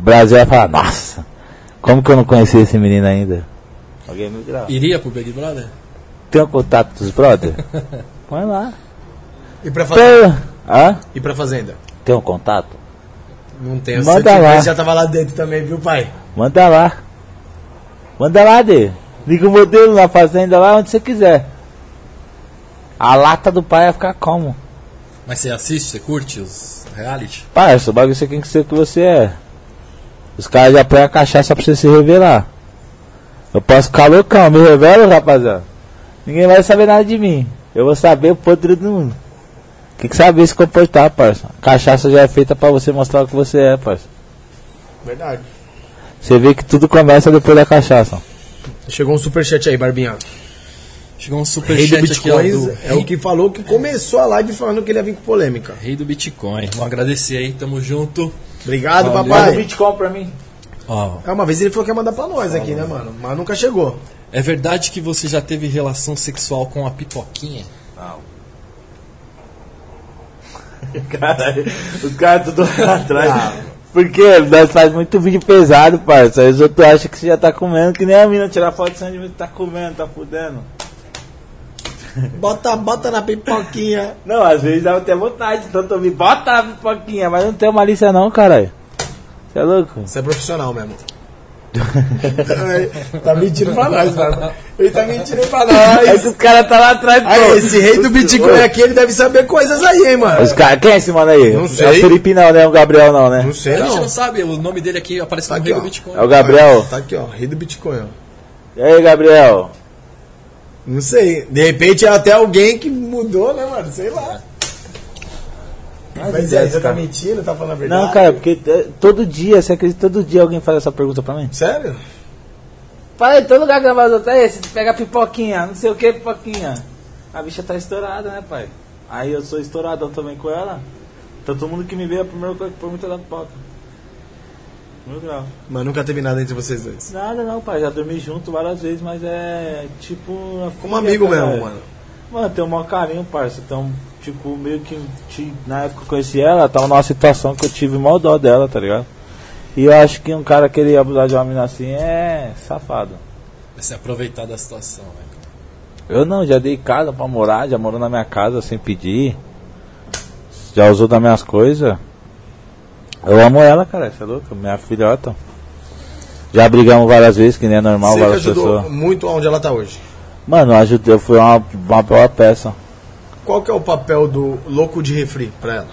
O Brasil vai falar, nossa, como que eu não conheci esse menino ainda? Alguém me grava. Iria pro Big Brother? Tem o contato dos brother? Põe lá. E pra fazenda? Hã? E pra fazenda? Tem um contato? Não tem. Se Manda lá. já tava lá dentro também, viu, pai? Manda lá. Manda lá, Dê. Liga o modelo na fazenda lá onde você quiser. A lata do pai vai ficar como? Mas você assiste, você curte os reality? Parça, o bagulho você tem que ser que você é. Os caras já põem a cachaça pra você se revelar. Eu posso ficar loucão, me revelo, rapaziada. Ninguém vai saber nada de mim. Eu vou saber o podre do mundo. Tem que saber se comportar, parça. A cachaça já é feita pra você mostrar o que você é, parça. Verdade. Você vê que tudo começa depois da cachaça. Chegou um superchat aí, Barbinha. Chegou um superchat aqui, ó, do é o que falou que começou a live falando que ele ia vir com polêmica. Rei do Bitcoin. Vamos agradecer aí, tamo junto. Obrigado, Valeu. papai. Bitcoin pra mim. Ó, É, uma vez ele falou que ia mandar pra nós aqui, né, mano? Mas nunca chegou. é verdade que você já teve relação sexual com a pipoquinha? Caralho, os caras tudo lá atrás. Ah. Porque nós faz muito vídeo pesado, parça. Aí os outros acham que você já tá comendo, que nem a mina tirar foto de sangue tá comendo, tá fudendo. Bota, bota na pipoquinha. Não, às vezes dá até vontade, tanto ouvir, bota a pipoquinha, mas não tem malícia não, caralho. Você é louco? Você é profissional mesmo. tá mentindo pra nós, mano. Ele tá mentindo pra nós. que os caras tá lá atrás, Aí, pô. esse rei do Bitcoin aqui, ele deve saber coisas aí, hein, mano. Os cara, quem é esse mano aí? Não É sei. o Felipe não, né? É o Gabriel não, né? Não sei, a gente não. não sabe, o nome dele aqui aparece Tá como aqui, Rei do ó. Bitcoin. É o Gabriel. Tá aqui, ó. Rei do Bitcoin, ó. E aí, Gabriel? Não sei. De repente é até alguém que mudou, né, mano? Sei lá. Mas é, você tá mentindo, tá falando a verdade? Não, cara, porque é, todo dia, você acredita, todo dia alguém faz essa pergunta pra mim? Sério? Pai, todo lugar vou até esse, pega pipoquinha, não sei o que, pipoquinha. A bicha tá estourada, né, pai? Aí eu sou estouradão também com ela. Então todo mundo que me vê, a primeira coisa que foi muito da pipoca. Mil grau. Mas nunca teve nada entre vocês dois. Nada não, pai, já dormi junto várias vezes, mas é tipo. Como amigo cara. mesmo, mano. Mano, tem um maior carinho, parça. Então, tipo, meio que na época que eu conheci ela, tava numa situação que eu tive mó dó dela, tá ligado? E eu acho que um cara querer abusar de uma mina assim é safado. Vai se aproveitar da situação, né? Eu não, já dei casa pra morar, já morou na minha casa sem pedir. Já usou das minhas coisas. Eu amo ela, cara, você é louco? Minha filhota. Já brigamos várias vezes, que nem é normal, Você várias ajudou pessoas. muito onde ela tá hoje. Mano, eu ajudei, fui uma, uma boa peça. Qual que é o papel do louco de refri pra ela?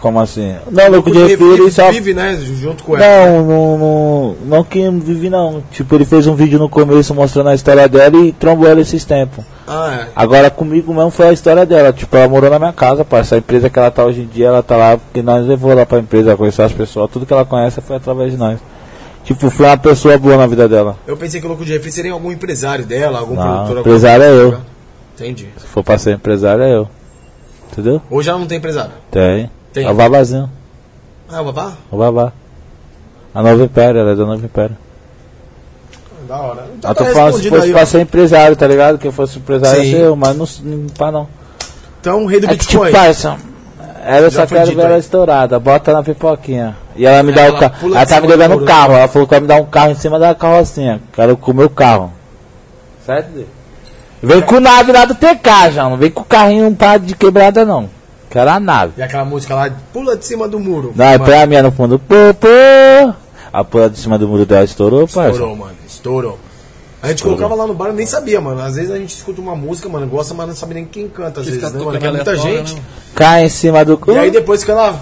Como assim? Não, louco de refri, ele só. vive, né, junto com ela. Não, não, não, não que vive não. Tipo, ele fez um vídeo no começo mostrando a história dela e trombou ela esses tempos. Ah, é. Agora comigo mesmo foi a história dela. Tipo, ela morou na minha casa, parça. A empresa que ela tá hoje em dia, ela tá lá porque nós levou lá pra empresa, conhecer as pessoas. Tudo que ela conhece foi através de nós. Tipo, foi uma pessoa boa na vida dela. Eu pensei que o louco de refri seria algum empresário dela, algum Não, produtor. alguma empresário é eu. tá ligado? Entendi. Se for pra ser empresário, é eu. Entendeu? Hoje ela não tem empresário. Tem. Tem. É o babazinho. Ah, o babá? O babá. A Nova Império, ela é da Nova Império. Da hora. Então Eu tá tô falando se fosse aí, pra ó. ser empresário, tá ligado? Quem fosse empresário Sim. ia ser eu, mas não, não pá não. Então, o rei do É que tipo, Bitcoin. parça, ela só quero ver ela estourada, bota na pipoquinha. E ela me dá Ela o carro. Ela tá me cima do levando muro, o né? carro. Ela falou que vai me dar um carro em cima da carrocinha. Quero comer o carro. Certo? Vem com nave lá do TK, já. Não vem com o carrinho um par de quebrada, não. Quero a nave. E aquela música lá, pula de cima do muro. Não, é pra minha no fundo. Pô, pô. A pula de cima do muro dela estourou, parça. Estourou, mano. Estourou. A gente colocava lá no bar, eu nem sabia, mano. Às vezes a gente escuta uma música, mano, gosta, mas não sabe nem quem canta, às Que vezes, né, mano? Vai muita gente. né? Cai em cima do cu. E aí depois que ela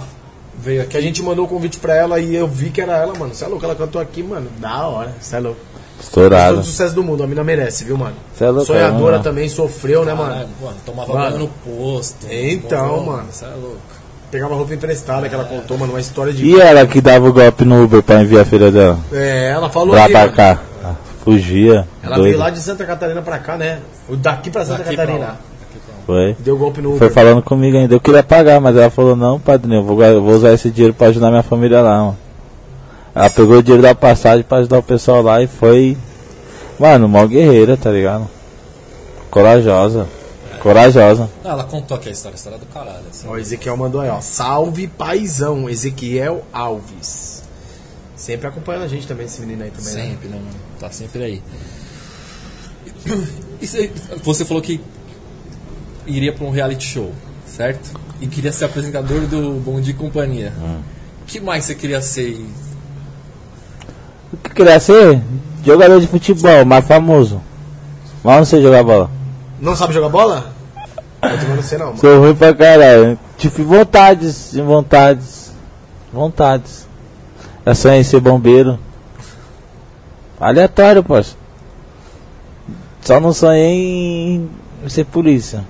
veio aqui, a gente mandou o convite pra ela e eu vi que era ela, mano. Você é louco, ela cantou aqui, mano. Da hora, você é louco. Estourado. Todo o sucesso do mundo, a mina merece, viu, mano? Cê é louco, Sonhadora mano. também, sofreu, né, mano? Caralho, mano, tomava Mano. banho no posto. Então, morou, mano. Você é louco. Pegava roupa emprestada que ela contou, mano, uma história de. E ela que dava o golpe no Uber pra enviar a filha dela? É, ela falou Pra pra cá. Ah, Fugia. Ela doida. veio lá de Santa Catarina pra cá, né? Daqui pra Santa Daqui pra Catarina. lá. Foi. Deu golpe no Foi Uber. falando comigo ainda. Eu queria pagar, mas ela falou, não, padrinho, eu vou, eu vou usar esse dinheiro pra ajudar minha família lá, mano. Ela pegou o dinheiro da passagem pra ajudar o pessoal lá e foi. Mano, mó guerreira, tá ligado? Corajosa. Corajosa. Ah, ela contou aqui a história, a história do caralho. Assim. Ó, o Ezequiel mandou aí, ó. Salve paizão, Ezequiel Alves. Sempre acompanhando a gente também, esse menino aí também. né? Sempre, né, mano? Tá sempre aí. Cê- você falou que iria pra um reality show, certo? E queria ser apresentador do Bom Dia e Companhia. Hum. Que mais você queria ser? O que queria ser? Jogador de futebol, mais famoso. Mas não sei jogar bola. Não sabe jogar bola? Eu também não sei não, mano. Sou ruim pra caralho. Tive vontades, vontades, vontades. Eu sonhei em ser bombeiro. Aleatório, poxa. Só não sonhei em ser polícia.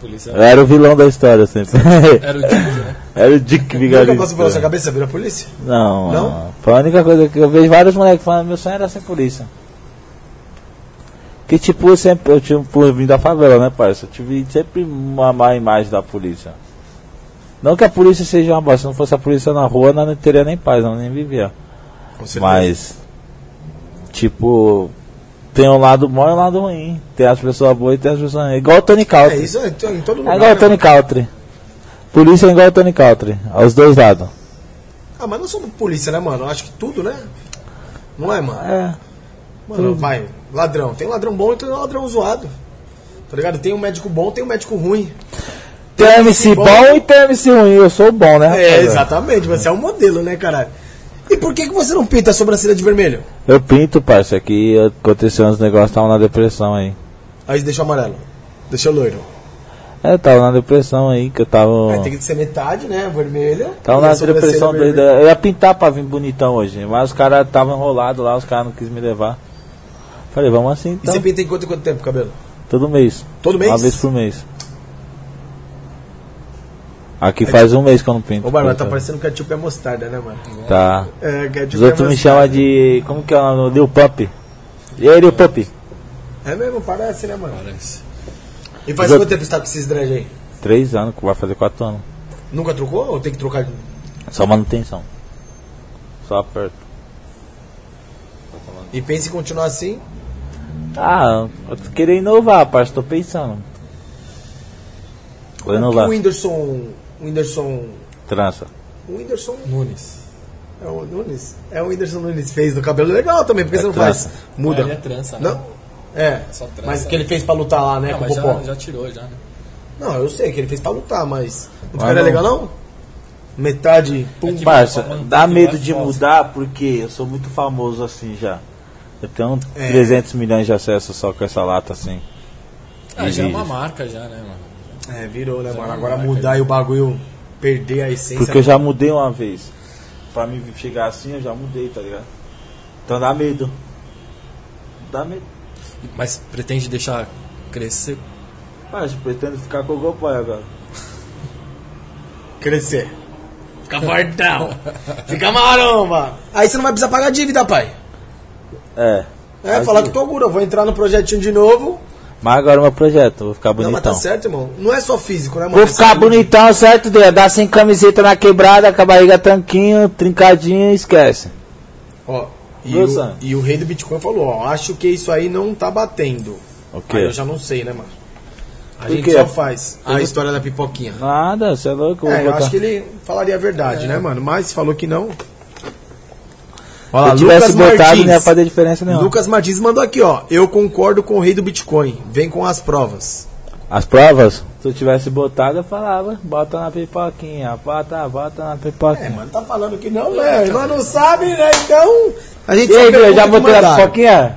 Polícia Eu era o vilão da história sempre. era o Didi, né? Era o Dick Nunca Vigarista. passou pela sua cabeça virar polícia? Não, Não? não. Foi a única coisa que eu vejo vários moleques falando, meu sonho era ser polícia. Que tipo, eu sempre, eu tipo, eu vim da favela, né, parça? Eu tive sempre uma má imagem da polícia. Não que a polícia seja uma bosta, se não fosse a polícia na rua, não teria nem paz, não nem vivia. Mas, tipo, tem um lado bom e um lado ruim. Tem as pessoas boas e tem as pessoas ruins. Igual o Tony É Country. isso é em todo É lugar. igual o né, Tony? Country. Polícia é igual o Tony Country. Aos dois lados. Ah, mas não somos polícia, né, mano? Eu acho que tudo, né? Não é, mano? É. Mano, vai, ladrão. Tem ladrão bom e tem ladrão zoado. Tá ligado? Tem um médico bom, tem um médico ruim. Tem MC bom. bom e tem MC ruim. Eu sou bom, né? É, rapaziada? exatamente. Você é um modelo, né, caralho? E por que, que você não pinta a sobrancelha de vermelho? Eu pinto, parça. Aqui aconteceu uns negócios, tava na depressão aí. Aí deixou amarelo. Deixou loiro. É, tava na depressão aí, que eu tava. Aí tem que ser metade, né? Vermelho. Tava na depressão doida. Eu ia pintar pra vir bonitão hoje, mas os caras estavam enrolados lá, os caras não quis me levar. Falei, vamos assim E então. você pinta em quanto, em quanto tempo o cabelo? Todo mês. Todo mês? Uma vez por mês. Aqui faz um mês que eu não pinto. Ô, Barba, tá parecendo ketchup é mostarda, né, mano? Tá. É, ketchup Os outros é me chamam de. Como que é o nome? Lil Pump. E aí, Lil Pump? É mesmo, parece, né, mano? Parece. E faz Os quanto tempo você tá com esses dread aí? Três anos, vai fazer quatro anos. Nunca trocou ou tem que trocar? de- Só manutenção. Só aperto. E pensa em continuar assim? Ah, eu queria inovar, parça, tô pensando. Vou O inovar. o Whindersson. O Whindersson. Trança. O Whindersson. Nunes. É o Nunes? É o Whindersson Nunes fez no cabelo legal também, porque É você não trança. faz. Muda. Ah, ele é trança, né? Não? É. Só trança. Mas que ele fez pra lutar lá, né? Não, com o Popó. já, já tirou, já, né? Não, eu sei que ele fez pra lutar, mas. Não ficaria não. legal não? Metade. Pum. É que- Parça, Mano, dá medo de mudar porque eu sou muito famoso assim já. Eu tenho É. 300 milhões de acessos só com essa lata assim. Ah, já é uma marca, já, né, mano? É, virou, né, Já mano? não Agora marca, mudar já. e o bagulho perder a essência. Porque eu já mudei uma vez. Pra mim chegar assim, eu já mudei, tá ligado? Então dá medo. Dá medo. Mas pretende deixar crescer. Mas eu pretendo ficar com o Gopoy agora. Crescer. Fica fortão. Fica maromba. Aí você não vai precisar pagar dívida, pai. É. É, falar que tô gura, vou entrar no projetinho de novo. Mas agora é meu projeto, vou ficar Não, mas bonitão. tá certo, irmão. Não é só físico, né, mano? Vou É ficar bonitão, certo, Deus? Dar sem camiseta na quebrada, com a barriga tanquinho, trincadinho, esquece. Ó, e, o, Sam? e o rei do Bitcoin falou, ó, acho que isso aí não tá batendo. O quê? Aí eu já não sei, né, mano? A Por gente quê? só faz a Eu- história da pipoquinha. Nada, você é louco. eu É, eu botar- acho que ele falaria a verdade, né, mano? Mas falou que não. Se Olha eu tivesse Lucas botado, Martins. não ia fazer diferença nenhuma. Lucas Martins mandou aqui, ó. Eu concordo com o rei do Bitcoin. Vem com as provas. As provas? Se eu tivesse botado, eu falava, bota na pipoquinha, bota, bota na É, pipoquinha. mano, tá falando que não, né? Nós não sabe, né? Então, a gente e aí, pergunta Deus, já botou na pipoquinha?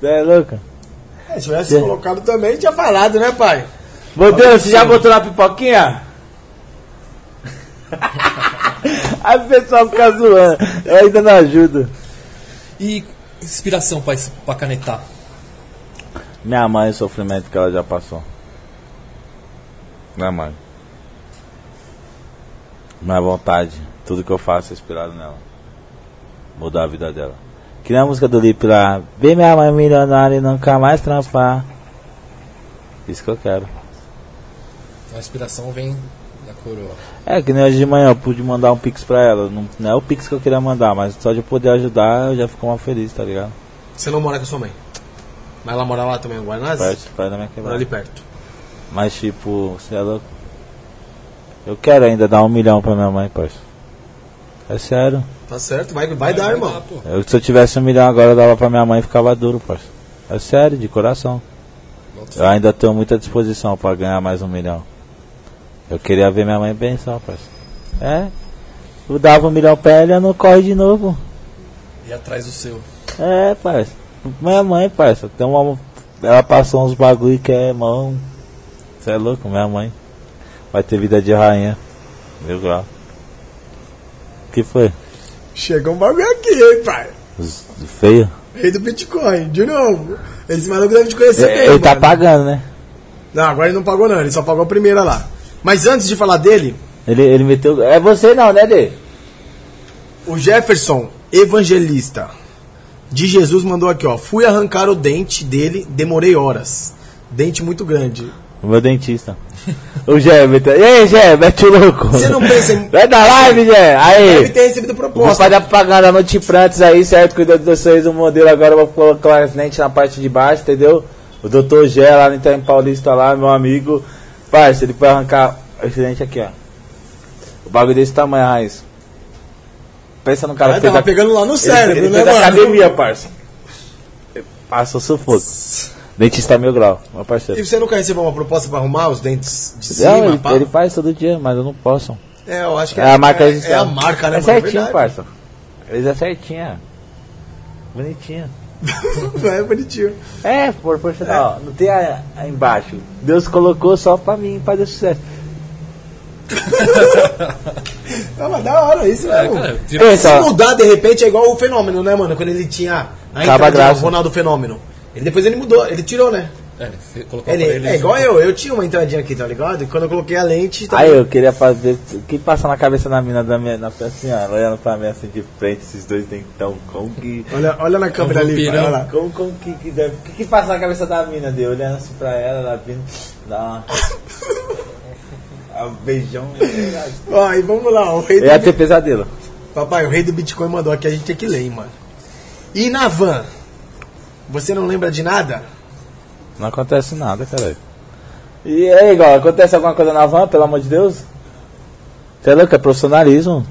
Você é louca? É, se tivesse Sim. colocado também, tinha falado, né, pai? Botei, você já botou na pipoquinha? Aí o pessoal fica zoando, eu ainda não ajudo. E inspiração pra, pra canetar? Minha mãe, o sofrimento que ela já passou. Minha mãe. Minha vontade, tudo que eu faço é inspirado nela. Mudar a vida dela. Que nem a música do Lip lá. Vem minha mãe milionária e nunca mais trampar. Isso que eu quero. A inspiração vem da coroa. É, que nem hoje de manhã eu pude mandar um pix pra ela. Não, não é o pix que eu queria mandar, mas só de poder ajudar eu já fico mais feliz, tá ligado? Você não mora com a sua mãe. Mas ela mora lá também, em Guanás? Perto, perto da minha Mora quebrada. ali perto. Mas tipo, você é louco? Eu quero ainda dar um milhão pra minha mãe, parça. É sério. Tá certo, vai, vai dar, irmão. dar. Eu, se eu tivesse um milhão agora, eu dava pra minha mãe e ficava duro, parça. É sério, de coração. Eu ainda tenho muita disposição pra ganhar mais um milhão. Eu queria ver minha mãe bem só, parça. É. Eu dava um milhão pra ela e não corre de novo. E atrás do seu. É, parça. Minha mãe, parça. Tem uma. Ela passou uns bagulho que é mão. Você é louco, minha mãe. Vai ter vida de rainha. Mil grau. O que foi? Chegou um bagulho aqui, hein, pai? Feio? Rei do Bitcoin, de novo. Esse maluco deve te conhecer bem, Ele tá mano. pagando, né? Não, agora ele não pagou não, ele só pagou a primeira lá. Mas antes de falar dele, Ele, ele meteu. É você não, né, Dê? O Jefferson, evangelista de Jesus, mandou aqui, ó. Fui arrancar o dente dele, demorei horas. Dente muito grande. O meu dentista. o Gé, meteu. E aí, Gé, mete o louco. Você não pensa em. Vai dar live, Gé. Aí. Deve ter recebido Vou proposta. fazer a propaganda no Tiprantes aí, certo? Cuidando de vocês, o modelo agora eu vou colocar as lentes na parte de baixo, entendeu? O Dr. Gé lá no Itaim Paulista lá, meu amigo. Parça, ele foi arrancar esse dente aqui, ó. O bagulho desse tamanho, raiz. Pensa no cara que tava pegando lá no ele, cérebro, ele né, fez mano? academia, parça. Passa sufoco. Dentista mil grau, meu parceiro. E você nunca recebeu uma proposta pra arrumar os dentes de cima? Não, ele, pá? ele faz todo dia, mas eu não posso. É, eu acho que É a marca é, é a marca, né? É mano? certinho, verdade. parça. Eles é certinho. Bonitinho. é bonitinho. É, proporcional. Não tem a- aí embaixo. Deus colocou só pra mim, pra dar sucesso. Não, mas da hora isso, né, É, mano? cara, Pensa, Se ó. mudar de repente é igual o fenômeno, né, mano? Quando ele tinha a a graça. o Ronaldo Fenômeno. Ele depois ele mudou, ele tirou, né? É, colocou Ele, aparelho é de- igual eu, eu tinha uma entradinha aqui, tá ligado? E quando eu coloquei a lente. tá Aí eu queria fazer. O que passa na cabeça da mina da minha. Na assim, ó, olhando pra mim assim de frente, esses dois dentão. Como que. Olha, olha na câmera ali, olha lá. Como, como que, que deve. O que, que passa na cabeça da mina dele? Olhando assim pra ela, ela vindo. Dá uma. um beijão. Ó, e vamos lá, o rei Eu ia do... ter pesadelo. Papai, o rei do Bitcoin mandou aqui, a gente tem que ler, mano. E na van? Você não lembra de nada? Não acontece nada, caralho. E aí, igual, acontece alguma coisa na van, pelo amor de Deus? Você é louco? É profissionalismo.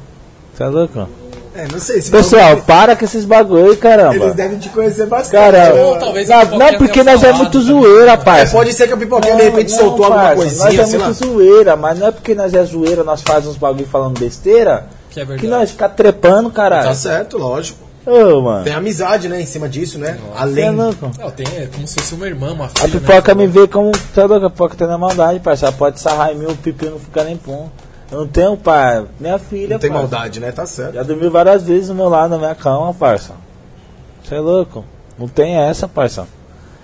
Você é louco? É, não sei. Se Pessoal, não- para com esses bagulho, caramba. eles devem te conhecer bastante. Cara, né, Ou talvez não, não, pipoquinha porque nós é falado muito também. zoeira, É, parça. pode ser que a pipoquinha de repente Não, soltou alguma parça, coisinha, Nós é sei lá. muito zoeira, mas não é porque nós é zoeira, nós fazemos uns bagulho falando besteira, Que é que nós ficar trepando, caralho. Tá certo, lógico. Ô, mano. Tem amizade, né, em cima disso, né? É Além. louco. Não, tem, é como se fosse uma irmã, uma A filha. pipoca né? me vê como. Tá louco, a pipoca tá na maldade, parça. Ela pode sarrar em mim, o pepino não fica nem pum. Eu não tenho, pai. Minha filha, Não tem parça. maldade, né? Tá certo. Já dormiu várias vezes do meu lado, na minha cama, parça. Você é louco. Não tem essa, parça.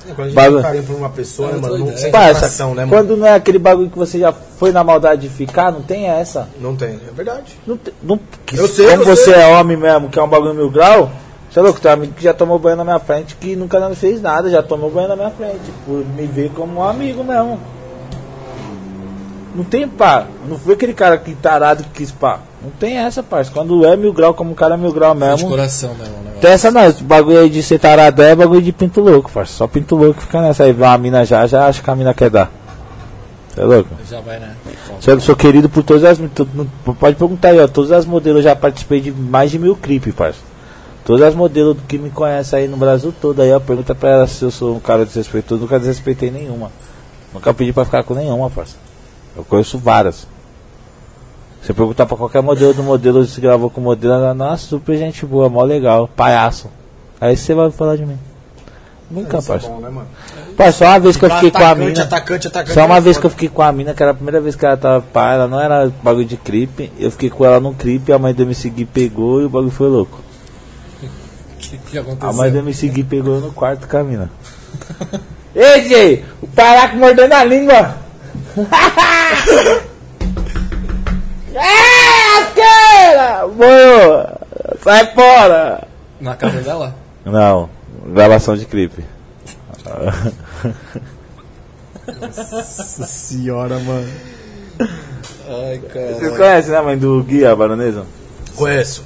É, Quando a gente Bagulho. tem carinho por uma pessoa, É né, mano? outra Não coração, né, mano? quando não é aquele bagulho que você já foi na maldade de ficar, não tem essa. Não tem, é verdade. Não, tem- não, que Eu sei, como eu você sei. é homem mesmo, que é um bagulho mil grau, você é louco, tem um amigo que já tomou banho na minha frente, que nunca não fez nada, já tomou banho na minha frente, por me ver como um amigo mesmo. Não tem pá, não foi aquele cara que tarado que quis pá. Não tem essa, parça. Quando é mil grau, como o cara é mil grau De mesmo. coração mesmo, né? Tem essa não, bagulho aí de ser tarado é bagulho de pinto louco, parça. Só pinto louco fica nessa aí, vê uma mina já, já acha que a mina quer dar. Você é louco? Já vai, né? Sou, sou querido por todas as. Pode perguntar aí, ó. Todas as modelos eu já participei de mais de mil clipes, parça. Todas as modelos que me conhecem aí no Brasil todo aí, ó. Pergunta pra ela se eu sou um cara desrespeitoso. Nunca desrespeitei nenhuma. Nunca pedi pra ficar com nenhuma, parça. Eu conheço várias. Você perguntar pra qualquer modelo do modelo se gravou com o modelo, ela, nossa, super gente boa, mó legal, palhaço. Aí você vai falar de mim. Nunca, Isso é parça. bom, né, mano? Parça, só uma vez que eu fiquei com a atacante, mina. atacante, atacante. Só uma é vez que eu foda. fiquei com a mina, que era a primeira vez que ela tava pá, ela não era bagulho de clipe. Eu fiquei com ela num clipe, a mãe deu me seguir pegou e o bagulho foi louco. O que, que A aconteceu? mãe deu me seguir pegou no quarto com a mina. Ei, Jay, o paraco mordendo a língua. é, asqueira! Boa! Sai fora! Na casa dela? Não, gravação de clipe. Nossa senhora, mano. Ai, Vocês cara. conhecem, né, mãe do Gui, a baronesa? Conheço.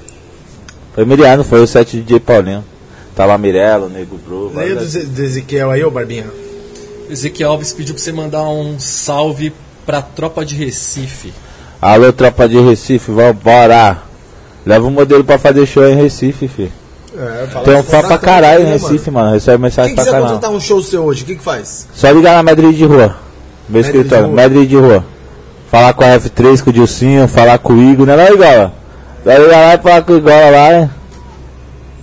Foi Miriano, foi o set de DJ Paulinho. Tava Mirella, Nego Bro. Leia do, várias- Ze- do Ezequiel aí, ô Barbinha. Ezequiel Alves pediu pra você mandar um salve pra tropa de Recife. Alô, tropa de Recife, vambora! Leva um modelo pra fazer show em Recife, fi. É, fala Tem um fã pra contrata caralho em né, Recife, mano. Recebe mensagem Quem pra caralho. contratar um show seu hoje, o que que faz? Só ligar na Madrid de Rua. Meu Madrid escritório, de. Madrid de Rua. Falar com a F3, com o Dilcinho, falar com o Igor, não é não, Igola? Vai ligar lá e falar com o Igola lá, né?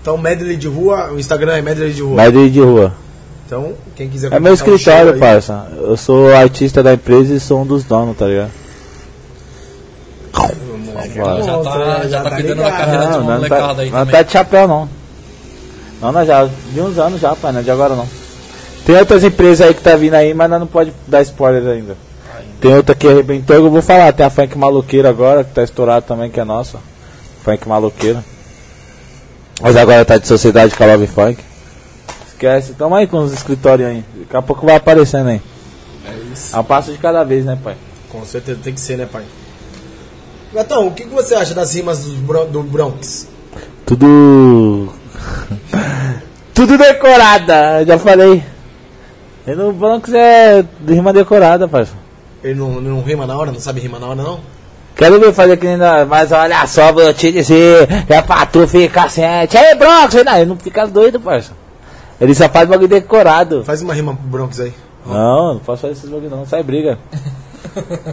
Então, Medley de Rua, o Instagram é Medley de Rua. Madrid de Rua. Então, quem quiser É meu um escritório, aí- parça. Eu sou artista da empresa e sou um dos donos, tá ligado? Vambora. é Já tá, já tá cuidando da carreira de Não, uma não, molecada tá, aí não também. tá de chapéu, não. Não, nós já, de uns anos já, pai, não é de agora não. Tem outras empresas aí que tá vindo aí, mas nós não pode dar spoiler ainda. Tem outra que arrebentou, eu vou falar. Tem a Funk Maloqueira agora, que tá estourado também, que é nossa. Funk Maloqueira. Mas agora tá de sociedade com a Love Funk. Esquece, tamo aí com os escritórios aí. Daqui a pouco vai aparecendo aí. É isso. É um passo de cada vez, né, pai? Com certeza, tem que ser, né, pai? Gatão, o que, você acha das rimas do, Bron do Bronx? Tudo. Tudo decorada, já falei. E no Bronx é rima decorada, parceiro. Ele não, não rima na hora, não sabe rimar na hora, não? Quero ver fazer que nem nós, mas olha só, vou te dizer, é pra tu ficar ciente. Aí, Bronx, não, ele não fica doido, parça. Ele só faz bagulho decorado. Faz uma rima pro Bronx aí. Não, não posso fazer esses bagulho não, sai briga.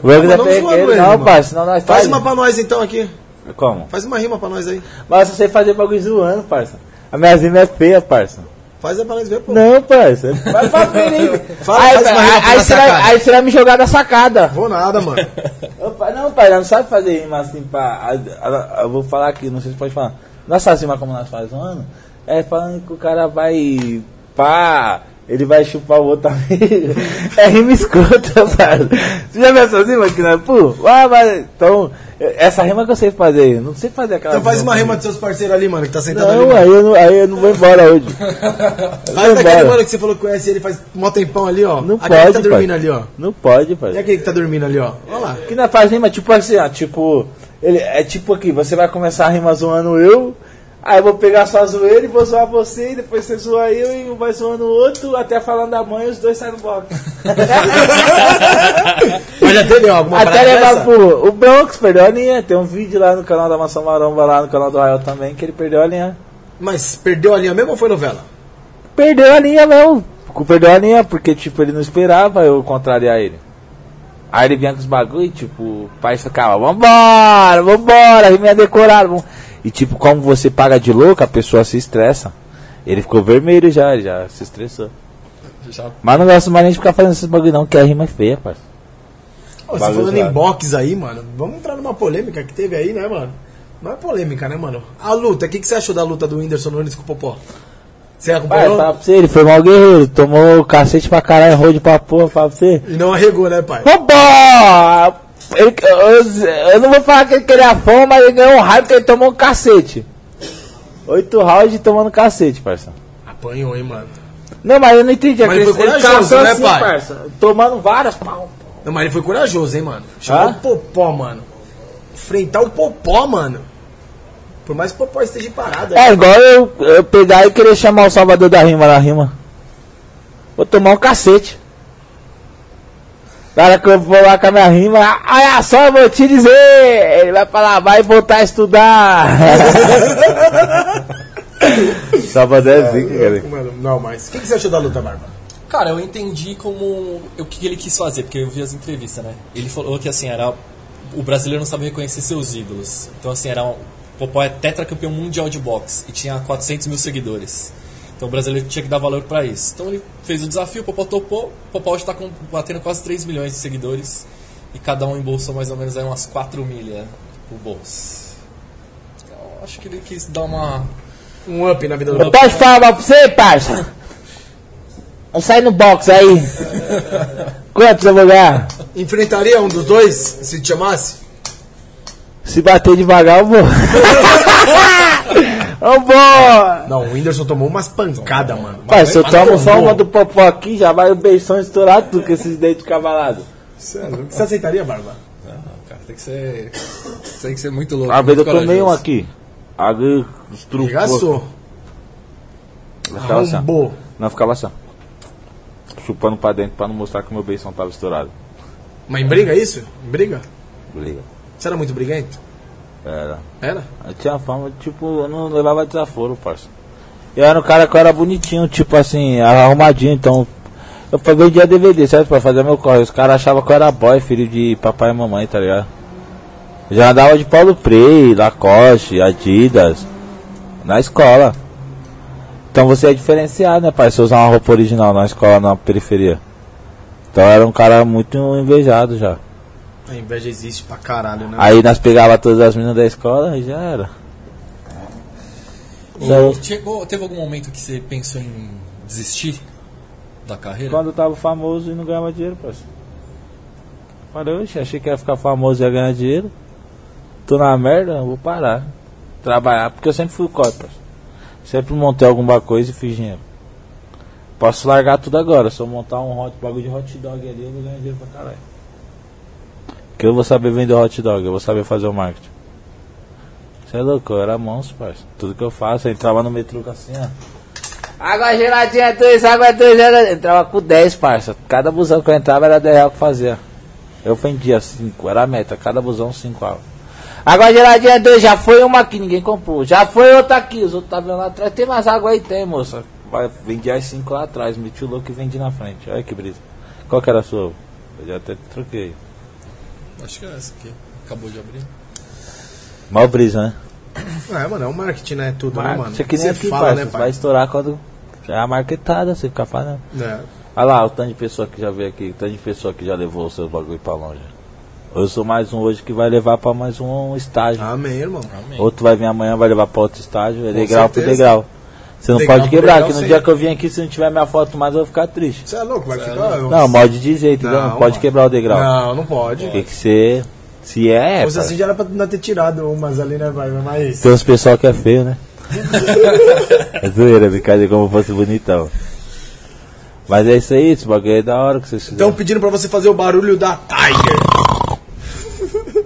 O Mas bagulho é não não, parça, senão nós Faz faz. uma pra nós então aqui. Como? Faz uma rima pra nós aí. Mas eu sei fazer bagulho zoando, parça. A minha rima é feia, parça. Faz aí pra nós ver, pô. Não, parça. Vai pra frente aí. Fala, aí, faz uma rima aí, pra aí, essa você vai, sacada. aí você vai me jogar da sacada. Vou nada, mano. Ô, pai, não, pai, não sabe fazer rima assim pra. a- a- Eu vou falar aqui, não sei se pode falar. Nossa rima como nós fazemos, mano, é falando que o cara vai. pá, ele vai chupar o outro amigo. É rima escrota, parça. Você já rimas aqui, né? Pô, ah, mas. Então, essa rima que eu sei fazer, não sei fazer aquela. Então faz uma rima dos seus parceiros ali, mano, que tá sentado ali. Não, mano. aí eu não, aí eu não vou embora hoje. Faz daquele embora. mano que você falou que conhece ele faz mó tempão ali, ó. Não aquele pode, que tá dormindo pai. ali, ó. Não pode, E pai. aquele que tá dormindo ali, ó. Olha lá. Que não faz rima, tipo assim, ó, tipo, ele é tipo aqui, você vai começar a rima zoando eu, aí eu vou pegar sua zoeira e vou zoar você, e depois você zoa eu e um vai zoando o outro, até falando da mãe, os dois saem no box. Mas já teve alguma até levar pro. O Bronx perdeu a linha, tem um vídeo lá no canal da Maçã Maromba, lá no canal do Rael também, que ele perdeu a linha. Mas perdeu a linha mesmo ou foi novela? Perdeu a linha mesmo. Perdeu a linha porque, tipo, ele não esperava eu contrariar ele. Aí ele vinha com os bagulho e, tipo, o pai ficava, vambora, vambora, rima é decorada. vamos-" E, tipo, como você paga de louco, a pessoa se estressa. Ele ficou vermelho já, já se estressou. Já Mas não gosto mais nem de ficar fazendo esses bagulho não, que a rima é feia, parceiro. Ô, você falando em box aí, mano, vamos entrar numa polêmica que teve aí, né, mano? Não é polêmica, né, mano? A luta, o que, que você achou da luta do Whindersson Nunes com o Popó? Você Pai, acompanhou? pra você, ele foi mal guerreiro, tomou cacete pra caralho, rodo pra porra, pra você. E não arregou, né, pai? Vambora! Ele- eu, eu não vou falar que ele queria fama, mas ele ganhou um raio porque ele tomou um cacete. Oito rounds tomando cacete, parça. Apanhou, hein, mano. Não, mas eu não entendi. Mas ele foi corajoso, né, pai? parça, tomando várias pau. Não, mas ele foi corajoso, hein, mano. Chamou Ah? o Popó, mano. Enfrentar o Popó, mano. Por mais que o Popó esteja parado. É igual eu, eu pegar e querer chamar o Salvador da rima na rima. Vou tomar um cacete. Cara que eu vou lá com a minha rima, olha só, eu vou te dizer, ele vai falar, vai voltar a estudar. Salvador é zica, cara. Mano, não, mas. O que, que você achou da luta, Barba? Cara, eu entendi como o que ele quis fazer, porque eu vi as entrevistas, né? Ele falou que assim, era o brasileiro não sabe reconhecer seus ídolos. Então assim, era um, Popó é tetracampeão mundial de boxe e tinha 400 mil seguidores. Então o brasileiro tinha que dar valor pra isso. Então ele fez o desafio, o Popó topou. O Popó hoje tá com, batendo quase 3 milhões de seguidores e cada um embolsou mais ou menos aí umas 4 milhas pro bolso. Então acho que ele quis dar uma Um up na vida do Eu posso falar pra você, parça? Vamos sair no box aí. Quantos eu vou ganhar? Enfrentaria um dos dois, se te chamasse? Se bater devagar, eu vou. Vambora! Não, o Whindersson tomou umas pancadas, mano. Pai, se eu Mas tomo só uma do popó aqui, já vai o beição estourado tudo com esses dentes cavalados. Sério? Você aceitaria, Barba? Não, cara, tem que ser. Tem que ser muito louco. Uma vez eu muito tomei um corajoso. aqui. Aí estrucou. Regaçou. Eu ficava assim. Não, ficava assim. Chupando pra dentro pra não mostrar que o meu beição tava estourado. Mas em briga é isso? Em briga? Briga. Você era muito briguento? Era. Era? Eu tinha fama, tipo, eu não levava desaforo, parça. Eu era um cara que eu era bonitinho, tipo assim, arrumadinho, então. Eu fa- vendia DVD, certo? Pra fazer meu corre. Os caras achavam que eu era boy, filho de papai e mamãe, tá ligado? Eu já andava de Paulo Prey, Lacoste, Adidas, na escola. Então você é diferenciado, né, pai? Se usar uma roupa original na escola, na periferia. Então eu era um cara muito invejado já. A inveja existe pra caralho, né? Aí nós pegava todas as meninas da escola e já era. Então, E chegou, teve algum momento que você pensou em desistir da carreira? Quando eu tava famoso e não ganhava dinheiro, parceiro. Falei, oxe, achei que ia ficar famoso e ia ganhar dinheiro. Tô na merda, vou parar. Trabalhar, porque eu sempre fui cópia. Sempre montei alguma coisa e fiz dinheiro. Posso largar tudo agora, se eu montar um hot, bagulho de hot dog ali, eu vou ganhar dinheiro pra caralho. Que eu vou saber vender hot dog, eu vou saber fazer o marketing. Você é louco, eu era monstro, parceiro. Tudo que eu faço, eu entrava no metrô assim, ó. Água geladinha 2, água 2, água... entrava com 10, parça. Cada busão que eu entrava era 10 reais que fazia. Eu vendia 5, era a meta, cada busão 5 água. Água geladinha 2, já foi uma aqui, ninguém comprou. Já foi outra aqui, os outros estavam lá atrás. Tem mais água aí? Tem, moça. Vendi as 5 lá atrás, meti o louco e vendi na frente. Olha que brisa. Qual que era a sua? Eu já até troquei. Acho que é essa aqui. Acabou de abrir. Mal brisa, né? É, mano, é o marketing, né? Tudo, Marketing, né, mano? Isso aqui nem Você aqui, fala, né, Vai pai? estourar quando é a marketada, você fica falando. É. Olha lá, o tanto de pessoa que já veio aqui, o tanto de pessoa que já levou o seu bagulho pra longe. Eu sou mais um hoje que vai levar pra mais um estágio. Amém, irmão. Amém. Outro vai vir amanhã, vai levar pra outro estágio. É Com degrau por certeza. degrau. Você não pode quebrar, que no sim. dia que eu vim aqui, se não tiver minha foto mais, eu vou ficar triste. Você é louco, vai Cê é ficar. Não, modo de dizer, entendeu? Não, Não, pode mano. quebrar o degrau. Não, não pode. Tem que ser. Se é, Se fosse pai. assim já era pra não ter tirado umas ali, né, pai? Mas. Tem uns pessoal que é feio, né? é zoeira, brincadeira como fosse bonitão. Mas é isso aí, esse bagulho é da hora que vocês Estão pedindo pra você fazer o barulho da Tiger.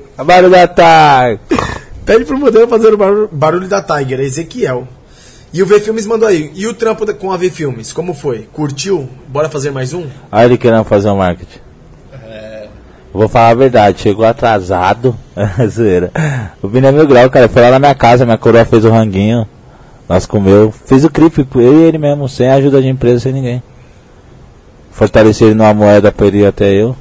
A barulho da tarde. Pede pro modelo fazer o barulho, barulho da Tiger, é Ezequiel. E o V Filmes mandou aí. E o trampo da- com a V Filmes, como foi? Curtiu? Bora fazer mais um? Olha ele querendo fazer um marketing. Vou falar a verdade, chegou atrasado. Zoeira. O Vini é meu grau, cara. Foi lá na minha casa, minha coroa fez o ranguinho. Nós comeu. Fiz o clipe, eu e ele mesmo, sem ajuda de empresa, sem ninguém. Fortaleci ele numa moeda pra ele ir até eu.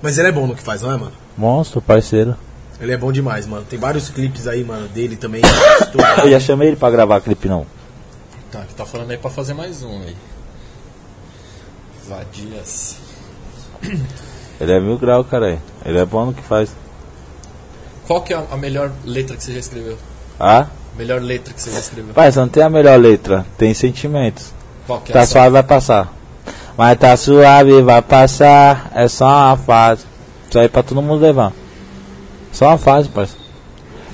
Mas ele é bom no que faz, não é, mano? Monstro, parceiro. Ele é bom demais, mano. Tem vários clipes aí, mano, dele também. Eu já chamei ele pra gravar clipe não. Tá, que tá falando aí pra fazer mais um aí. Vadias. Ele é mil grau, cara. Ele é bom no que faz. Qual que é a melhor letra que você já escreveu? Ah? Melhor letra que você já escreveu? Pai, você não tem a melhor letra. Tem sentimentos. Qual que é Tá suave, vai passar. Mas tá suave, vai passar. É só uma fase. Isso aí pra todo mundo levar. Só uma fase, parceiro.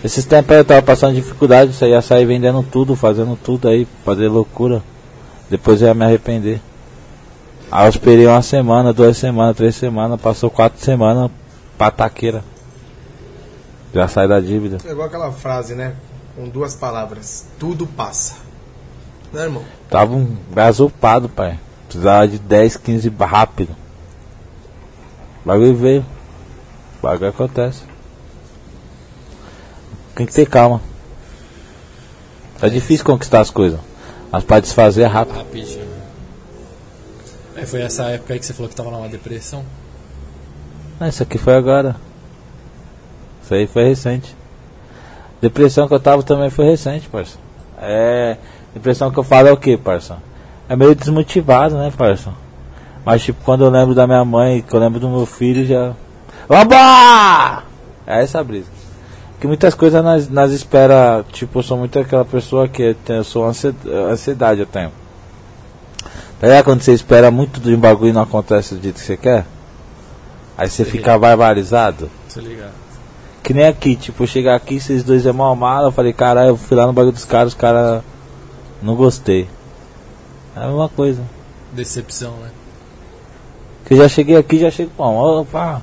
Esses tempos aí eu tava passando dificuldade. Isso aí ia sair vendendo tudo, fazendo tudo aí, fazer loucura. Depois eu ia me arrepender. Aí eu esperei uma semana, duas semanas, três semanas, passou quatro semanas pra taqueira. Já sai da dívida. É igual aquela frase, né? Com duas palavras. Tudo passa. Né, irmão? Tava um gasopado, pai. Precisava de 10, 15 rápido. O bagulho veio. O bagulho acontece. Tem que ter calma. É difícil conquistar as coisas. Mas pra desfazer é rápido. Rapidinho. É, foi essa época aí que você falou que tava numa depressão? Não, isso aqui foi agora. Isso aí foi recente. Depressão que eu tava também foi recente, parça. É. Depressão que eu falo é o que, parça? É meio desmotivado, né, parça? Mas tipo, quando eu lembro da minha mãe, que eu lembro do meu filho, já. Vambora! É essa a brisa. Que muitas coisas nós, nós espera, tipo, eu sou muito aquela pessoa que tem, eu sou ansi- ansiedade, eu tenho. Tá ligado quando você espera muito de um bagulho e não acontece do jeito que você quer? Aí você fica barbarizado. Tô ligado. Que nem aqui, tipo, eu chegar aqui, vocês dois é mal mala, eu falei, caralho, eu fui lá no bagulho dos caras, os caras não gostei. É a mesma coisa. Decepção, né? Que eu já cheguei aqui, já chego, pô, ó, pá,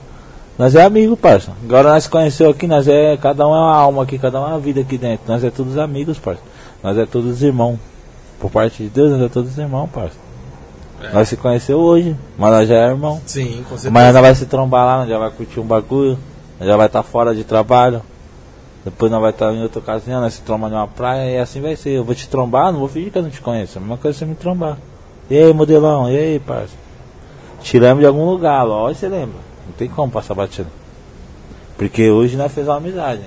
nós é amigo, parça. Agora nós se conheceu aqui, nós é, cada um é uma alma aqui, cada um é uma vida aqui dentro. Nós é todos amigos, parça. Nós é todos irmãos. Por parte de Deus, nós é todos irmãos, parça. É. Nós se conheceu hoje, mas nós já é irmão. Sim, com certeza. Amanhã nós vai se trombar lá, nós já vai curtir um bagulho, nós já vai estar fora de trabalho. Depois nós vai estar em outra ocasião, nós se tromba numa praia e assim vai ser. Eu vou te trombar, não vou fingir que eu não te conheço. A mesma coisa é você me trombar. E aí, modelão? E aí, parça? Tiramos de algum lugar, lógico, você lembra. Não tem como passar batendo. Porque hoje nós fez uma amizade.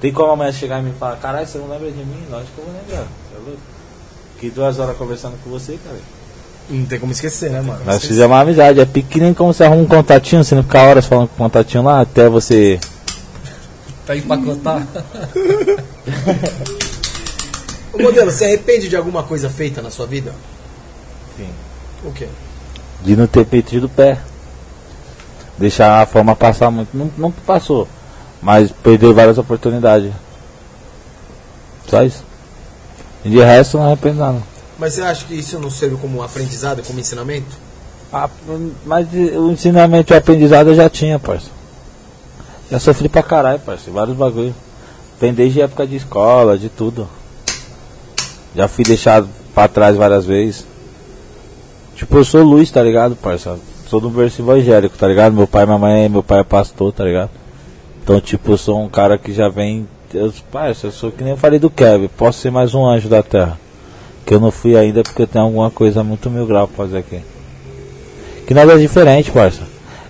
Tem como amanhã chegar e me falar, caralho, você não lembra de mim? Lógico que eu vou lembrar. Você é louco? Fiquei duas horas conversando com você, cara. Não tem como esquecer, né, mano? Nós fizemos uma amizade, é nem como você arruma um contatinho, você não fica horas falando com o contatinho lá até você. Pra empacotar. Ô, modelo, você arrepende de alguma coisa feita na sua vida? Sim. O quê? De não ter metido o pé. Deixar a fama passar muito. Não, não passou, mas perdeu várias oportunidades. Só isso. E de resto, não arrependo nada. Mas você acha que isso não serve como aprendizado, como ensinamento? Ah, mas o ensinamento e o aprendizado eu já tinha, parça. Já sofri pra caralho, parça. Vários bagulho. Vem desde época de escola, de tudo. Já fui deixado pra trás várias vezes. Tipo, eu sou Luiz, tá ligado, parça? Sou do berço evangélico, tá ligado? Meu pai, minha mãe, meu pai é pastor, tá ligado? Então, tipo, eu sou um cara que já vem. Eu, parça, eu sou que nem eu falei do Kevin. Posso ser mais um anjo da terra. Que eu não fui ainda porque eu tenho alguma coisa muito mil grau pra fazer aqui. Que nada é diferente, parça.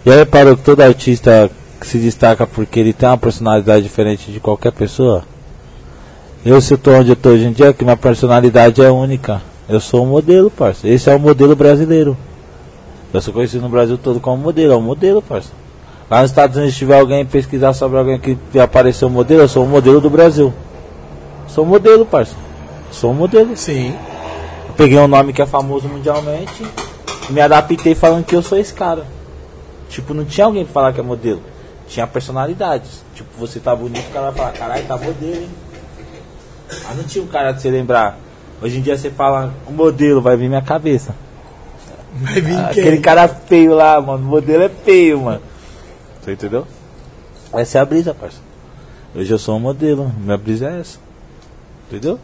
Já reparou que todo artista se destaca porque ele tem uma personalidade diferente de qualquer pessoa? Eu, se eu tô onde eu tô hoje em dia, que minha personalidade é única. Eu sou um modelo, parça. Esse é o modelo brasileiro. Eu sou conhecido no Brasil todo como modelo. É um modelo, parça. Lá nos Estados Unidos, se tiver alguém pesquisar sobre alguém que apareceu modelo, eu sou um modelo do Brasil. Sou modelo, parça. Sou um modelo. Sim. Eu peguei um nome que é famoso mundialmente. Me adaptei falando que eu sou esse cara. Tipo, não tinha alguém pra falar que é modelo. Tinha personalidades. Tipo, você tá bonito, o cara vai falar, caralho, tá modelo, hein? Mas não tinha um cara de você lembrar. Hoje em dia você fala, o modelo vai vir minha cabeça. Vai vir Ah, quem? Aquele cara feio lá, mano. O modelo é feio, mano. Você entendeu? Essa é a brisa, parça. Hoje eu sou um modelo. Minha brisa é essa. Entendeu?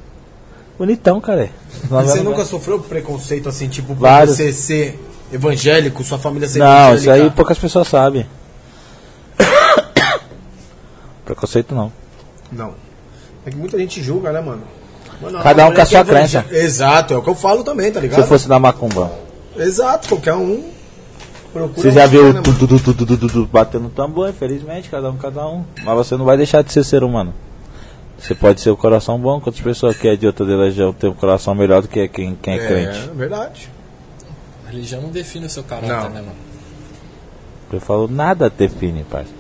Bonitão, cara. Mas Você nunca sofreu preconceito assim, tipo, por você ser evangélico, sua família ser Não, isso aí evangélica? poucas pessoas sabem. Preconceito não. Não. É que muita gente julga, né, mano? Mano, Cada um com a sua é evangé- crença. Exato, é o que eu falo também, tá Se ligado? eu fosse da macumba. Exato, qualquer um procura. Você já o que viu né, tu, tu, tu, batendo tambor, infelizmente, cada um, cada um. Mas você não vai deixar de ser ser humano. Você pode ser o coração bom, quantas pessoas que é de outra religião tem um coração melhor do que quem, quem é, crente. É, verdade. A religião não define o seu caráter, Não. né, mano? Eu falo, nada define, parça.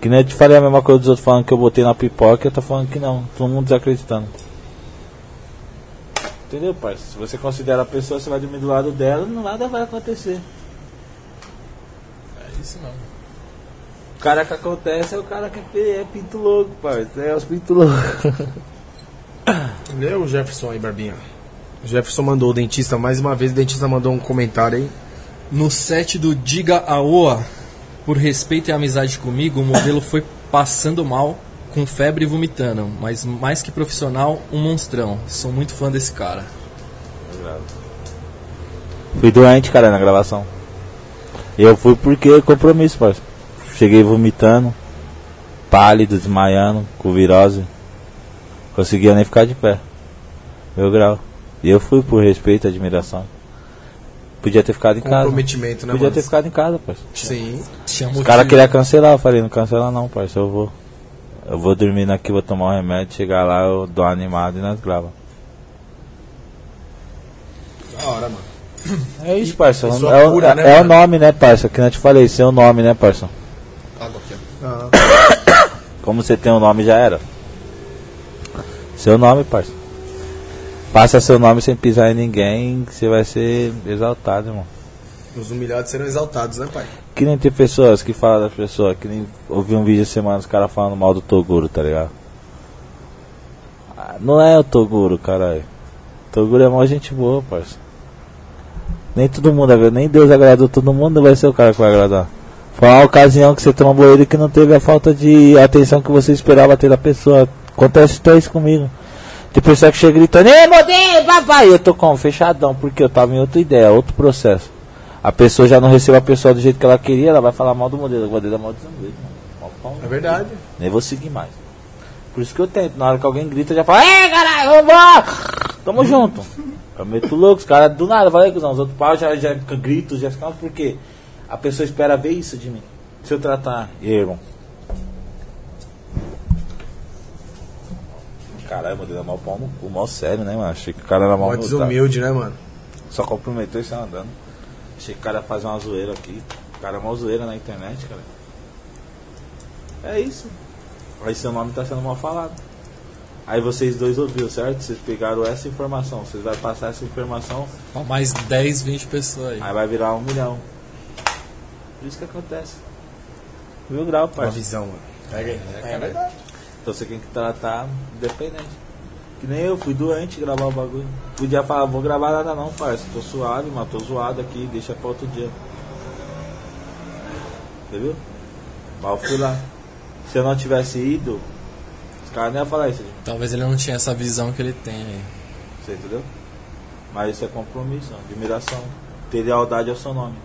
Que nem eu te falei a mesma coisa dos outros falando que eu botei na pipoca, eu tô falando que não. Todo mundo desacreditando. Entendeu, parça? Se você considera a pessoa, você vai dormir do lado dela, nada vai acontecer. É isso não. O cara que acontece é o cara que é pinto louco, parça. É os pinto loucos. Lê o Jefferson aí, Barbinha. O Jefferson mandou o dentista, mais uma vez o dentista mandou um comentário aí. No set do Diga a Oa, por respeito e amizade comigo, o modelo foi passando mal, com febre e vomitando, mas mais que profissional, um monstrão. Sou muito fã desse cara. Fui doente, cara, na gravação. Eu fui porque compromisso, parça. Cheguei vomitando, pálido, desmaiando, com virose. Conseguia nem ficar de pé. Meu grau. E eu fui por respeito e admiração. Podia ter ficado em casa. Comprometimento, né, Podia mano? ter ficado em casa, parça. Sim. Tinha Os caras queriam cancelar, eu falei, não cancela não, parça, eu vou. Eu vou dormir aqui, vou tomar um remédio, chegar lá, eu dou uma animada e nós grava. Da hora, mano. É isso, parça. É, sua o- cura, é- né, é o nome, né, parça? Que nem eu te falei, seu nome, né, parça? Água aqui, ó. Ah, Como você tem o nome, já era. Seu nome, parça. Passa seu nome sem pisar em ninguém, que você vai ser exaltado, irmão. os humilhados serão exaltados, né, pai? Que nem tem pessoas que falam das pessoas, que nem ouvi um vídeo semana os caras falando mal do Toguro, tá ligado? Ah, Não é o Toguro, caralho. Toguro é mó gente boa, parça. Nem todo mundo, é- nem Deus agradou todo mundo, vai ser o cara que vai agradar. Foi uma ocasião que você trombou ele que não teve a falta de atenção que você esperava ter da pessoa. Acontece até isso comigo. Tem pessoa que chega gritando, ei, modelo, papai! Eu tô como? Fechadão, porque eu tava em outra ideia, outro processo. A pessoa já não recebeu a pessoa do jeito que ela queria, ela vai falar mal do modelo. O modelo é mal pau no É verdade. nem vou seguir mais. Por isso que eu tento. Na hora que alguém grita, eu já falo, ei, caralho, vambora! Tamo junto. Eu meto louco, os caras do nada, falei que não. Os outros pau já, já gritam, já ficam, porque a pessoa espera ver isso de mim. Se eu tratar, e aí, irmão? Caralho, modelo é mal pau no cu, mal sério, né, mano? Achei que o cara era mal Mó desumilde, né, mano? Só cumprimentou e saiu andando. Achei que o cara ia fazer uma zoeira aqui. O cara é uma zoeira na internet, cara. É isso. Aí seu nome tá sendo mal falado. Aí vocês dois ouviram, certo? Vocês pegaram essa informação. Vocês vão passar essa informação, Ó, Mais 10, 20 pessoas aí. aí vai virar um milhão. Por isso que acontece. Mil grau, Uma parça. visão, mano. Pega aí. É verdade. Então você tem que tratar independente. Que nem eu, fui doente gravar o bagulho. Podia falar, vou gravar nada não, parça. Tô suave, mas tô zoado aqui, deixa pra outro dia. Entendeu? Mas eu fui lá. Se eu não tivesse ido, os caras não iam falar isso, gente. Talvez ele não tinha essa visão que ele tem aí. Você entendeu? Mas isso é compromisso, admiração. Ter lealdade ao seu nome.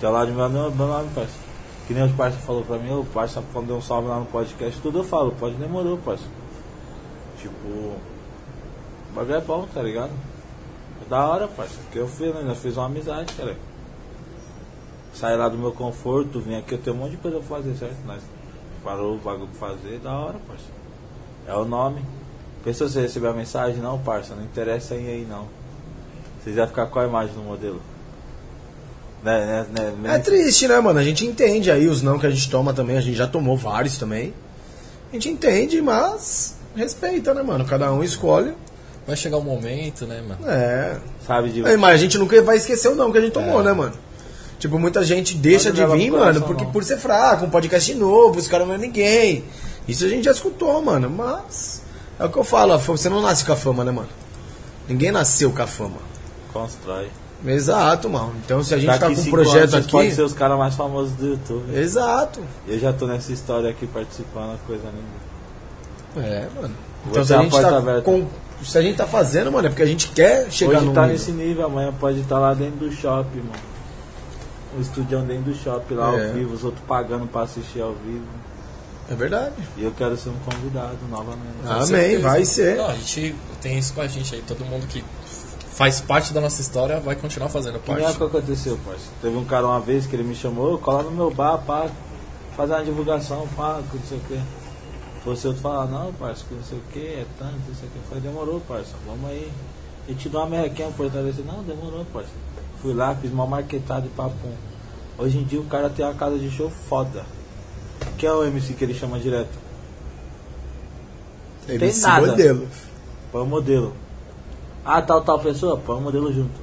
Ter lá de meu nome, meu nome, parça. Que nem os parça falou pra mim, o parça quando deu um salve lá no podcast, tudo eu falo, pode demorou, parça. Tipo, o bagulho é bom, tá ligado? É da hora, parça. Que eu fiz, né? Nós fizemos uma amizade, cara. Saí lá do meu conforto, vim aqui, eu tenho um monte de coisa pra fazer, certo? Nós parou o bagulho pra fazer, da hora, parça. É o nome. Pensou você receber a mensagem? Não, parça, não interessa em aí não. Vocês iam ficar com a imagem do modelo? Né, né, né, É triste, né, mano? A gente entende aí os não que a gente toma também. A gente já tomou vários também. A gente entende, mas respeita, né, mano? Cada um escolhe. Vai chegar um momento, né, mano? É. Sabe de É, mas a gente nunca vai esquecer o não que a gente tomou, né, mano? Tipo, muita gente deixa Pode de vir, mano, porque não. por ser fraco, um podcast novo, os caras não é ninguém. Isso a gente já escutou, mano. Mas é o que eu falo, você não nasce com a fama, né, mano? Ninguém nasceu com a fama. constrói. Exato, mano. Então se a gente Daqui tá com um projeto anos, aqui. podem ser os caras mais famosos do YouTube. Exato. Eu já tô nessa história aqui participando, coisa linda. É, mano. Então se é a a gente tá aberta. com. Se a gente tá fazendo, mano, é porque a gente quer chegar Hoje no tá nível. nesse nível, amanhã pode estar lá dentro do shopping, mano. O estúdio dentro do shopping lá É. ao vivo, os outros pagando pra assistir ao vivo. É verdade. E eu quero ser um convidado novamente. Amém, vai ser. Não, a gente tem isso com a gente aí. Todo mundo que faz parte da nossa história vai continuar fazendo Que nem é o parte. que aconteceu, parceiro. Teve um cara uma vez que ele me chamou, cola no meu bar, pá, fazer uma divulgação, pá, que não sei o que. Fosse outro falar, não, parceiro, que não sei o que, é tanto, não sei o que. Eu falei, demorou, parceiro, vamos aí. E te dou uma merrequinha fortalecer. Não, demorou, parceiro. Fui lá, fiz uma marquetada de papum. Hoje em dia o cara tem uma casa de show foda. Que é o MC que ele chama direto? Ele Tem se nada. modelo. Põe o modelo. Ah, tal, tal pessoa? Põe o modelo junto.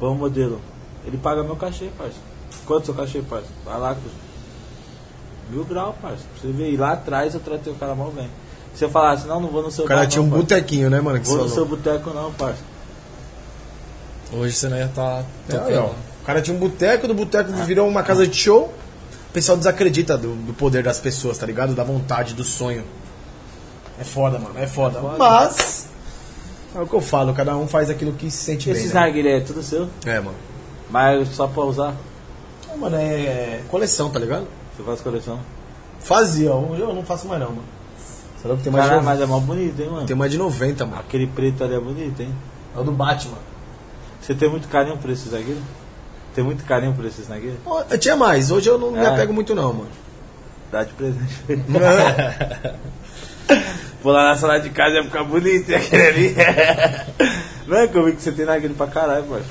Põe o modelo. Ele paga meu cachê, parça. Quanto seu cachê, parça? Vai lá, custa. Mil grau, parça. Pra você ver. E lá atrás eu tratei o cara mal bem. Se eu falasse, não, não vou no seu O cara bar, tinha um não, parça. botequinho, né, mano? Que Vou no seu falou. boteco não, parça. Hoje você não ia estar É, tocando. ó. O cara tinha um boteco, do boteco virou uma casa de show. O pessoal desacredita do, do poder das pessoas, tá ligado? Da vontade, do sonho. É foda, mano. É foda. foda. Mas. É o que eu falo, cada um faz aquilo que se sente Esses bem. Né? narguilé é tudo seu, É, mano. mas só pra usar. É, mano, é coleção, tá ligado? Você faz coleção. Fazia, hoje eu não faço mais não, mano. Você louco? Tem mais, Caralho, de, mas é mó bonito, hein, mano. tem mais de 90, mano. Aquele preto ali é bonito, hein. É o do Batman. Você tem muito carinho por esses narguilé? Tem muito carinho por esses? Ó, Eu tinha mais, hoje eu não me É. apego muito não, mano. Dá de presente. Vou lá na sala de casa ia ficar bonito, e aquele ali. Não é que eu vi que você tem naquele pra caralho, parça.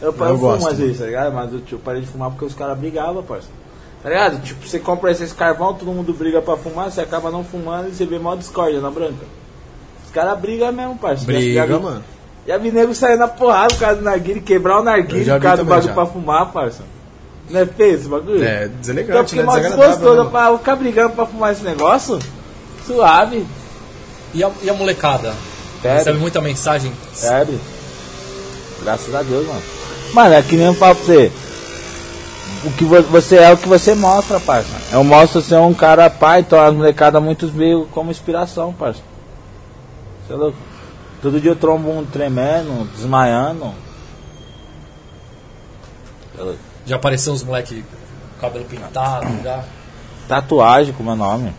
Eu, eu, Eu fumo gosto, às vezes, tá ligado? Mas eu tipo, parei de fumar porque os caras brigavam, parça. Tá ligado? Tipo, você compra esses carvão, todo mundo briga pra fumar, você acaba não fumando e você vê mó discórdia na branca. Os caras brigam mesmo, parça. Briga, Já vi- mano. Já vi nego sair na porrada por causa do narguilho, quebrar o narguilho por causa do bagulho já. pra fumar, parça. Não é feio esse bagulho? É, Então, deselegante, porque né? desgostoso né, pra eu ficar brigando pra fumar esse negócio. Suave. E, a, e a molecada? Sério? Recebe muita mensagem? Sério? Graças a Deus, mano. Mano, é que nem eu falo pra você. O que vo- você é o que você mostra, parça. Eu mostro ser um cara pai, então as molecadas muitos veio como inspiração, parça. Você é louco? Todo dia eu trombo um tremendo, desmaiando. É? Já apareceu uns moleque com cabelo pintado, já? Tatuagem com meu nome.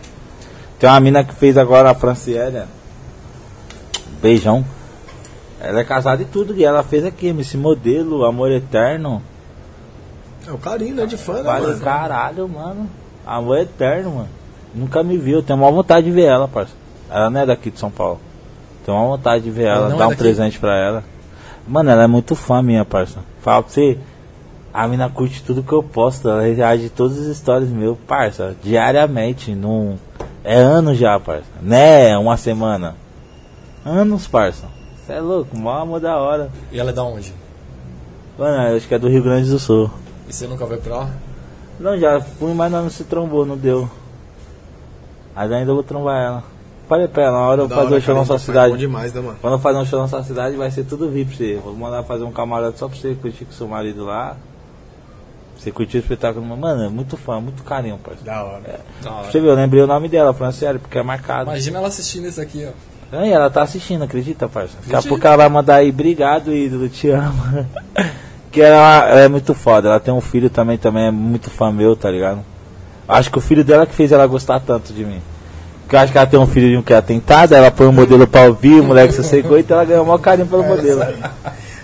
Tem uma mina que fez agora a Franciele. Beijão. Ela é casada e tudo, e ela fez aqui, esse modelo, Amor Eterno. É o carinho, né? De fã, né, Vale mano? caralho, mano. Amor Eterno, mano. Nunca me viu, tenho uma vontade de ver ela, parça. Ela não é daqui de São Paulo. Tenho uma vontade de ver Ela ela, não dar é um daqui? presente pra ela. Mano, ela é muito fã minha, parça. Fala pra você, a mina curte tudo que eu posto, ela reage todas as histórias meu, parça, diariamente, num... É anos já, parça. Né, uma semana. Anos, parça. Você é louco, mó amor da hora. E ela é da onde? Mano, eu acho que é do Rio Grande do Sul. E você nunca vai pra lá? Não, já fui, mas não se trombou, não deu. Mas ainda vou trombar ela. Falei pra ela, na hora eu fazer o show na sua cidade. demais, né, mano? Quando eu fazer um show na sua cidade, vai ser tudo VIP pra você. Vou mandar fazer um camarote só pra você curtir com seu marido lá. Você curtiu o espetáculo. Mano, é muito fã, muito carinho, parceiro. Da hora. É. Da hora. Você viu, eu lembrei o nome dela, sério, porque é marcado. Imagina ela assistindo isso aqui, ó. Aí ela tá assistindo, acredita, parça? Daqui a pouco ela vai mandar aí, obrigado, ídolo, te amo. que ela, ela é muito foda, ela tem um filho também, também é muito fã meu, tá ligado? Acho que o filho dela que fez ela gostar tanto de mim. Porque eu acho que ela tem um filho de um que é atentado, ela põe o modelo pra ouvir, o moleque se secou, então ela ganhou o maior carinho pelo modelo.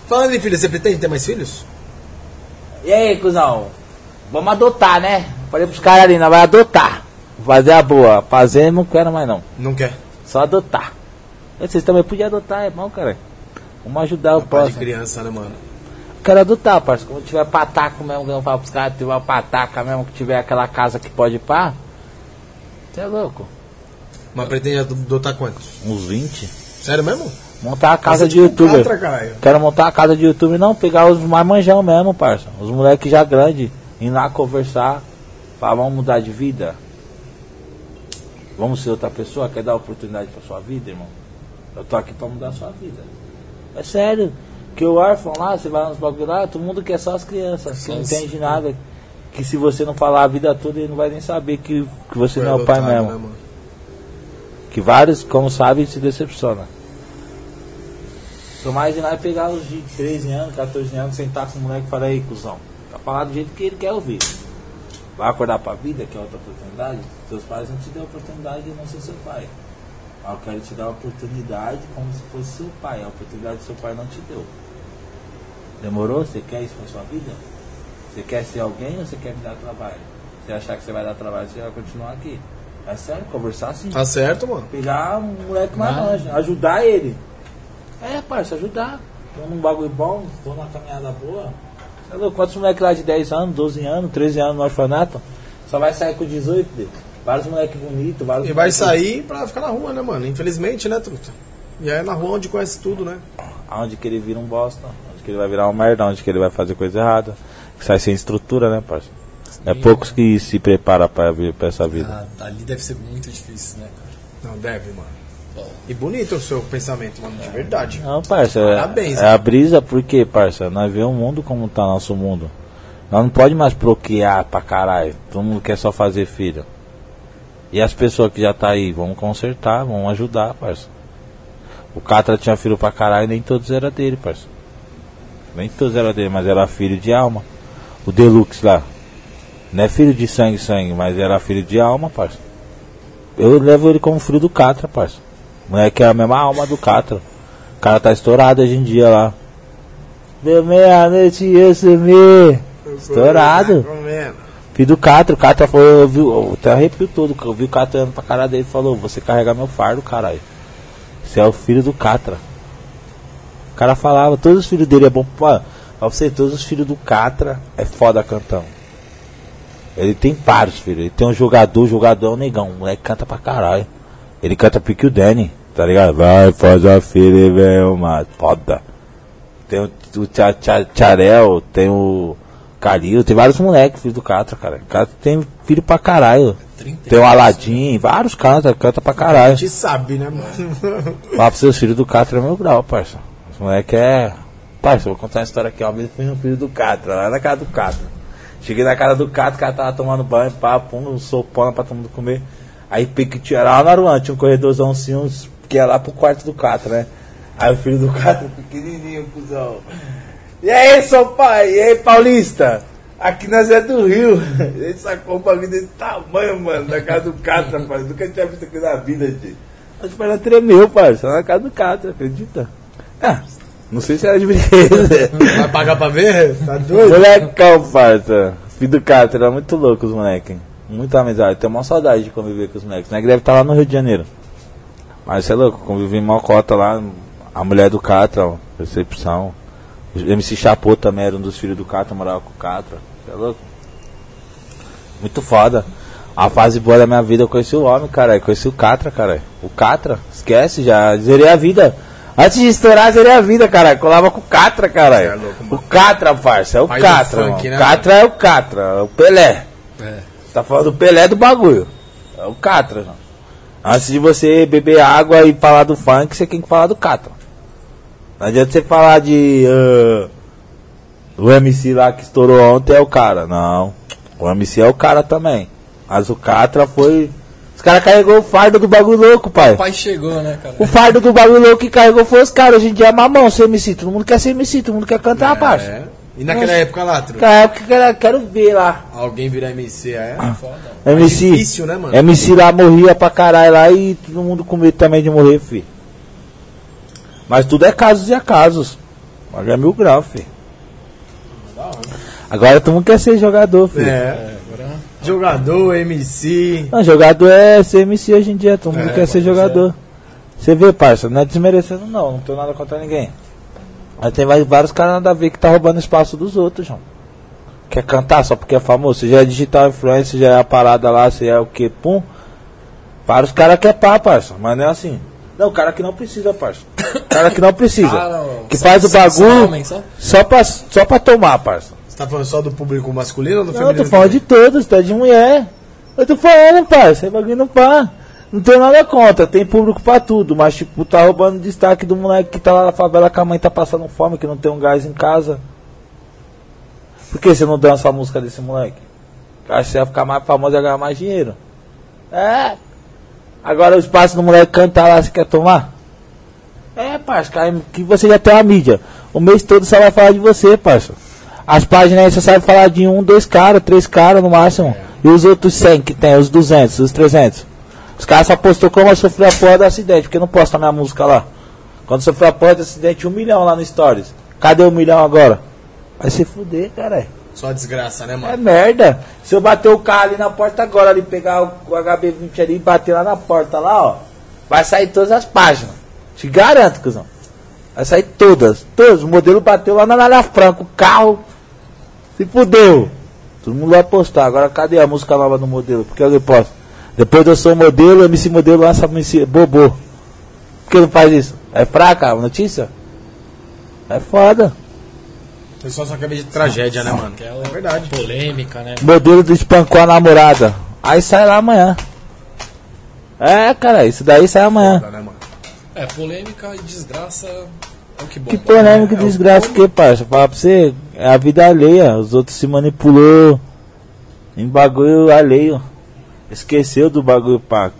Falando em filho, você pretende ter mais filhos? E aí, cuzão? Vamos adotar, né? Falei pros caras ali, nós vai adotar. Fazer a boa. Fazer não quero mais não. Não quer? Só adotar. Vocês também podiam adotar, é bom, cara. Vamos ajudar o Pai de próximo. criança, né, mano? Quero adotar, parceiro. Quando tiver pataco mesmo, que eu falo pros caras, tiver uma pataca mesmo, que tiver aquela casa que pode ir pá. Você é louco? Mas pretende adotar quantos? Uns 20. Sério mesmo? Montar a casa de tipo youtuber. Quero montar a casa de youtuber, não, pegar os mais manjão mesmo, parça. Os moleques já grandes, ir lá conversar, falar, vamos mudar de vida. Vamos ser outra pessoa, quer dar oportunidade pra sua vida, irmão? Eu tô aqui pra mudar a sua vida. É sério. Que o órfão lá, você vai nos bagulho lá, todo mundo quer só as crianças, que não entende nada. Que se você não falar a vida toda, ele não vai nem saber que, que você Foi não é o pai adotado, mesmo. né? Que vários, como sabem, se decepcionam. Sou mais de lá e pegar os de 13 anos, 14 anos, sentar com o moleque e falar, aí, cuzão, tá falar do jeito que ele quer ouvir. Vai acordar pra vida, que é outra oportunidade? Seus pais não te deu a oportunidade de não ser seu pai. Mas eu quero te dar a oportunidade como se fosse seu pai. A oportunidade que seu pai não te deu. Demorou? Você quer isso pra sua vida? Você quer ser alguém ou você quer me dar trabalho? Se achar que você vai dar trabalho, você vai continuar aqui. É sério, conversar assim. Tá certo, mano. Pegar um moleque mais Ah. longe, ajudar ele. É, parça, ajudar. Tô num bagulho bom, tô numa caminhada boa. Você é louco? Quantos moleques lá de 10 anos, 12 anos, 13 anos no orfanato? Só vai sair com 18 dele. Vários moleques bonitos, vários E vai sair pra ficar na rua, né, mano? Infelizmente, né, truta? E aí é na rua onde conhece tudo, né? Aonde que ele vira um bosta, que ele vai virar um merda, onde que ele vai fazer coisa errada. Que sai sem estrutura, né, parça? É poucos que se preparam pra essa vida. Ah, ali deve ser muito difícil, né, cara? Não, deve, mano. E bonito o seu pensamento, mano, de verdade. Não, parça, é, Parabéns, é a brisa porque, parça, nós vemos o mundo como tá nosso mundo. Nós não pode mais bloquear pra caralho. Todo mundo quer só fazer filho. E as pessoas que já tá aí, vamos consertar, vamos ajudar, parça. O Catra tinha filho pra caralho, nem todos eram dele, parça. Nem todos eram dele, mas era filho de alma. O Deluxe lá. Não é filho de sangue, sangue, mas era filho de alma, parça. Eu levo ele como filho do Catra, parça. O moleque é a mesma alma do Catra. O cara tá estourado hoje em dia lá. Deu meia-noite eu sumi. Estourado. Filho do Catra, o Catra foi, eu vi, eu até arrepio todo, eu vi o Catra olhando pra cara dele e falou, você carregar meu fardo, caralho. Você é o filho do Catra. O cara falava, todos os filhos dele é bom, pô, pra você, todos os filhos do Catra é foda cantão. Ele tem vários filhos, ele tem um jogador, jogador é um negão, o moleque canta pra caralho. Ele canta pique o Danny, tá ligado? Vai, faz a filha e vem uma foda. Tem o, o Tcha- Tcha- Tcharel, tem o Calil, tem vários moleques, filho do Catra, cara. O Catra tem filho pra caralho. 30 Tem o Aladim, vários canta, canta pra A caralho. gente sabe, né, mano? Fala pros seus filhos do Catra é meu grau, parça. Os moleque é. Eu vou contar uma história aqui, ó. Eu fui no filho do Catra, lá na casa do Catra. Cheguei na casa do Catra, o cara tava tomando banho, pá, pum, um sopona pra todo mundo comer. Aí pique tinha lá na Aruan, tinha um corredorzão assim, uns, que ia lá pro quarto do Catra, né? Aí o filho do Catra, pequenininho, cuzão. E aí, seu pai? E aí, Paulista? Aqui nós é do Rio. Ele sacou um bagulho desse tamanho, mano, na casa do Catra, rapaz. Nunca tinha visto aqui na vida, gente. As pernas tremeu, parça, na casa do Catra, acredita? Ah, não sei se era de brincadeira. Vai pagar pra ver? Tá doido? Molecão, parça. Filho do Catra, era muito louco os moleques. Muita amizade. Tenho uma saudade de conviver com os moleques. Né? Que deve estar lá no Rio de Janeiro. Mas você é louco, convivi em Mocota lá. A mulher do Catra, ó, recepção. O MC Chapô também era um dos filhos do Catra, morava com o Catra. Você é louco? Muito foda. A fase boa da minha vida eu conheci o homem, cara. Conheci o Catra, cara. O Catra, esquece, já zerei a vida. Antes de estourar, zerei a vida, cara. Colava com o Catra, cara. Cê é mano. o Catra, parça, é o Pai Catra. funk, mano. né, Catra é o Catra, é o Pelé. É. Tá falando do Pelé do bagulho. É o Catra, não. Antes de você beber água e falar do funk, você tem que falar do Catra. Não adianta você falar de. Uh, o MC lá que estourou ontem é o cara. Não. O MC é o cara também. Mas o Catra foi. Caras carregou o fardo do bagulho louco, pai. O pai chegou, né, cara? O fardo do bagulho louco que carregou foi os caras. Hoje em dia é mamão ser MC. Todo mundo quer ser MC, todo mundo quer cantar, é. parça. E naquela Nossa. época lá, Naquela época eu quero, quero ver lá. Alguém virar MC, é? Ah. Foda. MC, é difícil, né, mano? MC lá morria pra caralho lá e todo mundo com medo também de morrer, fi. Mas tudo é casos e acasos. Mas é mil graus, fi. Agora todo mundo quer ser jogador, filho. É. Jogador, MC. Não, jogador é ser MC hoje em dia, todo mundo é, quer ser jogador. Ser. Você vê, parça, não é desmerecendo não, não tenho nada contra ninguém. Mas tem vários caras nada a ver que tá roubando espaço dos outros, João. Quer cantar só porque é famoso? Você já é digital influencer, já é a parada lá, você é o que? Pum. Vários caras querem pá, parça, mas não é assim. Não, o cara que não precisa, parça. O cara que não precisa. Ah, que faz o bagulho só? Só, pra, só pra tomar, parça. Você tá falando só do público masculino ou do não, feminino? Não, tô falando também? de todos, tá de mulher. Eu tô falando, parça, é bagulho não pá. Não tem nada contra, tem público pra tudo, mas tipo, tá roubando destaque do moleque que tá lá na favela que a mãe tá passando fome, que não tem um gás em casa. Por que você não dança a música desse moleque? Acho que você vai ficar mais famoso e ganhar mais dinheiro. É. Agora o espaço do moleque cantar lá, você quer tomar? É, parça, que você já tem uma mídia. O mês todo só vai falar de você, parça. As páginas aí você sabe falar de um, dois caras, três caras no máximo. E os outros 100 que tem, os 200, os 300. Os caras só postou como eu sofri a porra do acidente, porque não posta minha música lá. Quando sofreu a porra do acidente, um milhão lá no Stories. Cadê o um milhão agora? Vai se fuder, cara. Só desgraça, né, mano? É merda. Se eu bater o carro ali na porta agora, ali, pegar o, o HB20 ali e bater lá na porta lá, ó, vai sair todas as páginas. Te garanto, cuzão. Vai sair todas. Todos. O modelo bateu lá na Nalha Franca. O carro se fudeu. Todo mundo vai postar. Agora cadê a música nova do modelo? Porque alguém posta. Depois eu sou modelo, MC modelo lança MC Bobô. Por que não faz isso? É fraca a notícia? É foda. O pessoal só quer ver de tragédia, né, mano? É verdade. Polêmica, né? Modelo do espancou a namorada. Aí sai lá amanhã. É, cara, isso daí sai amanhã. Foda, né, é, polêmica e desgraça é o que bom. Que polêmica e é, desgraça o que, parça? Fala pra você, é a vida alheia. Os outros se manipulou em bagulho alheio esqueceu do bagulho pra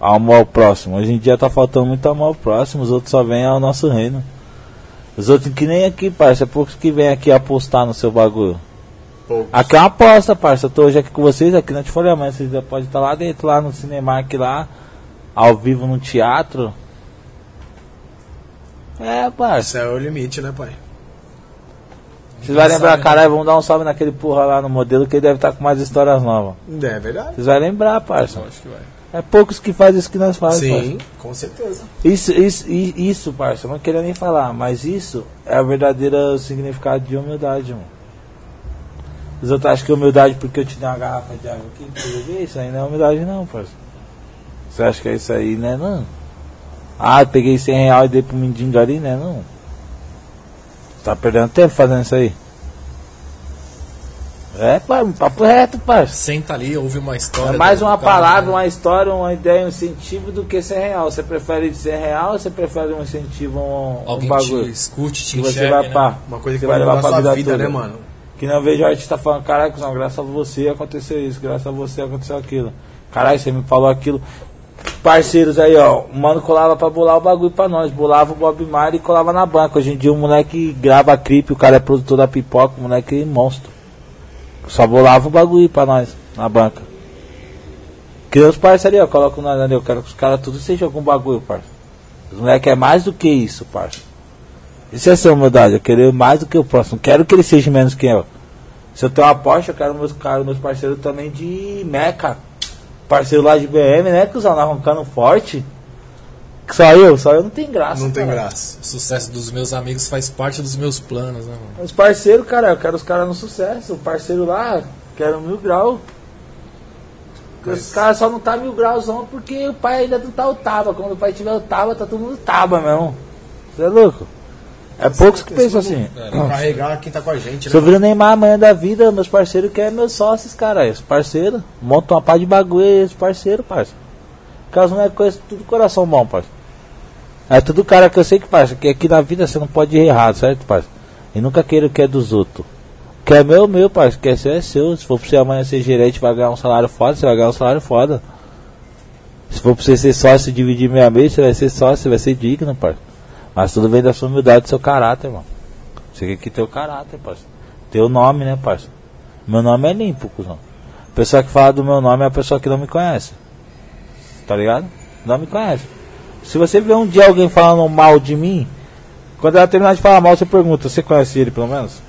amor ao próximo. Hoje em dia tá faltando muito amor ao próximo, os outros só vêm ao nosso reino. Os outros que nem aqui, parça, é poucos que vêm aqui apostar no seu bagulho. Poucos. Aqui é uma aposta, parça. Eu tô hoje aqui com vocês, aqui na Folha Amanhã. Vocês já podem estar lá dentro, lá no Cinemark, lá, ao vivo no teatro. É, parça. Esse é o limite, né, pai? Vocês vão lembrar, caralho, vamos dar um salve naquele porra lá no modelo que ele deve estar tá com mais histórias novas. É verdade. Vocês vão lembrar, parça. Eu acho que vai. É poucos que fazem isso que nós fazemos. Sim, parça. com certeza. Isso, isso, isso, parça, eu não queria nem falar, mas isso é o verdadeiro significado de humildade, mano. Os outros acham que é humildade porque eu te dei uma garrafa de água aqui, isso aí não é humildade não, parça. Você acha que é isso aí, né, não? Ah, peguei 100 reais e dei pro mendigo ali, né, não? Tá perdendo tempo fazendo isso aí? É, pai, um papo reto, pai. Senta ali, ouve uma história. É mais uma palavra, né? uma história, uma ideia, um incentivo do que ser real. Você prefere ser real ou você prefere um incentivo, um, Alguém um bagulho? Te escute, te que você vai né? pá, Uma coisa que vai levar pra vida, vida né, mano? Que não vejo o artista falando, caraca, não, graças a você aconteceu isso, graças a você aconteceu aquilo. Caralho, você me falou aquilo parceiros aí, ó. O mano colava pra bolar o bagulho pra nós. Bolava o Bob Marley e colava na banca. Hoje em dia o moleque grava clipe, o cara é produtor da pipoca, o moleque é monstro. Só bolava o bagulho pra nós, na banca. Cria os parceiros aí, ó. Coloca nós ali. Eu quero que os caras tudo sejam algum bagulho, parça. Os moleques é mais do que isso, parça. Isso é ser humildade. Eu quero mais do que o próximo. Quero que ele seja menos que eu. Se eu tenho uma Porsche, eu quero meus, meus parceiros também de Meca parceiro lá de BM, né, que usando arrancando forte. Só eu, só eu não tem graça. Não cara. tem graça. O sucesso dos meus amigos faz parte dos meus planos, né, mano? Os parceiros, cara, eu quero os caras no sucesso. O parceiro lá, quero mil graus. Os caras só não tá mil graus não porque o pai ainda não tá o taba. Quando o pai tiver o taba, tá todo mundo taba, meu irmão. Você é louco? É poucos que pensam assim. Não carregar quem tá com a gente, Se eu né? viro Neymar amanhã da vida, meus parceiros querem meus sócios, cara. Esse parceiro. Monta uma pá de bagulho, esse parceiro, parça. Caso não é coisa, tudo coração bom, parça. É tudo cara que eu sei que, parça, que aqui na vida você não pode ir errado, certo, parça? E nunca queira o que é dos outros. O que é meu, é meu, parça. O que é seu, é seu. Se for pra você amanhã ser gerente, vai ganhar um salário foda, você vai ganhar um salário foda. Se for pra você ser sócio e dividir meia meia, você vai ser sócio, você vai ser digno, parça. Mas tudo vem da sua humildade e do seu caráter, mano. Você tem que ter o caráter, parça. Ter o nome, né, parça? Meu nome é limpo, cuzão. A pessoa que fala do meu nome é a pessoa que não me conhece. Tá ligado? Não me conhece. Se você vê um dia alguém falando mal de mim, quando ela terminar de falar mal, você pergunta, você conhece ele pelo menos?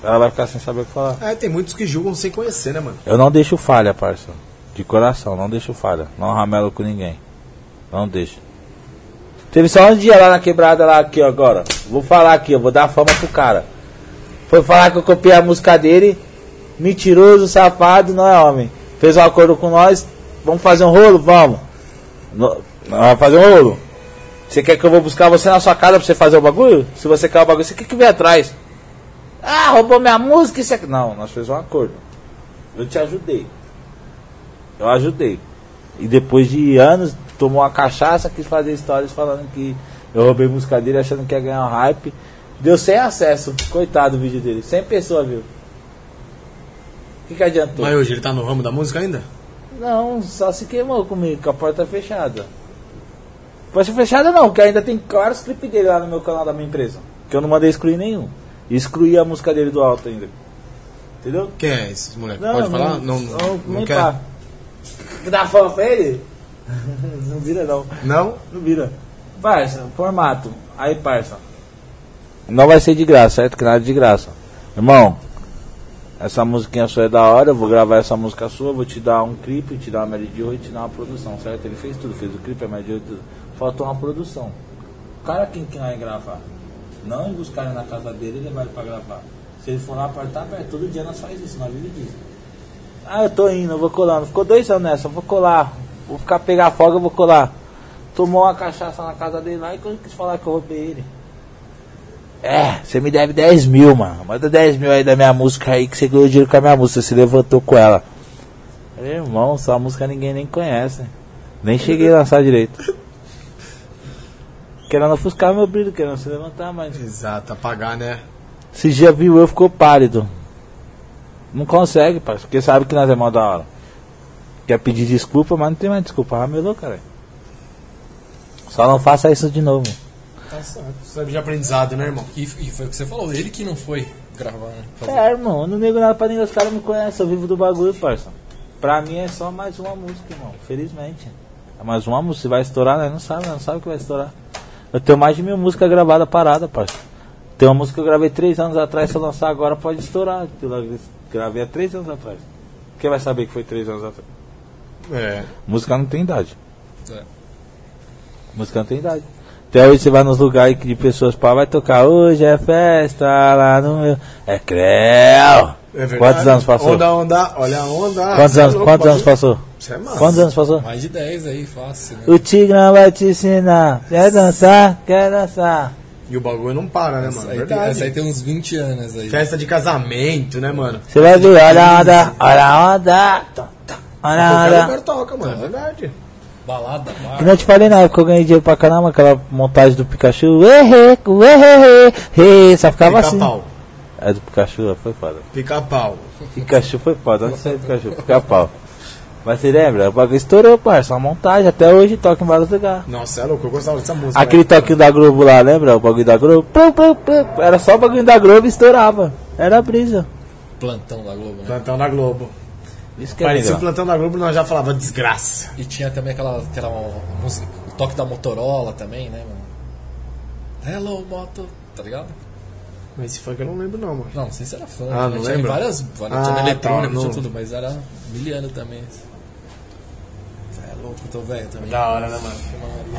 Ela vai ficar sem saber o que falar. É, tem muitos que julgam sem conhecer, né, mano? Eu não deixo falha, parça. De coração, não deixo falha. Não ramelo com ninguém. Não deixo. Teve só um dia lá na quebrada lá aqui ó, agora. Vou falar aqui, eu vou dar fama pro cara. Foi falar que eu copiei a música dele. Mentiroso, safado, não é homem. Fez um acordo com nós. Vamos fazer um rolo? Vamos. Não, vai fazer um rolo. Você quer que eu vou buscar você na sua casa pra você fazer o bagulho? Se você quer o bagulho, você quer que vem atrás. Ah, roubou minha música, isso aqui. Não, nós fizemos um acordo. Eu te ajudei. Eu ajudei. E depois de anos, tomou uma cachaça, quis fazer histórias falando que eu roubei música dele, achando que ia ganhar um hype. Deu sem acesso. Coitado o vídeo dele. 100 pessoas viu. O que, que adiantou? Mas hoje ele tá no ramo da música ainda? Não, só se queimou comigo, com a porta fechada. Porta fechada não, porque ainda tem vários clipes dele lá no meu canal da minha empresa. Que eu não mandei excluir nenhum. Excluí a música dele do alto ainda. Entendeu? Quem é esse moleque? Pode falar? Não, não, não, não quer? pá. Dá fama pra ele? não vira não. Não? Não vira. Parça, formato. Aí, parça. Não vai ser de graça, certo? Que nada de graça. Irmão, essa musiquinha sua é da hora, eu vou gravar essa música sua, vou te dar um clipe, te dar uma média de 8 e te dar uma produção, certo? Ele fez tudo, fez o clipe, a média de 8, tudo. Faltou uma produção. O cara quem que vai gravar? Não ir buscar ele na casa dele e levar ele pra gravar. Se ele for lá apertar, aperta. Todo dia nós faz isso, nós vive disso. Ah, eu tô indo, eu vou colando. Ficou dois anos nessa, eu vou colar. Vou ficar pegar folga, vou colar. Tomou uma cachaça na casa dele lá e quando quis falar que eu roubei ele. É, você me deve 10 mil, mano. Manda 10 mil aí da minha música aí que você ganhou dinheiro com a minha música. Você se levantou com ela. Falei, irmão, sua música ninguém nem conhece. Nem cheguei a lançar direito. Querendo ofuscar meu brilho, querendo se levantar, mas. Exato, apagar, né? Se já viu eu, ficou pálido. Não consegue, parceiro, porque sabe que nós é mó da hora. Quer pedir desculpa, mas não tem mais desculpa. Ramelou, cara. Só não faça isso de novo. Tá certo. De aprendizado, né, irmão? E, e foi o que você falou, ele que não foi gravar, né? Fazer. É, irmão, eu não nego nada pra ninguém, os caras me conhecem, eu vivo do bagulho, parça. Pra mim é só mais uma música, irmão, felizmente. É mais uma música, se vai estourar, né? Não sabe, não sabe que vai estourar. Eu tenho mais de mil músicas gravadas parada, parça. Tem uma música que eu gravei três anos atrás, se eu lançar agora pode estourar. Eu gravei há três anos atrás. Quem vai saber que foi três anos atrás? É. Música não tem idade. É. Música não tem idade. Até hoje você vai nos lugares de pessoas pá, vai tocar hoje é festa lá no meu. É creu! É verdade. Quantos anos passou? Onda, onda, olha a onda. Quantos Cê é anos, louco, quantos anos passou? Cê é massa. Quantos anos passou? Mais de 10 aí, fácil, né? O Tigrão vai te ensinar. Quer dançar? Quer dançar? E o bagulho não para, né, Essa mano? aí, tem, Verdade. essa aí tem uns 20 anos aí. Festa de casamento, né, mano? Você vai ver, olha a onda, olha a onda. A Qualquer lugar toca, mano. É verdade. Balada, Que bar. não eu te falei na época que eu ganhei dinheiro pra caramba, aquela montagem do Pikachu. Errei, errei, errei. Só ficava assim. Pica-pau. É do Pikachu, foi foda. Pica-pau. Pikachu foi foda, não sei Pikachu, pica-pau. Mas você lembra? O bagulho estourou, parça, uma montagem, até hoje toca em vários lugares. Nossa, é louco. Eu gostava dessa música. Aquele né? toquinho da Globo lá, lembra? O bagulho da Globo? Pum, pum, pum. Era só o bagulho da Globo e estourava. Era a brisa. Plantão da Globo, né? Plantão da Globo. Isso que é Parecia o legal. plantão da Globo, nós já falava desgraça. E tinha também aquela, aquela música, o toque da Motorola também, né, mano? Hello, Moto, tá ligado? Mas esse funk eu não lembro, não, mano. Não, não sei se era fã. Ah, né? não tinha lembra? várias, várias Ah, tinha tá, eletrônico, tinha tudo, mas era miliano também. É louco, eu tô velho também. Da hora, né, mano?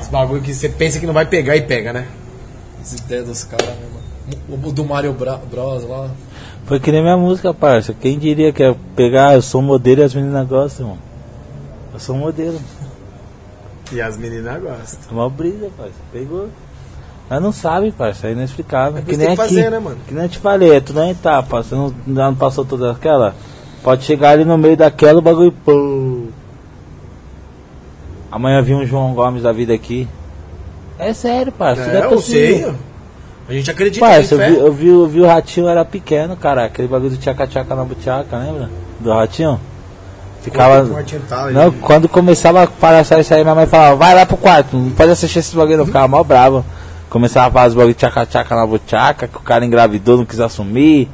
Esse bagulho que você pensa que não vai pegar e pega, né? As ideias dos caras, né, mano? O, o do Mario Bra Bros lá. Foi que nem minha música, parça. Quem diria que é pegar, eu sou modelo e as meninas gostam, mano. Eu sou modelo. E as meninas gostam. É uma brisa, parça. Pegou. Mas não sabe, parça, aí não explicava. É que nem que aqui. fazer, né, mano? Que nem eu te falei, é tudo na etapa. Você não, não passou toda aquela? Pode chegar ali no meio daquela, o bagulho. Pô. Amanhã vi um João Gomes da vida aqui. É sério, parça. tudo É, eu sei. A gente acredita em eu fé. vi, eu, vi, eu vi o ratinho, era pequeno, cara. Aquele bagulho do tchaca-tchaca na butiaca, lembra? Do ratinho? Ficava. Tá, Não, ele- quando começava a palhaçar isso aí, minha mãe falava, vai lá pro quarto, não pode assistir esse bagulho, não ficava mal bravo. Começava a fazer os bagulho tchaca-tchaca na butiaca, que o cara engravidou, não quis assumir.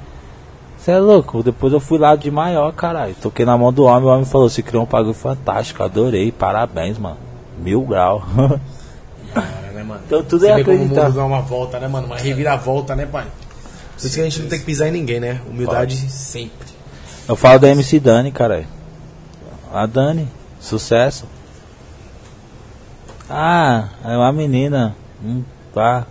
Você é louco? Depois eu fui lá de maior, caralho. Toquei na mão do homem, o homem falou, você criou um bagulho fantástico, adorei, parabéns, mano. Mil grau. Né, mano? Então tudo Você é vê como o acreditar. mundo dá uma volta, né, mano? Uma reviravolta, né, pai? Por isso que a gente não tem que pisar em ninguém, né? Humildade sempre. Eu falo da MC Dani, caralho. A Dani, sucesso. Ah, é uma menina. Hum, tá.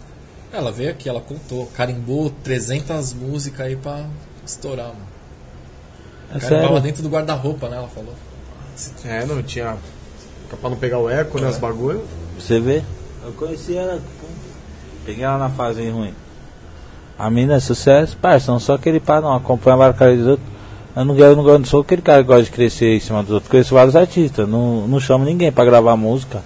Ela veio aqui, ela contou, carimbou 300 músicas aí pra estourar, mano. É Carimbava sério. dentro do guarda-roupa, né? Ela falou. É, não tinha. Pra não pegar o eco, né? Os bagulho. Você vê? Eu conheci ela. Peguei ela na fase ruim. A mina é sucesso, parça, não sou aquele pá não, acompanha vários caras dos outros. Eu não, eu não, eu não sou aquele cara que gosta de crescer em cima dos outros. Conheço vários artistas, não, não chamo ninguém pra gravar música.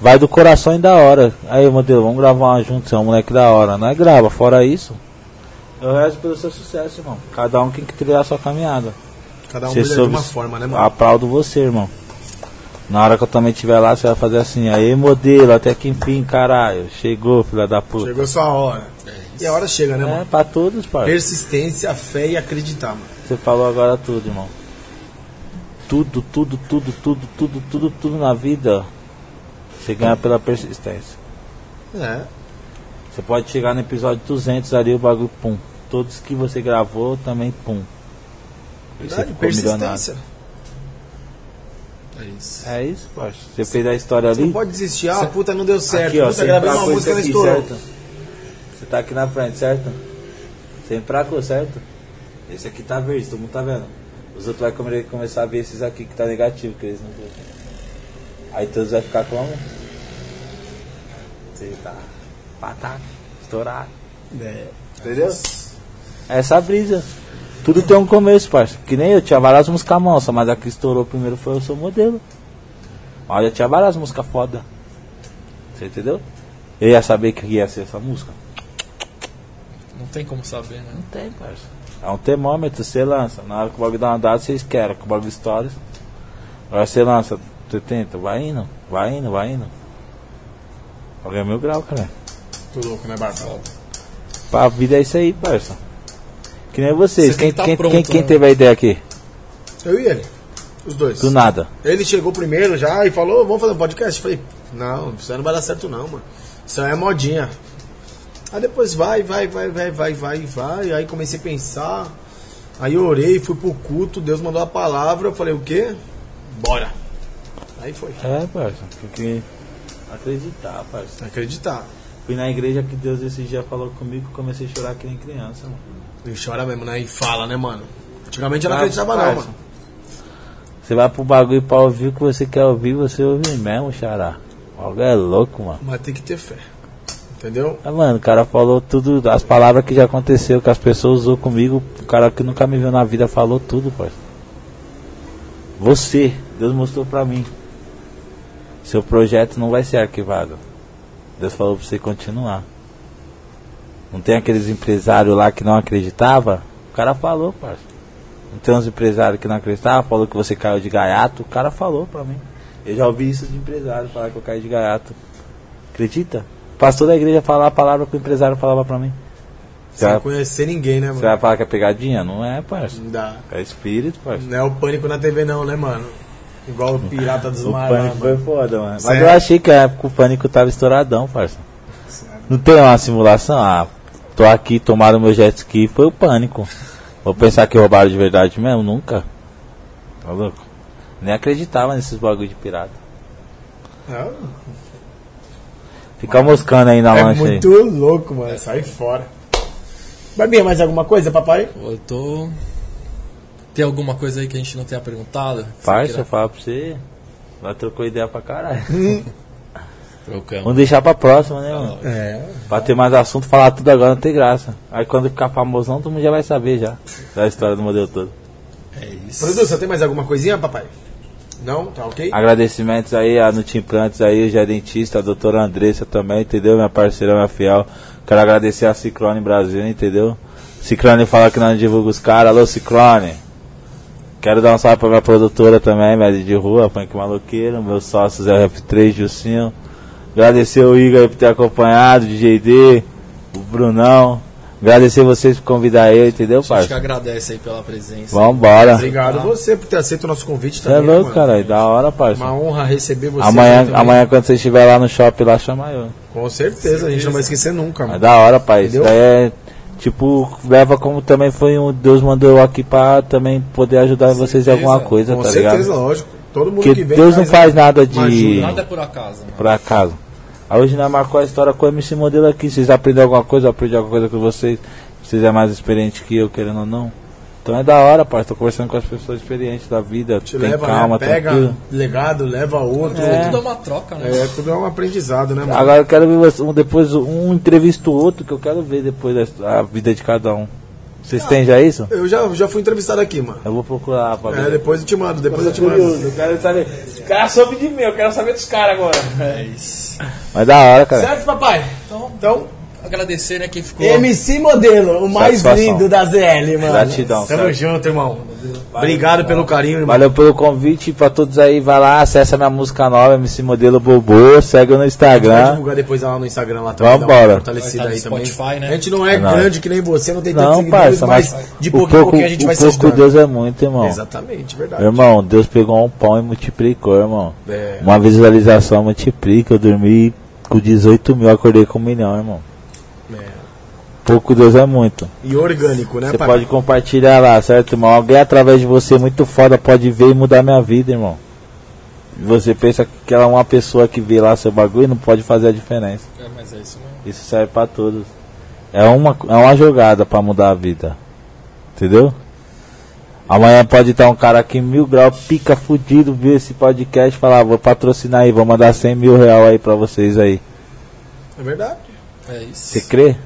Vai do coração e da hora. Aí, modelo, vamos gravar uma junto, você é um moleque da hora. Não é grava, fora isso. Eu rezo pelo seu sucesso, irmão. Cada um tem que trilhar a sua caminhada. Cada um Você brilha de soube- uma forma, né, mano? Aplaudo você, irmão. Na hora que eu também estiver lá, você vai fazer assim, aí modelo, até que enfim, caralho. Chegou, filha da puta. Chegou sua hora. E a hora chega, né, É, mano? pra todos, parça. Persistência, fé e acreditar, mano. Você falou agora tudo, irmão. Tudo, tudo, tudo, tudo, tudo, tudo, tudo na vida. Você ganha pela persistência. É. Você pode chegar no episódio 200 ali, o bagulho, pum. Todos que você gravou também, pum. E você Verdade, ficou milionário. É isso. É isso, parça. Você fez a história Você ali. não pode desistir. Ah, puta, não deu certo. Aqui, ó, puta, você gravei uma música e estourou. certo? Você tá aqui na frente, certo? Você emplacou, certo? Esse aqui tá verde, todo mundo tá vendo. Os outros vai come- começar a ver esses aqui que tá negativo, que eles não. Aí todos vai ficar como? Você tá pataca, estourado. É. Entendeu? Essa brisa. Tudo tem um começo, parça. Que nem eu, tinha várias músicas monstras, mas a que estourou primeiro foi o seu modelo. Olha, tinha várias músicas foda. Você entendeu? Eu ia saber que ia ser essa música. Não tem como saber, né? Não tem, parça. É um termômetro, você lança. Na hora que o bagulho dá uma data, você esquera. Que o bagulho estoura. Agora você lança 70, vai indo, vai indo, vai indo. Alguém é mil grau, cara. Tô louco, né, Barba? A vida é isso aí, parça. Que nem vocês. Você tem quem que tá quem, pronto, quem, quem né? teve a ideia aqui? Eu e ele. Os dois. Do nada. Ele chegou primeiro já e falou, vamos fazer um podcast. Eu falei, não, isso aí não vai dar certo não, mano. Isso aí é modinha. Aí depois vai, vai, vai, vai, vai, vai, vai. Aí comecei a pensar. Aí eu orei, fui pro culto, Deus mandou a palavra. Eu falei, o quê? Bora. Aí foi. É, parça. Tem que acreditar, parça. Acreditar. Fui na igreja que Deus esse dia falou comigo comecei a chorar que nem criança, mano. E chora mesmo, né? E fala, né, mano? Antigamente eu não acreditava não, mano. Você vai pro bagulho pra ouvir o que você quer ouvir, você ouve mesmo, xará. O bagulho é louco, mano. Mas tem que ter fé. Entendeu? Ah, mano, o cara falou tudo, as palavras que já aconteceu, que as pessoas usou comigo, o cara que nunca me viu na vida falou tudo, parça. Você, Deus mostrou pra mim. Seu projeto não vai ser arquivado. Deus falou pra você continuar. Não tem aqueles empresários lá que não acreditava? O cara falou, parça. Não tem uns empresários que não acreditavam, falou que você caiu de gaiato? O cara falou pra mim. Eu já ouvi isso de empresário, falar que eu caí de gaiato. Acredita? Pastor da igreja falar a palavra que o empresário falava pra mim. Você Sem vai, conhecer ninguém, né, você mano? vai falar que é pegadinha? Não é, parça. Não dá. É espírito, parça. Não é o pânico na TV não, né, mano? Igual o Pirata dos O Mares lá, pânico foi mano. foda, mano. Mas Sério? eu achei que a época o pânico tava estouradão, parça. Não tem uma simulação? Ah, tô aqui, tomaram meu jet ski, foi o pânico. Vou pensar que roubaram de verdade mesmo? Nunca. Tá louco? Nem acreditava nesses bagulho de pirata. É, Fica moscando aí na é lancha aí. muito louco, mano. Sai fora. Barbinha, mais alguma coisa, papai? Eu tô. Tem alguma coisa aí que a gente não tenha perguntado? Parça, eu falo pra você. Nós trocou ideia pra caralho. Trocamos. Vamos deixar pra próxima, né, mano? É. Pra ter mais assunto, falar tudo agora não tem graça. Aí quando ficar famosão, todo mundo já vai saber já. Da história do modelo todo. É isso. Produção, tem mais alguma coisinha, papai? Não? Tá ok? Agradecimentos aí a Nutimplantes aí, o gerentista, a doutora Andressa também, entendeu? Minha parceira, minha fiel. Quero agradecer a Ciclone Brasil, entendeu? Ciclone fala que não divulga os caras. Alô, Ciclone. Quero dar um salve pra minha produtora também, média de rua, Funk Maloqueiro, meus sócios é o F3, Jucinho. Agradecer o Igor aí por ter acompanhado, DJ D, o Brunão. Agradecer vocês por convidar eu, entendeu, A gente que agradece aí pela presença. Vambora. Obrigado você por ter aceito o nosso convite Você é também. louco, mano. caralho. Da hora, parça. Uma honra receber você. Amanhã, amanhã, quando você estiver lá no shopping, lá chama eu. Com certeza, a gente não vai esquecer nunca, É mano. da hora, pai. Isso daí é, tipo, leva como também foi um. Deus mandou eu aqui pra também poder ajudar vocês em alguma coisa, Com tá certeza, ligado? lógico. Todo mundo Porque que vem. Deus não faz nada de. Nada é por acaso, mano. Por acaso. Hoje nós marcou a história com o MC Modelo aqui. Vocês aprenderam alguma coisa, eu aprendi alguma coisa com vocês. Vocês é mais experiente que eu, querendo ou não. Então é da hora, pai. Tô conversando com as pessoas experientes da vida. Te tem leva, calma, né? Pega tranquilo. legado, leva outro. É. Tudo é uma troca, né? É, tudo é um aprendizado, né, mano? Agora eu quero ver você, um, depois um entrevista o outro que eu quero ver depois da a vida de cada um. Vocês têm já isso? Eu já, já fui entrevistado aqui, mano. Eu vou procurar pra É, ver. depois eu te mando, depois eu te mando. eu quero saber. Os caras soube de mim, eu quero saber dos caras agora. É isso. Mas da hora, cara. Certo, papai? Então, Então, agradecer, né, quem ficou. MC Modelo, o mais Satisfação. lindo da ZL, mano. Gratidão, Tamo certo. junto, irmão. Obrigado pelo carinho, irmão. Valeu pelo convite pra todos aí. Vai lá, acessa minha música nova, MC Modelo Bobô. Segue no Vai Instagram. divulgar depois lá no Instagram lá também. Fortalecida tá no aí também. Spotify, né? A gente não é, É grande que nem você, não tem tantos Não, seguidores, parça, mas mas de o pouquinho em pouco, pouquinho a gente vai o se pouco ajudando. Deus é muito, irmão. Exatamente, verdade. Irmão, Deus pegou um pão e multiplicou, irmão. É. Uma visualização multiplica. Eu dormi com 18 mil, acordei com um milhão, irmão. Pouco Deus é muito. E orgânico, né, Você pai? pode compartilhar lá, certo, irmão? Alguém através de você muito foda pode ver e mudar minha vida, irmão. E Você pensa que ela é uma pessoa que vê lá seu bagulho e não pode fazer a diferença. É, mas é isso mesmo. Isso serve pra todos. É uma, é uma jogada pra mudar a vida. Entendeu? Amanhã pode estar um cara aqui mil graus, pica fudido, ver esse podcast e falar, "Ah, vou patrocinar aí, vou mandar 100 mil real aí pra vocês aí. É verdade. É isso. Você crê?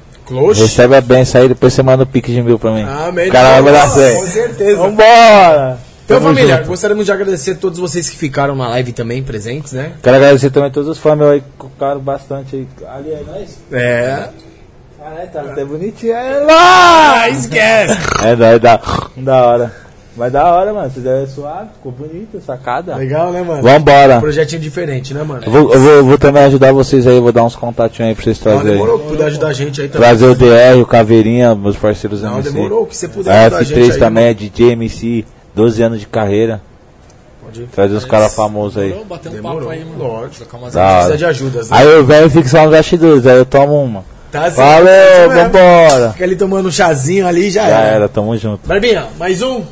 Recebe a benção aí, depois você manda o pique de mil pra mim. Amém. O cara vai mandar Com 100. certeza. Vambora! Então, Tamo família, junto. gostaríamos de agradecer a todos vocês que ficaram na live também presentes, né? Quero agradecer também a todos os fãs meus aí que colocaram bastante aí. Ali é nóis. É. Caralho, tá até bonitinho. É lá! Ah, esquece! É nóis, da, da hora. Mas da hora, mano. Você deu suave, ficou bonito, sacada. Legal, né, mano? Vambora. Projetinho diferente, né, mano? Eu vou, eu, vou, eu vou também ajudar vocês aí, vou dar uns contatinhos aí pra vocês Não, trazerem. demorou, puder ajudar a gente aí também. Trazer o DR, o Caveirinha, meus parceiros Não, MC. demorou, que você puder A ajudar a gente F3 aí. também é DJ MC, 12 anos de carreira. Pode ir. Trazer os caras famosos aí. Demorou, bater um Demorou, papo aí, mano. lógico. Umas hora. Precisa de ajudas, né? Aí eu venho e fico só nos bastidores, aí eu tomo uma. Tá certo, Valeu, vambora. Fica ali tomando um chazinho ali já, Já era. era, tamo junto. Barbinha, mais um.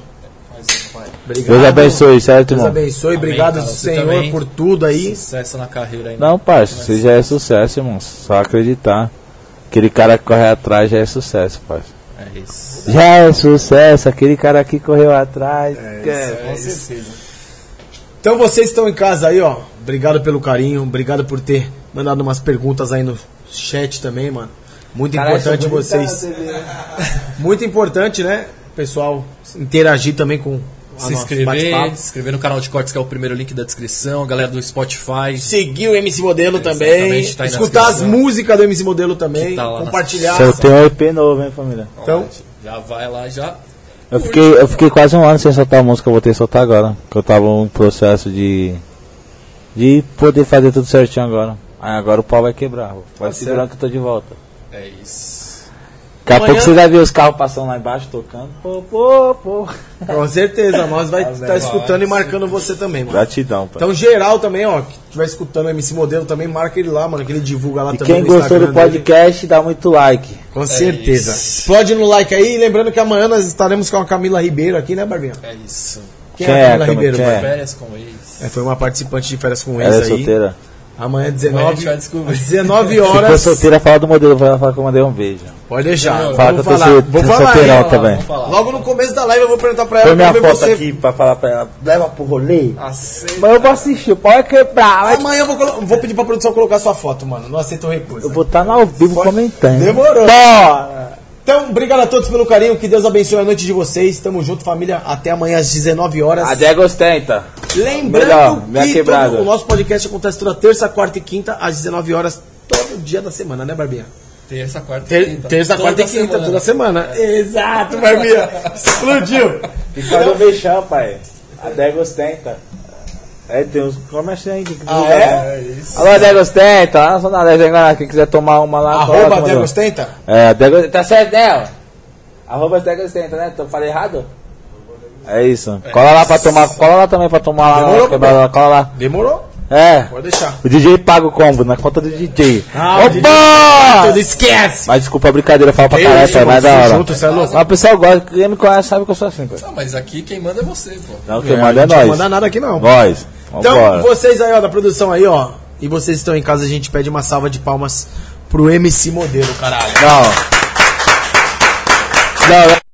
Obrigado. Deus abençoe, certo, Deus irmão? abençoe. Amém, Obrigado, cara. Senhor, também. por tudo aí. Sucesso na carreira aí. Não, parça, você já é sucesso, irmão. Só acreditar. Aquele cara que corre atrás já é sucesso, parça. É isso. Já é sucesso, aquele cara que correu atrás. É, com certeza. Então vocês estão em casa aí, ó. Obrigado pelo carinho, obrigado por ter mandado umas perguntas aí no chat também, mano. Muito importante vocês. Muito importante, né, pessoal, interagir também com Se inscrever, se inscrever no canal de cortes, que é o primeiro link da descrição. Galera do Spotify. Seguir o MC Modelo também. Exatamente, tá escutar as músicas do MC Modelo também. Tá compartilhar. Soltei um EP novo, hein, família? Então, Já vai lá, já. Eu fiquei, eu fiquei quase um ano sem soltar a música, eu vou ter que soltar agora. Que eu tava em processo de. de poder fazer tudo certinho agora. Aí agora o pau vai quebrar. Vai Tá segurando que eu tô de volta. É isso. Daqui a pouco você vai ver os carros passando lá embaixo tocando. Pô, pô, pô. com certeza, nós vai estar vai, escutando e marcando você também, mano. Gratidão, pai. Então, geral também, ó, que estiver escutando o MC Modelo também, marca ele lá, mano, que ele divulga lá e também quem no gostou do Instagram dele. podcast, dá muito like. Com certeza. isso. Explode no like aí, lembrando que amanhã nós estaremos com a Camila Ribeiro aqui, né, Barbinha? É isso. Quem Quem é é a a Camila? Ribeiro, Quem mano? é? Férias com ex. É, foi uma participante de férias com Ela ex é aí. solteira. Amanhã, Amanhã a 19, gente vai descobrir. às 19 Se for horas. solteira, fala do modelo, vai falar que eu mandei um beijo. Pode deixar. Não, Fala vou que eu tô falar. Vou falar. solteirão também. Falar. Logo no começo da live eu vou perguntar pra ela. Põe minha foto você. aqui pra falar pra ela. Leva pro rolê. Aceita. Mas eu vou assistir, pode quebrar. vai- Amanhã eu vou, colo- vou pedir pra produção colocar sua foto, mano. Não aceito recusa. Eu vou estar no ao vivo comentando. Demorou. Bora! Então, obrigado a todos pelo carinho. Que Deus abençoe a noite de vocês. Tamo junto, família. Até amanhã às 19 horas. A Diego ostenta. Lembrando Melhor, que todo- o nosso podcast acontece toda terça, quarta e quinta, às 19 horas, todo dia da semana, né, Barbinha? Terça, quarta e Ter- quinta. terça, Toda quarta e quinta, semana. toda semana. Exato, Barbinha. Explodiu. E faz o mexão, pai. A Diego ostenta. É, tem uns comerciantes aqui. Ah, é? É isso. Alô, Diego ostenta. Lá na Zona Leste, agora, quem quiser tomar uma lá. Arroba mano. Ostenta? É, Diego, tá certo, né? Arroba Diego ostenta, né? Tô falei errado? É isso. Cola lá pra tomar, cola lá também pra tomar lá. Demorou, quebrada lá, Cola lá. Demorou? É. Pode deixar. O DJ paga o combo na conta do DJ. Ah, o Opa! Tudo esquece. Mas desculpa a brincadeira, fala pra Que caralho, é da irmão, hora. junto, é louco. Mas o pessoal gosta, quem me conhece sabe que eu sou assim, pai. Não, mas aqui quem manda é você, pô. Não, quem manda é gente Não nós. manda nada aqui, não. Nós. Então, Vambora. vocês aí, ó, da produção aí, ó. E vocês estão em casa, a gente pede uma salva de palmas pro MC Modelo, caralho. Não. Não, não.